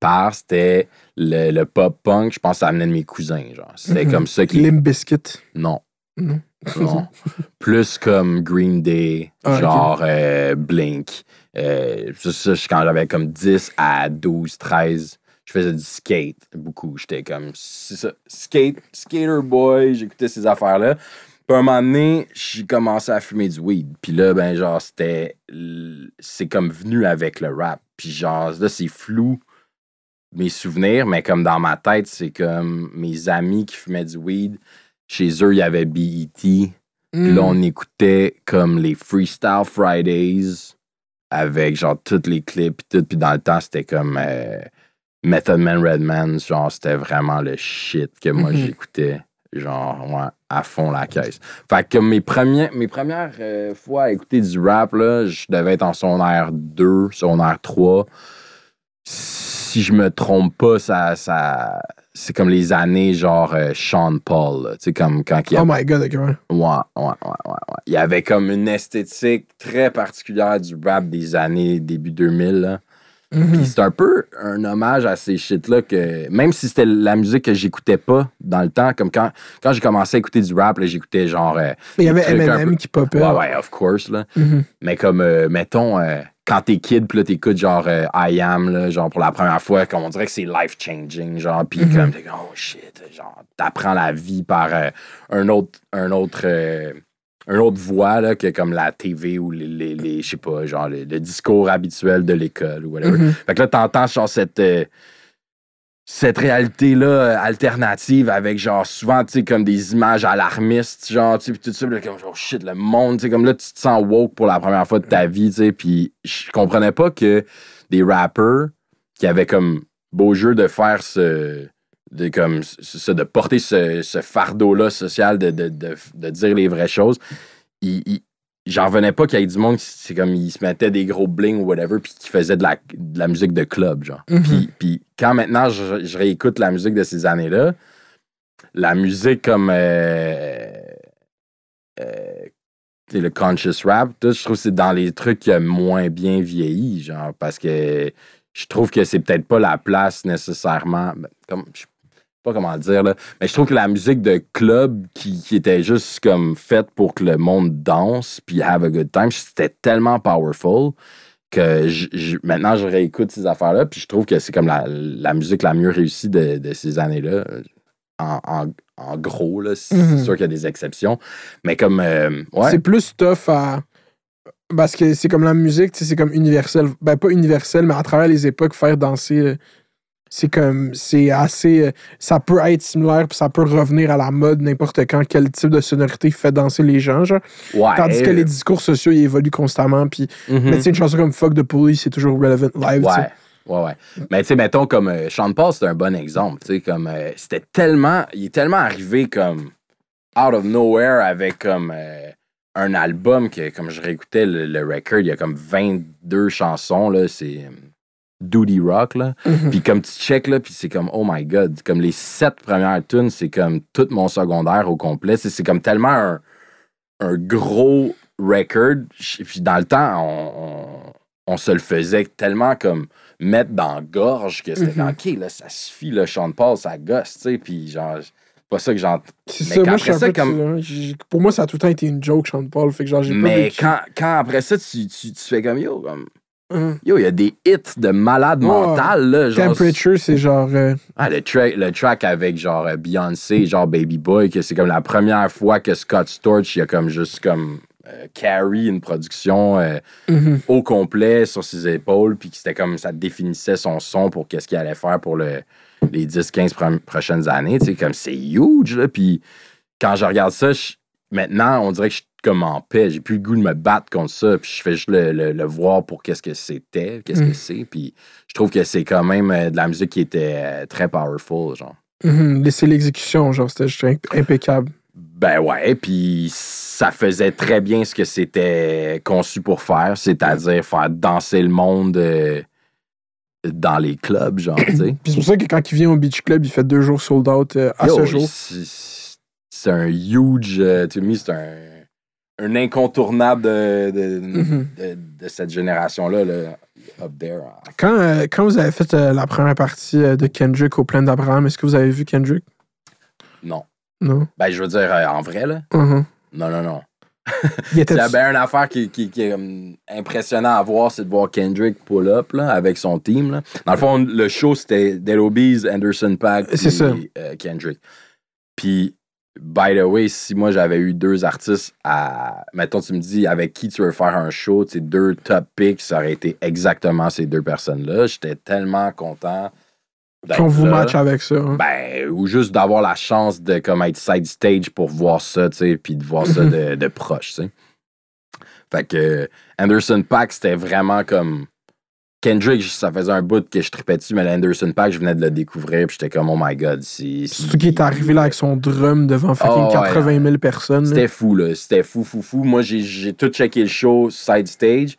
par, c'était le, le pop punk. Je pense que ça venait de mes cousins, genre. C'était Mhm. comme ça qui. Limp Bizkit? Non. Non. Non. Plus comme Green Day, Ah, genre euh, Blink. Euh, ça, ça, quand j'avais comme 10 à 12, 13, je faisais du skate beaucoup. J'étais comme, c'est ça, skate, skater boy, j'écoutais ces affaires-là. Puis à un moment donné, j'ai commencé à fumer du weed. Puis là, ben genre, c'était, c'est comme venu avec le rap. Puis genre, là, c'est flou mes souvenirs, mais comme dans ma tête, c'est comme mes amis qui fumaient du weed. Chez eux, il y avait BET. Puis Mm. là, on écoutait comme les Freestyle Fridays avec genre tous les clips pis tout. Puis dans le temps, c'était comme euh, Method Man, Redman. Genre, c'était vraiment le shit que moi Mhm. j'écoutais. Genre, ouais, à fond la caisse. Fait que mes, premiers, mes premières euh, fois à écouter du rap, là, je devais être en secondaire 2, secondaire 3. Si je me trompe pas, ça, ça, c'est comme les années genre euh, Sean Paul. là. Tu sais, comme quand il y Oh my god, ok, ouais. Ouais, ouais, ouais, ouais, ouais. Il y avait comme une esthétique très particulière du rap des années début 2000. Là. Mhm. Puis c'est un peu un hommage à ces shit-là que, même si c'était la musique que j'écoutais pas dans le temps, comme quand, quand j'ai commencé à écouter du rap, j'écoutais genre. euh, Il y avait peu- qui popait. Ouais, ouais, of course, là. Mhm. Mais comme, euh, mettons, euh, quand t'es kid, puis là, t'écoutes genre euh, I Am, là, genre pour la première fois, comme on dirait que c'est life-changing, genre, puis Mhm. comme, t'es oh shit, genre, t'apprends la vie par un autre, un autre, euh, un autre voix, là, que comme la TV ou les, les, les- je sais pas, genre, le, le discours habituel de l'école ou whatever. Mhm. Fait que là, t'entends, genre, cette. euh, cette réalité-là euh, alternative avec genre souvent tu sais comme des images alarmistes genre tu sais tout ça là, comme genre shit le monde tu sais comme là tu te sens woke pour la première fois de ta vie tu sais puis je comprenais pas que des rappers qui avaient comme beau jeu de faire ce de comme ce- de porter ce, ce fardeau-là social de, de, de, de dire les vraies choses ils- j'en revenais pas qu'il y ait du monde qui c'est comme ils se mettaient des gros bling ou whatever puis qui faisaient de la, de la musique de club genre Mhm. puis, puis quand maintenant je, je réécoute la musique de ces années-là, la musique comme euh, euh, le conscious rap, tout, je trouve que c'est dans les trucs qui moins bien vieilli, genre, parce que je trouve que c'est peut-être pas la place nécessairement. ben, Comme, je pas comment le dire, là, mais je trouve que la musique de club qui, qui était juste comme faite pour que le monde danse puis have a good time, c'était tellement powerful que je- je- maintenant je réécoute ces affaires-là, puis je trouve que c'est comme la, la musique la mieux réussie de, de ces années-là. En, en- en gros, là, c'est Mhm. sûr qu'il y a des exceptions. Mais comme. euh, ouais. C'est plus tough à. Parce que c'est comme la musique, c'est comme universel. Ben, pas universel, mais à travers les époques, faire danser. Euh, c'est comme c'est assez euh, ça peut être similaire puis ça peut revenir à la mode n'importe quand quel type de sonorité fait danser les gens genre Ouais. tandis que les discours sociaux ils évoluent constamment puis Mhm. mais tu sais une chanson comme Fuck the Police c'est toujours relevant live. Ouais. Ouais, ouais. Mais tu sais, mettons comme euh, Sean Paul, c'est un bon exemple. Tu sais, comme euh, c'était tellement. Il est tellement arrivé comme out of nowhere avec comme euh, un album que, comme je réécoutais le, le record, il y a comme 22 chansons, là. C'est Duty Rock, là. Mhm. Puis comme tu check, là, puis c'est comme, oh my god. Comme les sept premières tunes, c'est comme tout mon secondaire au complet. C'est c'est comme tellement un, un gros record. Puis dans le temps, on, on, on se le faisait tellement comme mettre dans la gorge que c'était Mhm. OK, là, ça suffit, là, Sean Paul, ça gosse, tu sais. Puis genre, c'est pas ça que j'entends. c'est Mais ça quand après ça, comme- pour moi ça a tout le temps été une joke Sean Paul fait que genre j'ai pas Mais vécu- quand, quand après ça, tu, tu, tu fais comme yo, comme. Hein? Yo, il y a des hits de malade Ouais. mental, là. Genre, Temperature c'est genre euh, Ah, le, track, le track avec genre euh, Beyoncé, genre Baby Boy, que c'est comme la première fois que Scott Storch, il a comme juste comme euh, carry une production euh, mhm. au complet sur ses épaules, puis que c'était comme ça définissait son son pour qu'est-ce qu'il allait faire pour le, les 10-15 pro- prochaines années. Tu sais, comme c'est huge, là. Puis quand je regarde ça, je- maintenant, on dirait que je suis comme en paix. J'ai plus le goût de me battre contre ça, puis je fais juste le, le- le voir pour qu'est-ce que c'était, qu'est-ce Mm. que c'est. Puis je trouve que c'est quand même euh, de la musique qui était euh, très powerful, genre. Laisser l'exécution genre c'était impeccable Ben ouais, puis ça faisait très bien ce que c'était conçu pour faire, c'est-à-dire faire danser le monde euh, dans les clubs, genre, tu sais. Puis c'est pour ça que quand il vient au Beach Club, il fait deux jours sold out euh, à Yo, ce jour. c'est- C'est un huge, euh, to me, c'est un, un incontournable de, de, Mhm. de- de cette génération-là, là, up there. Quand, euh, quand vous avez fait euh, la première partie euh, de Kendrick au plein d'Abraham, est-ce que vous avez vu Kendrick? Non. Non? Ben, je veux dire, euh, en vrai, là, Mhm. non, non, non. Il était bien une affaire qui, qui- qui est hum, impressionnant à voir, c'est de voir Kendrick pull up là, avec son team. Là. Dans le fond, le show, c'était Dead Anderson ça. euh, Kendrick. Puis, by the way, si moi j'avais eu deux artistes à. Mettons, tu me dis avec qui tu veux faire un show, tu sais, deux top picks, ça aurait été exactement ces deux personnes-là. J'étais tellement content. qu'on vous match avec ça. hein. Ben, ou juste d'avoir la chance de comme être side stage pour voir ça, tu sais, puis de voir ça de, de proche, tu sais. Fait que Anderson Pack, c'était vraiment comme. Kendrick, ça faisait un bout que je tripais dessus, mais l'Anderson Pack, je venais de le découvrir, puis j'étais comme, oh my god, c'est. Surtout qu'il est arrivé là avec son drum devant fucking Oh, ouais. 80 000 personnes. C'était fou, là. C'était fou, fou, fou. Moi, j'ai tout checké le show side stage.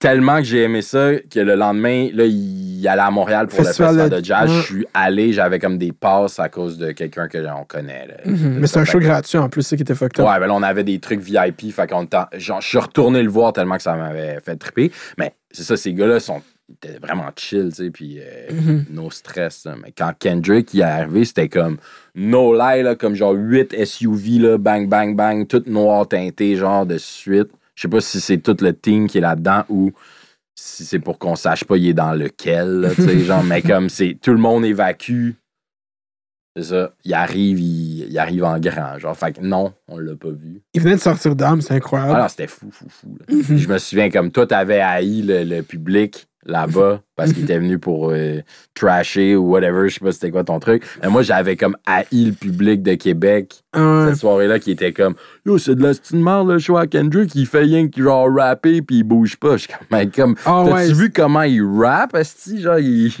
Tellement que j'ai aimé ça que le lendemain, là, il allait à Montréal pour Festival le festival de- jazz. Ouais. Je suis allé, j'avais comme des passes à cause de quelqu'un que on connaît. là. Mhm. Mais c'est un show gratuit en plus, c'est qui était fucked up. Ouais, ben là, on avait des trucs VIP. Fait qu'on je suis retourné le voir tellement que ça m'avait fait triper. Mais c'est ça, ces gars-là sont ils étaient vraiment chill, tu sais, puis euh, Mhm. no stress. là. Mais quand Kendrick y est arrivé, c'était comme no lie, là, comme genre 8 SUV, là, bang, bang, bang, tout noir teinté, genre de suite. Je sais pas si c'est tout le team qui est là-dedans ou si c'est pour qu'on sache pas il est dans lequel, là, genre, mais comme c'est tout le monde évacue. C'est ça. Il arrive, il, il arrive en grand. Genre, fait que non, on l'a pas vu. Il venait de sortir d'âme, c'est incroyable. Ah non, c'était fou, fou, fou. Je me souviens comme toi, t'avais haï le, le public là-bas parce qu'il était venu pour euh, trasher ou whatever, je sais pas c'était quoi ton truc. Mais moi, j'avais comme haï le public de Québec Ouais. cette soirée-là qui était comme Yo, c'est de la merde le show à Kendrick, il fait rien que genre rapper puis il bouge pas. Je suis comme, comme Ah t'as-tu ouais. vu comment il rappe, esti? Genre, il.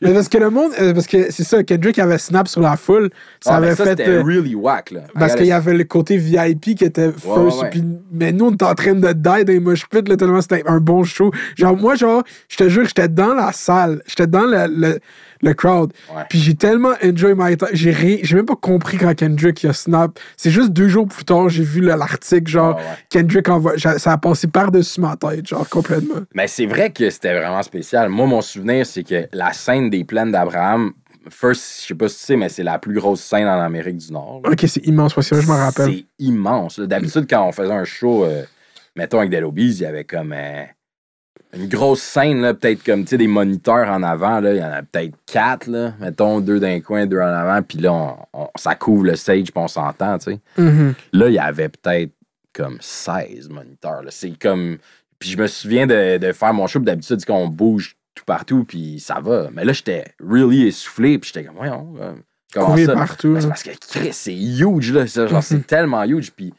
Mais parce que le monde, euh, parce que c'est ça, Kendrick avait snap sur la foule, ça Ah, avait ça, fait. c'était euh, really whack, là. Parce qu'il y avait le côté VIP qui était first. ouais. puis- mais nous, on était en train de die dans les mosh pits, là, tellement c'était un bon show. Genre, moi, genre, je te jure, j'étais dans la salle. J'étais dans le, le, le crowd. Ouais. Puis j'ai tellement enjoy my time. J'ai ri- j'ai même pas compris quand Kendrick il a snap. C'est juste deux jours plus tard, j'ai vu le- l'article, genre, ouais. Kendrick envoie. Ça a passé par-dessus ma tête, genre, complètement. Mais c'est vrai que c'était vraiment spécial. Moi, mon souvenir, c'est que la scène des plaines d'Abraham, first, je sais pas si tu sais, mais c'est la plus grosse scène en Amérique du Nord. là. Ok, c'est immense, que je me rappelle. C'est immense. D'habitude, quand on faisait un show, euh, mettons avec Dead Obies, il y avait comme euh, une grosse scène, là, peut-être comme des moniteurs en avant. Il y en a peut-être quatre, là. mettons deux d'un coin, deux en avant, puis là, on, on- ça couvre le stage, puis on s'entend. tu sais. Mhm. Là, il y avait peut-être comme 16 moniteurs. là. C'est comme. Puis je me souviens de, de faire mon show, d'habitude, quand on bouge tout partout, puis ça va. Mais là, j'étais really essoufflé, puis j'étais comme, voyons, euh, comment ça? partout. Ben, c'est là. parce que Chris, c'est huge, là. ça, genre, c'est tellement huge. Puis,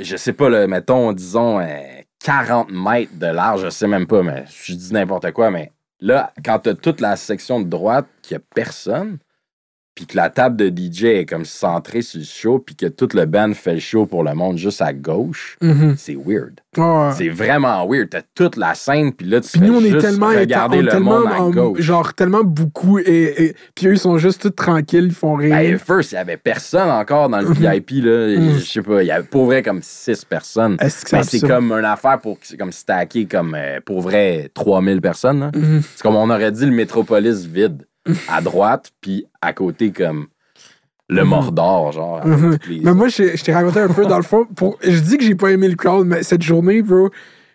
je sais pas, là, mettons, disons, euh, 40 mètres de large, je sais même pas, mais je dis n'importe quoi. Mais là, quand t'as toute la section de droite, qu'il y a personne, puis que la table de DJ est comme centrée sur le show, puis que tout le band fait le show pour le monde juste à gauche, Mhm. c'est weird. C'est vraiment weird. T'as toute la scène, puis là, tu Puis fais nous, on est juste tellement, regarder on le tellement, monde à en- gauche. genre, tellement beaucoup, et, et- puis eux, ils sont juste tous tranquilles, ils font rire. Ben, first, il y avait personne encore dans le Mhm. VIP, là. Mhm. Je sais pas, il y avait pour vrai comme six personnes. Ben, c'est comme une affaire pour c'est comme stacker comme euh, pour vrai 3000 personnes. C'est comme on aurait dit le métropolis vide à droite, puis à côté comme le Mhm. Mordor, genre. Mhm. les- Mais moi, je, je t'ai raconté un peu dans le fond. Pour, je dis que j'ai pas aimé le crowd, mais cette journée, bro,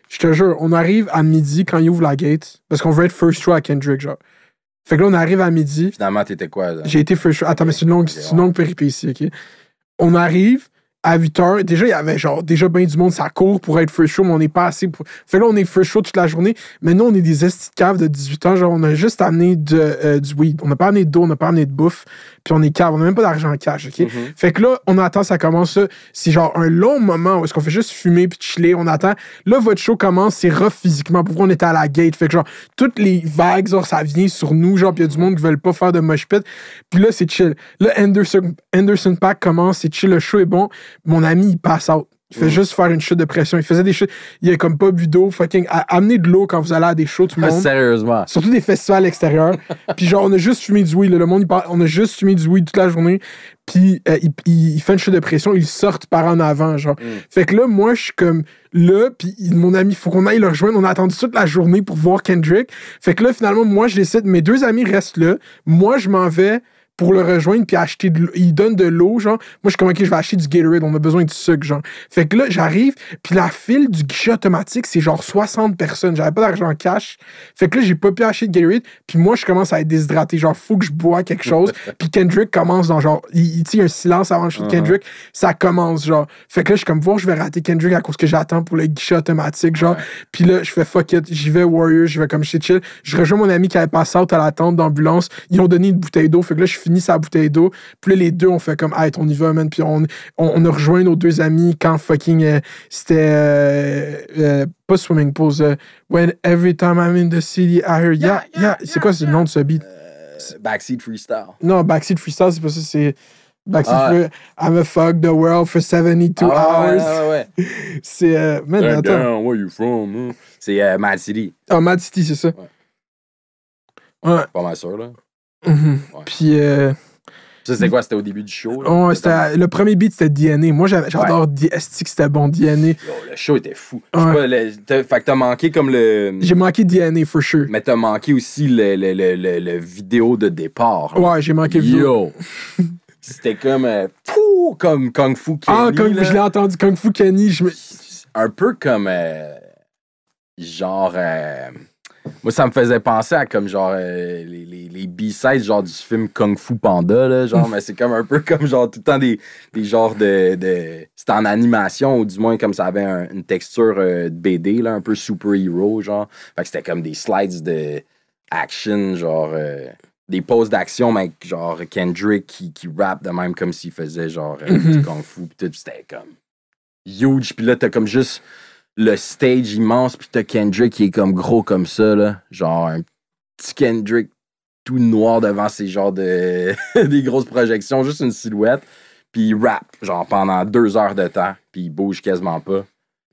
je te jure, on arrive à midi quand il ouvre la gate. Parce qu'on veut être first show à Kendrick, genre. Fait que là, on arrive à midi. Finalement, t'étais quoi? là? J'ai été first show. Attends, mais c'est une longue, c'est une longue péripétie, OK? On arrive à 8 heures. Déjà, il y avait genre déjà bien du monde, ça court pour être first show, mais on n'est pas assez. Pour... Fait là, on est first show toute la journée. Mais nous, on est des estis de caves de 18 ans. Genre, on a juste amené de, euh, du weed. On n'a pas amené d'eau, on n'a pas amené de bouffe. Puis on est cave. On n'a même pas d'argent en cash, OK? Mhm. Fait que là, on attend, ça commence. C'est genre un long moment où est-ce qu'on fait juste fumer puis chiller. On attend. Là, votre show commence, c'est rough physiquement. Pourquoi on était à la gate? Fait que genre, toutes les vagues, genre, ça vient sur nous. Genre, puis il y a du monde qui veulent pas faire de mosh pit. Puis là, c'est chill. Là, Anderson, Anderson Pack commence, c'est chill, le show est bon. Mon ami, il passe out. Il fait juste faire une chute de pression. Il faisait des chutes. Il a comme pas bu d'eau. Fucking, amenez de l'eau quand vous allez à des shows, tout le Ah, monde. Sérieusement. Surtout des festivals extérieurs. puis genre, on a juste fumé du weed. là. Le monde, parle- on a juste fumé du weed toute la journée. Puis euh, il, il- il fait une chute de pression. Il sort par en avant, genre. Mm. Fait que là, moi, je suis comme là. Puis mon ami, il faut qu'on aille le rejoindre. On a attendu toute la journée pour voir Kendrick. Fait que là, finalement, moi, je décide. Mes deux amis restent là. Moi, je m'en vais pour le rejoindre puis acheter de l'eau. Il donne de l'eau, genre. Moi, je suis comme, OK, je vais acheter du Gatorade. On a besoin de sucre, genre. Fait que là, j'arrive, puis la file du guichet automatique, c'est genre 60 personnes. J'avais pas d'argent en cash. Fait que là, j'ai pas pu acheter de Gatorade. Puis moi, je commence à être déshydraté. Genre, faut que je bois quelque chose. puis Kendrick commence dans genre, il, il- y a un silence avant le show de Uh-huh. Kendrick. Ça commence, genre. Fait que là, je suis comme, voir, je vais rater Kendrick à cause que j'attends pour le guichet automatique, genre. Puis là, je fais fuck it. J'y vais Warrior, je vais comme shit chill. Je rejoins mon ami qui avait passé out à la tente d'ambulance. Ils ont donné une bouteille d'eau. Fait que là, je finis sa bouteille d'eau. Puis là, les deux, on fait comme, hey, on y va, man. Puis on, on, on a rejoint nos deux amis quand fucking euh, c'était euh, euh, pas swimming pools. euh, when every time I'm in the city, I hear yeah, yeah. C'est quoi c'est le nom de ce beat? Euh, backseat freestyle. Non, Backseat Freestyle, c'est pas ça. C'est Backseat Ah. Free- I'm a fuck the world for 72 Ah, ouais, hours. ouais, ouais. C'est. euh, man, Turn attends. down, where you from? hein? C'est euh, Mad City. Ah, Mad City, c'est ça. Ouais. Pas mal sûr, là. Mhm. Ouais. Puis, euh, Ça, c'était quoi? C'était au début du show? là? ouais, c'était- le premier beat, c'était DNA. Moi, j'adore que c'était bon, DNA. Le show était fou. Ouais. pas, le- fait que t'as manqué comme le. J'ai manqué DNA, for sure. Mais t'as manqué aussi le, le, le, vidéo de départ. là. Ouais, j'ai manqué le vidéo. Yo! C'était comme. euh, fou, comme Kung Fu Kenny. Ah, là. je l'ai entendu, Kung Fu Kenny. Je me... Un peu comme. euh, genre. euh, moi, ça me faisait penser à comme genre euh, les, les, les B-sides genre du film Kung Fu Panda, là, genre, mais c'est comme un peu comme genre tout le temps des, des genres de. de c'était en animation, ou du moins comme ça avait un- une texture euh, de BD, là, un peu super-héros, genre. Fait que c'était comme des slides de action, genre. euh, des poses d'action, mais genre Kendrick qui, qui rappe de même comme s'il faisait genre du Kung Fu, pis tout, c'était comme huge, puis là t'as comme juste le stage immense, puis t'as Kendrick qui est comme gros comme ça, là. Genre un petit Kendrick tout noir devant ces genres de. des grosses projections, juste une silhouette. Puis il rap, genre pendant deux heures de temps, puis il bouge quasiment pas.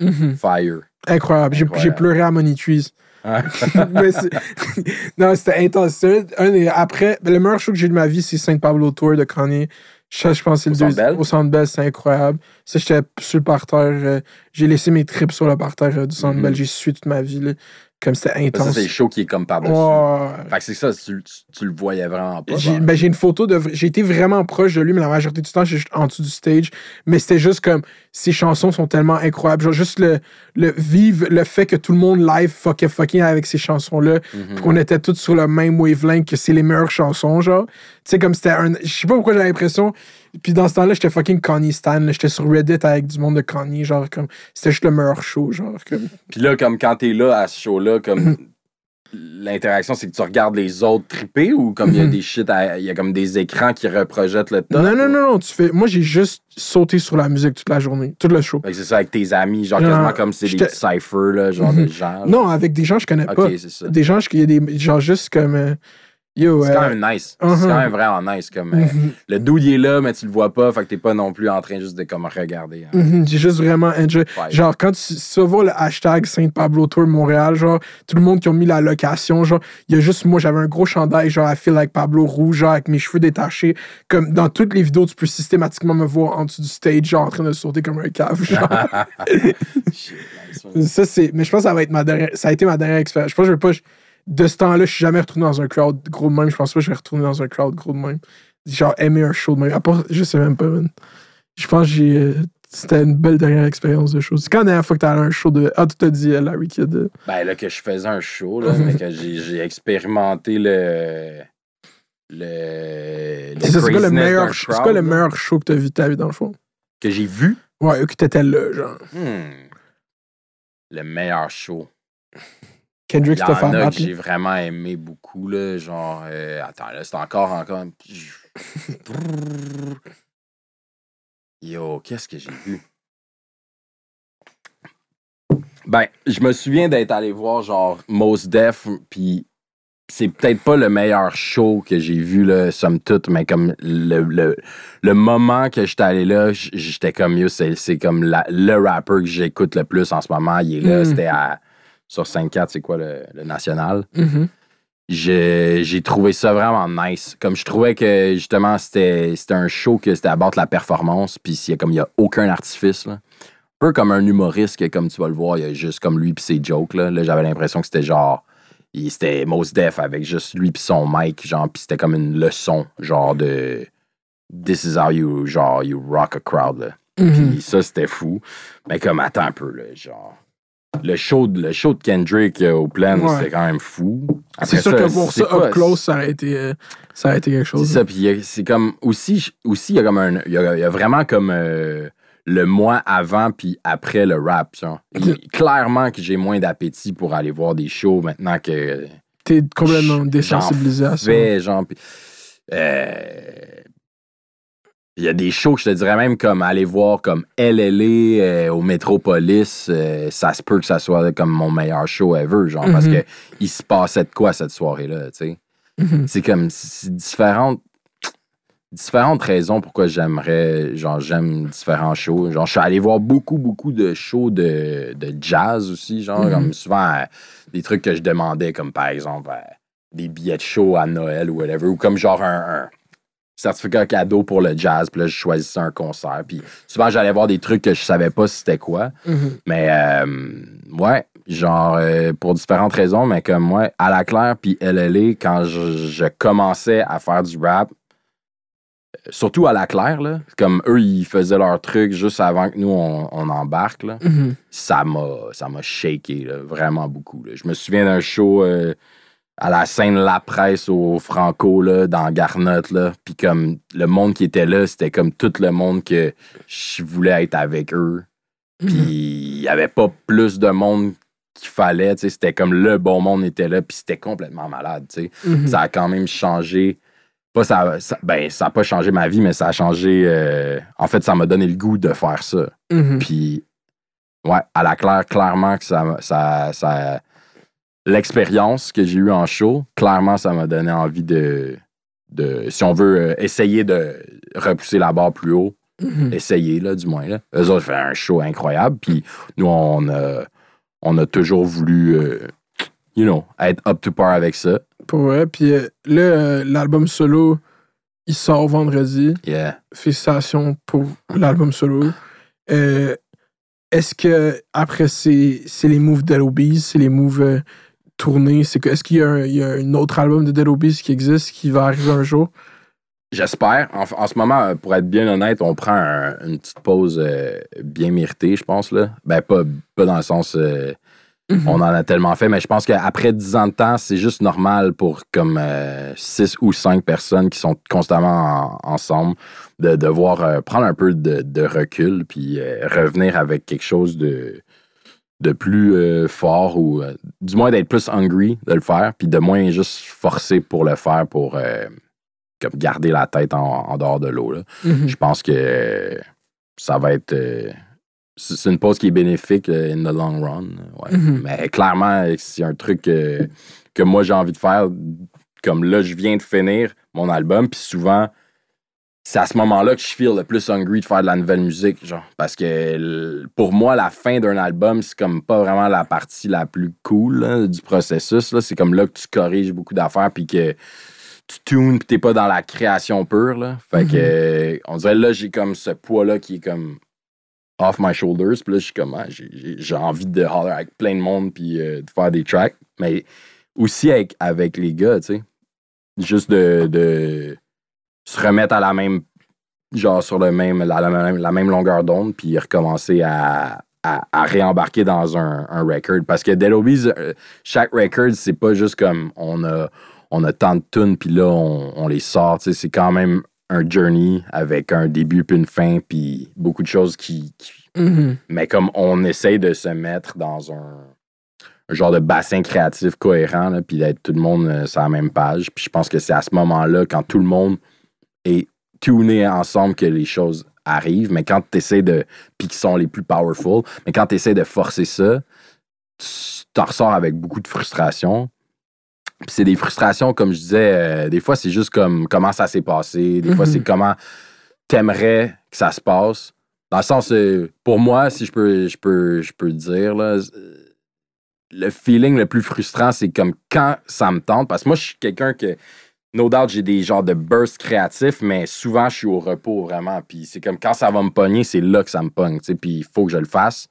Mhm. Fire. Incroyable. J'ai- pleuré à Money Trees. Non, c'était intense. Un après, le meilleur show que j'ai eu de ma vie, c'est Saint Pablo Tour de Kanye. Je, je pense que c'est le deuxième. Au Centre Bell, c'est incroyable. Ça, j'étais sur le parterre. euh, j'ai laissé mes trips sur le parterre euh, du Centre Mhm. Bell. J'ai suivi toute ma vie. Comme c'était intense. c'est show qui est comme par-dessus. Ouais. Fait que c'est ça, tu, tu, tu le voyais vraiment pas. J'ai ben, j'ai une photo de. J'ai été vraiment proche de lui, mais la majorité du temps, j'étais juste en dessous du stage. Mais c'était juste comme. Ses chansons sont tellement incroyables. Genre, juste le, le vivre, le fait que tout le monde live fucking fucking avec ces chansons-là. Mhm. Puis qu'on était tous sur le même wavelength, que c'est les meilleures chansons, genre. Tu sais, comme c'était un. Je sais pas pourquoi j'ai l'impression. Puis dans ce temps-là, j'étais fucking Kanye Stan. J'étais sur Reddit avec du monde de Kanye, genre, comme. C'était juste le meilleur show, genre. Comme. Puis là, comme quand t'es là à ce show-là, comme l'interaction, c'est que tu regardes les autres triper ou comme il y a Mhm. des shit, il y a comme des écrans qui reprojettent le top? Non, non, non, non, tu fais. Moi, j'ai juste sauté sur la musique toute la journée, tout le show. Fait que c'est ça avec tes amis, genre Non, quasiment comme c'est des petits cyphers, là, genre Mhm. de gens. là. Non, avec des gens que je connais pas. Des gens, il y a des. Genre, juste comme. euh, yo, C'est quand euh, même nice. uh-huh. C'est quand même vraiment nice. Comme, euh, mhm, le dude, il est là, mais tu le vois pas, fait que t'es pas non plus en train juste de comme regarder. hein. mhm, J'ai juste vraiment enjoy. Ouais. Genre, quand tu, tu voir le hashtag Saint Pablo Tour Montréal, genre, tout le monde qui ont mis la location, genre, il y a juste moi, j'avais un gros chandail, genre, I feel like Pablo rouge, genre, avec mes cheveux détachés. Comme dans toutes les vidéos, tu peux systématiquement me voir en dessous du stage, genre, en train de sauter comme un cave, genre. Shit, nice, man. ça, c'est. Mais je pense que ça va être ma dernière. Ça a été ma dernière expérience. Je pense que je vais pas. De ce temps-là, je suis jamais retourné dans un crowd gros de même. Je pense pas que je vais retourner dans un crowd gros de même. Genre, aimer un show de même. À part, je sais même pas, man. Je pense que j'ai. euh, C'était une belle dernière expérience de show. C'est quand la dernière fois que t'as allé à un show de. Ah, tu t'as dit, euh, Larry Kidd. euh, Ben là, que je faisais un show, là, mais que j'ai expérimenté le. Le. le C'est quoi le meilleur, d'un c'est crowd, quoi le là, meilleur show que t'as vu de ta vie, dans le fond? Que j'ai vu? Ouais, qui t'étais là, genre. Hmm. Le meilleur show. Kendrick Il y en a que j'ai vraiment aimé beaucoup, là. Genre. euh, attends, là, c'est encore, encore. Yo, qu'est-ce que j'ai vu? Ben, je me souviens d'être allé voir, genre, Mos Def, puis c'est peut-être pas le meilleur show que j'ai vu, là, somme toute, mais comme le, le, le moment que j'étais allé là, j'étais comme, yo, c'est c'est comme la- le rapper que j'écoute le plus en ce moment. Il est là, Mm. c'était à- sur 5-4, c'est quoi le, le national? Mhm. j'ai j'ai trouvé ça vraiment nice. Comme je trouvais que justement c'était c'était un show que c'était à battre la performance, puis y a comme il y a aucun artifice là. Un peu comme un humoriste que comme tu vas le voir, il y a juste comme lui puis ses jokes là. Là, j'avais l'impression que c'était genre il- c'était Mos Def avec juste lui puis son mic genre puis c'était comme une leçon genre de this is how you genre you rock a crowd là. Mhm. Puis ça, c'était fou. Mais comme, attends un peu, là, genre. Le show, de- le show de Kendrick euh, au Ouais. c'était quand même fou. C'est sûr que c'est ça up close, ça aurait été, euh, ça aurait été quelque C'est chose. ça, puis il y a- c'est comme. Aussi, aussi, il y a comme un. Il y a, il y a vraiment comme. euh, le mois avant puis après le rap, clairement que j'ai moins d'appétit pour aller voir des shows maintenant que T'es complètement désensibilisé à ça. fais, genre. puis, euh, Il y a des shows que je te dirais même comme aller voir comme LLA euh, au Métropolis, euh, ça se peut que ça soit comme mon meilleur show ever, genre, parce Mhm. que il se passait de quoi cette soirée-là, tu sais. Mhm. C'est comme, c'est différentes, différentes raisons pourquoi j'aimerais, genre, j'aime différents shows. Genre, je suis allé voir beaucoup, beaucoup de shows de, de jazz aussi, genre, Mhm. comme souvent euh, des trucs que je demandais, comme par exemple des billets de show à Noël ou whatever, ou comme genre un, un certificat cadeau pour le jazz, puis là, je choisissais un concert. Puis souvent, j'allais voir des trucs que je savais pas c'était quoi. Mhm. Mais euh, ouais, genre euh, pour différentes raisons, mais comme moi, à la claire puis LLA, quand je, je commençais à faire du rap, surtout à la claire, là, comme eux, ils faisaient leur truc juste avant que nous, on, on embarque, là, Mhm. ça m'a ça m'a shaké, là, vraiment beaucoup. là. Je me souviens d'un show euh, à la scène La Presse au Franco, là, dans Garnotte, là, puis comme le monde qui était là, c'était comme tout le monde que je voulais être avec eux. Puis il n'y avait pas plus de monde qu'il fallait. tu sais, C'était comme le bon monde était là, puis c'était complètement malade. tu sais. Mhm. Ça a quand même changé. Pas ça, ça- ben, ça n'a pas changé ma vie, mais ça a changé. euh, en fait, ça m'a donné le goût de faire ça. Mhm. Puis, ouais, à la claire, clairement que ça. ça, ça L'expérience que j'ai eue en show, clairement, ça m'a donné envie de. de si on veut euh, essayer de repousser la barre plus haut, Mhm. essayer, là, du moins. Là. Eux autres font un show incroyable. Puis nous, on a, on a toujours voulu, euh, you know, être up to par avec ça. Pour vrai. Puis euh, là, euh, l'album solo, il sort vendredi. Yeah. Félicitations pour l'album solo. Est-ce que après c'est les moves Obies, c'est les moves euh, tournés, c'est que est-ce qu'il y, a un- il y a un autre album de Dead Obies qui existe qui va arriver un jour? J'espère. En, en ce moment, euh, pour être bien honnête, on prend un- une petite pause euh, bien méritée, je pense. Là. Ben, pas, pas dans le sens. euh, Mhm. On en a tellement fait, mais je pense qu'après 10 ans de temps, c'est juste normal pour comme 6 ou 5 personnes qui sont constamment en- ensemble de devoir euh, prendre un peu de, de recul puis euh, revenir avec quelque chose de, de plus euh, fort ou euh, du moins d'être plus hungry de le faire, puis de moins juste forcer pour le faire pour euh, comme garder la tête en, en dehors de l'eau. Mhm. Je pense que ça va être. c'est une pause qui est bénéfique in the long run. ouais. Mhm. Mais clairement, c'est un truc que moi j'ai envie de faire. Comme là, je viens de finir mon album, puis souvent, c'est à ce moment-là que je feel le plus hungry de faire de la nouvelle musique. Genre, parce que pour moi, la fin d'un album, c'est comme pas vraiment la partie la plus cool là, du processus. là. C'est comme là que tu corriges beaucoup d'affaires, puis que tu tunes, puis t'es pas dans la création pure. Là. Fait que, Mhm. euh, on dirait là, j'ai comme ce poids-là qui est comme off my shoulders. Puis là, je suis comme, ah, j'ai- j'ai j'ai envie de holler avec plein de monde, puis euh, de faire des tracks. Mais aussi avec, avec les gars, tu sais. Juste de, de se remettre à la même, genre sur le même, la, la même, la même longueur d'onde, puis recommencer à, à, à réembarquer dans un, un record. Parce que Dead Obies, euh, chaque record, c'est pas juste comme on a, on a tant de tunes, puis là, on, on les sort. C'est quand même un journey avec un début puis une fin, puis beaucoup de choses qui, qui- Mhm. mais comme on essaye de se mettre dans un, un genre de bassin créatif cohérent, puis d'être tout le monde euh, sur la même page. Puis je pense que c'est à ce moment-là, quand tout le monde est tuné ensemble, que les choses arrivent. Mais quand tu essaies de. Puis qui sont les plus powerful, mais quand tu essaies de forcer ça, tu t'en ressors avec beaucoup de frustration. Puis c'est des frustrations, comme je disais, euh, des fois, c'est juste comme comment ça s'est passé. Des fois, Mhm. c'est comment t'aimerais que ça se passe. Dans le sens, euh, pour moi, si je peux, je peux, je peux dire, là, le feeling le plus frustrant, c'est comme quand ça me tente. Parce que moi, je suis quelqu'un que, no doubt, j'ai des genres de bursts créatifs, mais souvent, je suis au repos vraiment. Puis c'est comme quand ça va me pogner, c'est là que ça me pogne. tu Puis il faut que je le fasse.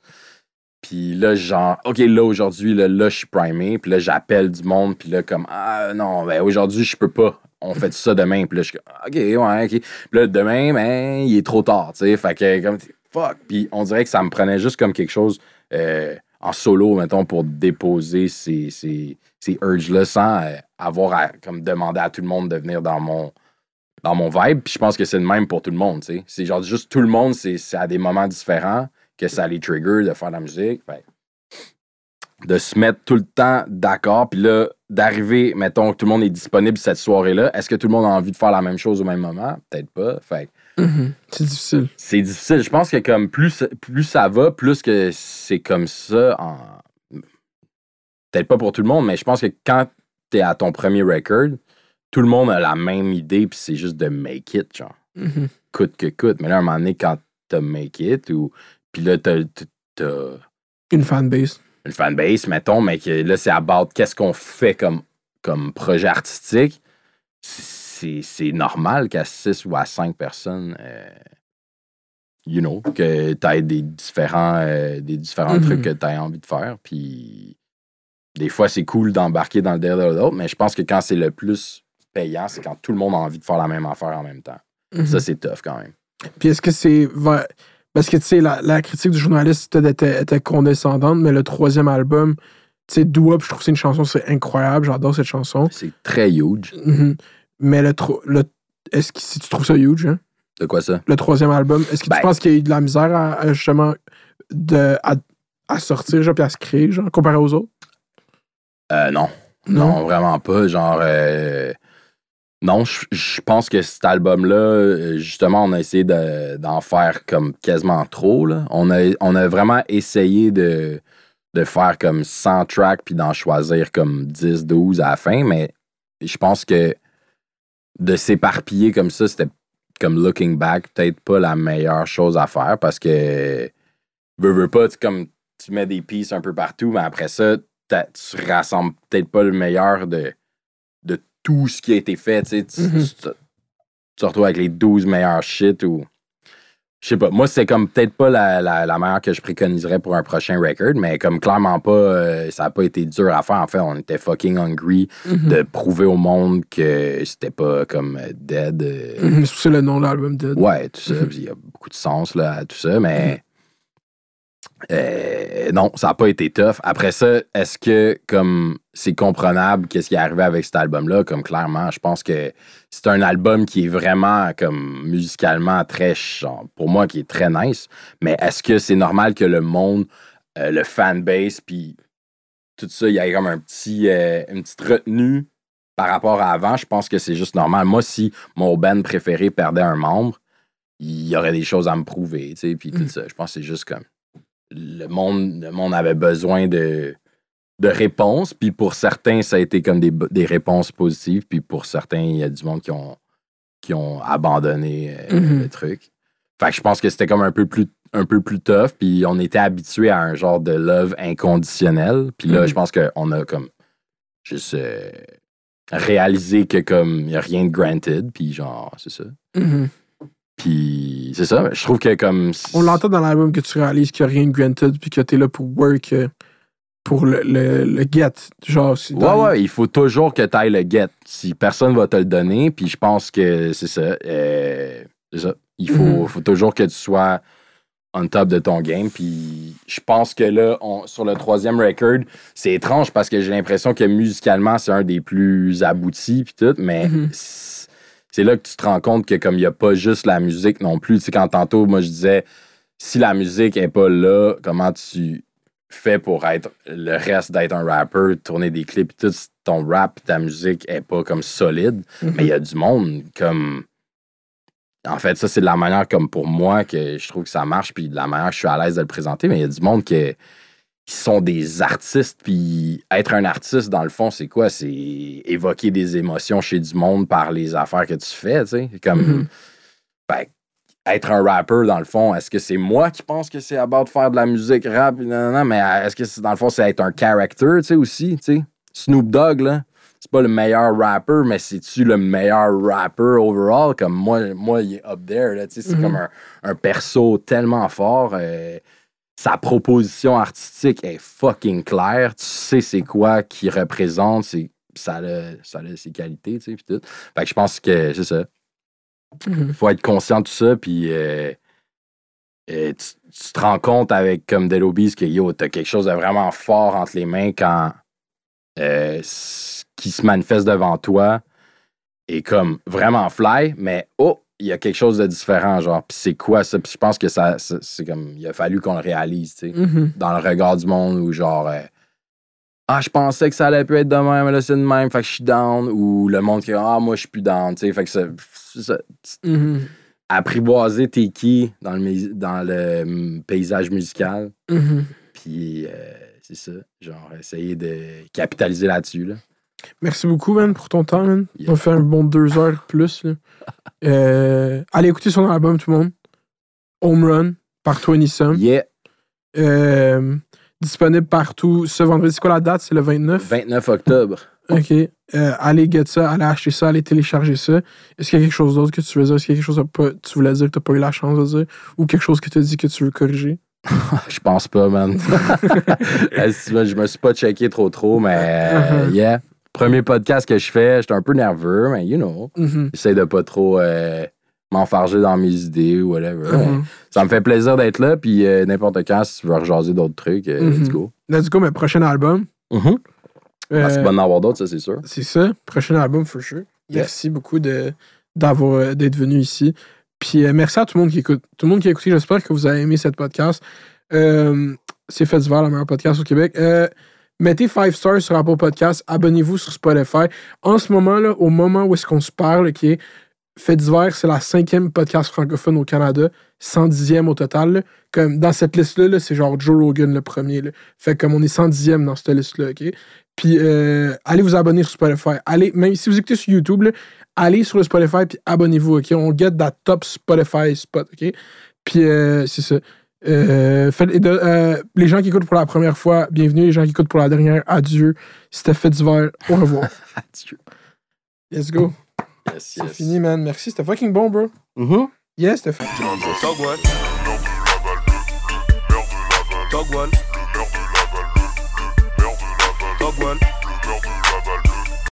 Puis là, genre, OK, là, aujourd'hui, là, là, je suis primé. Puis là, j'appelle du monde. Puis là, comme, ah non, ben aujourd'hui, je peux pas. On fait ça demain. Puis là, je suis OK, ouais, OK. Puis là, demain, ben, il est trop tard, tu sais. Fait que, comme, fuck. Puis on dirait que ça me prenait juste comme quelque chose euh, en solo, mettons, pour déposer ces, ces urges-là sans euh, avoir à, comme, demander à tout le monde de venir dans mon dans mon vibe. Puis je pense que c'est le même pour tout le monde. C'est genre juste tout le monde, c'est c'est à des moments différents que ça les trigger de faire de la musique. Fait de se mettre tout le temps d'accord, puis là, d'arriver, mettons que tout le monde est disponible cette soirée-là, est-ce que tout le monde a envie de faire la même chose au même moment? Peut-être pas. Fait Mhm. C'est difficile. c'est difficile. Je pense que comme plus, plus ça va, plus que c'est comme ça en. Peut-être pas pour tout le monde, mais je pense que quand t'es à ton premier record, tout le monde a la même idée, puis c'est juste de make it, genre. Mhm. Coûte que coûte. Mais là, à un moment donné, quand t'as make it, ou. Puis là, t'as. Une fanbase. une fanbase, mettons, mais que là, c'est about qu'est-ce qu'on fait comme, comme projet artistique. C'est normal qu'à 6 ou à 5 personnes, euh, you know, que tu aies des différents, euh, des différents Mhm. trucs que tu as envie de faire. Puis des fois, c'est cool d'embarquer dans le délire de l'autre, mais je pense que quand c'est le plus payant, c'est quand tout le monde a envie de faire la même affaire en même temps. Mhm. Ça, c'est tough quand même. Puis est-ce que c'est. Parce que, tu sais, la, la critique du journaliste était, condescendante, mais le troisième album, tu sais, Do Up, je trouve que c'est une chanson, c'est incroyable, j'adore cette chanson. C'est très huge. Mhm. Mais le, tro- le est-ce que si tu trouves ça huge, hein, De quoi ça? le troisième album, est-ce que Ben- tu penses qu'il y a eu de la misère à, à, justement de, à, à sortir, genre, puis à se créer, genre, comparé aux autres? Euh, non. Non, vraiment pas. Genre, euh, non, je pense que cet album-là, euh, justement, on a essayé de- d'en faire comme quasiment trop. Là. On, a, on a vraiment essayé de, de faire comme 100 tracks puis d'en choisir comme 10, 12 à la fin, mais je pense que de s'éparpiller comme ça, c'était comme looking back, peut-être pas la meilleure chose à faire parce que veux, veux pas, tu, comme tu mets des pieces un peu partout, mais après ça, tu rassembles peut-être pas le meilleur de, de tout ce qui a été fait. Tu, sais. Tu- Mhm. tu- retrouves avec les 12 meilleurs shit ou. Je sais pas. Moi, c'est comme peut-être pas la, la, la meilleure que je préconiserais pour un prochain record, mais comme clairement pas, euh, ça a pas été dur à faire. En fait, on était fucking hungry Mhm. de prouver au monde que c'était pas comme euh, dead. euh, Mhm, C'est le nom de l'album, Dead. Ouais, tout ça. Il y a beaucoup de sens là, à tout ça, mais euh, non, ça n'a pas été tough. Après ça, est-ce que comme c'est comprenable qu'est-ce qui est arrivé avec cet album-là? Comme clairement, je pense que c'est un album qui est vraiment comme musicalement très genre, pour moi qui est très nice. Mais est-ce que c'est normal que le monde euh, le fanbase, puis tout ça, il y a comme un petit, euh, une petite retenue par rapport à avant? Je pense que c'est juste normal. Moi, si mon band préféré perdait un membre, il y aurait des choses à me prouver, tu sais, puis tout Mm. ça. Je pense que c'est juste comme le monde, le monde avait besoin de, de réponses, puis pour certains, ça a été comme des, des réponses positives, puis pour certains, il y a du monde qui ont, qui ont abandonné euh, le truc. Fait que je pense que c'était comme un peu plus un peu plus tough, puis on était habitué à un genre de love inconditionnel. Puis là, Mhm. je pense qu'on a comme juste euh, réalisé que comme il n'y a rien de granted, puis genre, c'est ça. Mhm. Puis c'est ça, je trouve que comme... On l'entend dans l'album que tu réalises qu'il n'y a rien de granted puis que t'es là pour work euh, pour le, le, le get. Genre, Ouais, ouais, il faut toujours que tu ailles le get. Si personne va te le donner, puis je pense que c'est ça. euh, c'est ça. Il faut, Mhm. faut toujours que tu sois on top de ton game. Puis je pense que là, on- sur le troisième record, c'est étrange parce que j'ai l'impression que musicalement, c'est un des plus aboutis, puis tout, mais Mhm. C'est là que tu te rends compte que comme il n'y a pas juste la musique non plus. Tu sais, quand tantôt, moi, je disais, si la musique est pas là, comment tu fais pour être le reste d'être un rapper, tourner des clips, et tout, si ton rap, ta musique est pas comme solide, Mhm. mais il y a du monde comme. En fait, ça, c'est de la manière comme pour moi que je trouve que ça marche, puis de la manière que je suis à l'aise de le présenter, mais il y a du monde qui, qui sont des artistes, puis être un artiste, dans le fond, c'est quoi? C'est évoquer des émotions chez du monde par les affaires que tu fais, tu sais. Comme. Mhm. Ben, être un rapper, dans le fond, est-ce que c'est moi qui pense que c'est about faire de la musique rap? Non, non, non, mais est-ce que c'est, dans le fond, c'est être un character, tu sais, aussi, tu sais? Snoop Dogg, là, c'est pas le meilleur rapper, mais c'est-tu le meilleur rapper overall? Comme moi, moi il est up there, là, tu sais, c'est Mhm. comme un, un perso tellement fort. euh, sa proposition artistique est fucking claire. Tu sais c'est quoi qu'il représente, c'est, ça, a, ça a ses qualités, tu sais, puis tout. Fait que je pense que c'est ça Mhm. faut être conscient de tout ça, puis euh, euh, tu, tu te rends compte avec comme Dead Obies que yo, t'as quelque chose de vraiment fort entre les mains quand euh, ce qui se manifeste devant toi est comme vraiment fly, mais oh, il y a quelque chose de différent, genre, puis c'est quoi ça? Puis je pense que ça, c'est comme, il a fallu qu'on le réalise, tu sais, Mhm. dans le regard du monde, ou genre, euh, ah, je pensais que ça allait pu être de même, mais là, c'est de même, fait que je suis down, ou le monde qui, ah, moi, je suis plus down, tu sais, fait que ça- Mhm. apprivoiser tes qui dans le, dans le hum, paysage musical. Mhm. Puis euh, c'est ça, genre essayer de capitaliser là-dessus. Là. Merci beaucoup, man, pour ton temps, man. Yeah. On fait un bon deux heures plus. là. Euh, allez écouter son album, tout le monde. Home Run par 20 Some. Yeah, Euh, disponible partout ce vendredi. C'est quoi la date? C'est le 29? 29 octobre. Ok. Euh, allez get ça, allez acheter ça, allez télécharger ça. Est-ce qu'il y a quelque chose d'autre que tu veux dire? Est-ce qu'il y a quelque chose que tu voulais dire que tu n'as pas eu la chance de dire? Ou quelque chose que tu as dit que tu veux corriger? Je pense pas, man. Je me suis pas checké trop trop, mais Uh-huh. yeah. Premier podcast que je fais, j'étais un peu nerveux, mais you know. Mhm. J'essaie de pas trop euh, m'enfarger dans mes idées ou whatever. Mhm. Ça me fait plaisir d'être là, puis euh, n'importe quand, si tu veux rejaser d'autres trucs, euh, let's Mhm. go. Let's go, mais prochain album? Mhm. Parce Euh, qu'il va en avoir d'autres, ça, c'est sûr. C'est ça, prochain album for sure. Yeah. Merci beaucoup de, d'avoir, d'être venu ici. Puis euh, merci à tout le monde qui écoute. Tout le monde qui a écouté, j'espère que vous avez aimé cette podcast. Euh, c'est Fait d'hiver, le meilleur podcast au Québec. Euh, mettez 5 stars sur Apple Podcast. Abonnez-vous sur Spotify. En ce moment, là, au moment où est-ce qu'on se parle, qui est Fait d'hiver, c'est la cinquième podcast francophone au Canada, 110e au total. Comme dans cette liste-là, là, c'est genre Joe Rogan le premier. Fait comme on est 110e dans cette liste-là, OK? Puis euh, allez vous abonner sur Spotify. Allez, même si vous écoutez sur YouTube, allez sur le Spotify puis abonnez-vous, OK? On get that top Spotify spot, OK? Puis euh, c'est ça. Euh, euh, les gens qui écoutent pour la première fois, bienvenue. Les gens qui écoutent pour la dernière, adieu. C'était fait d'hiver. Au revoir. adieu. Let's go. C'est fini, man. Merci. C'était fucking bon, bro. Mm -hmm. Yes, c'était fucking bon. Togwell. Togwell. Togwell.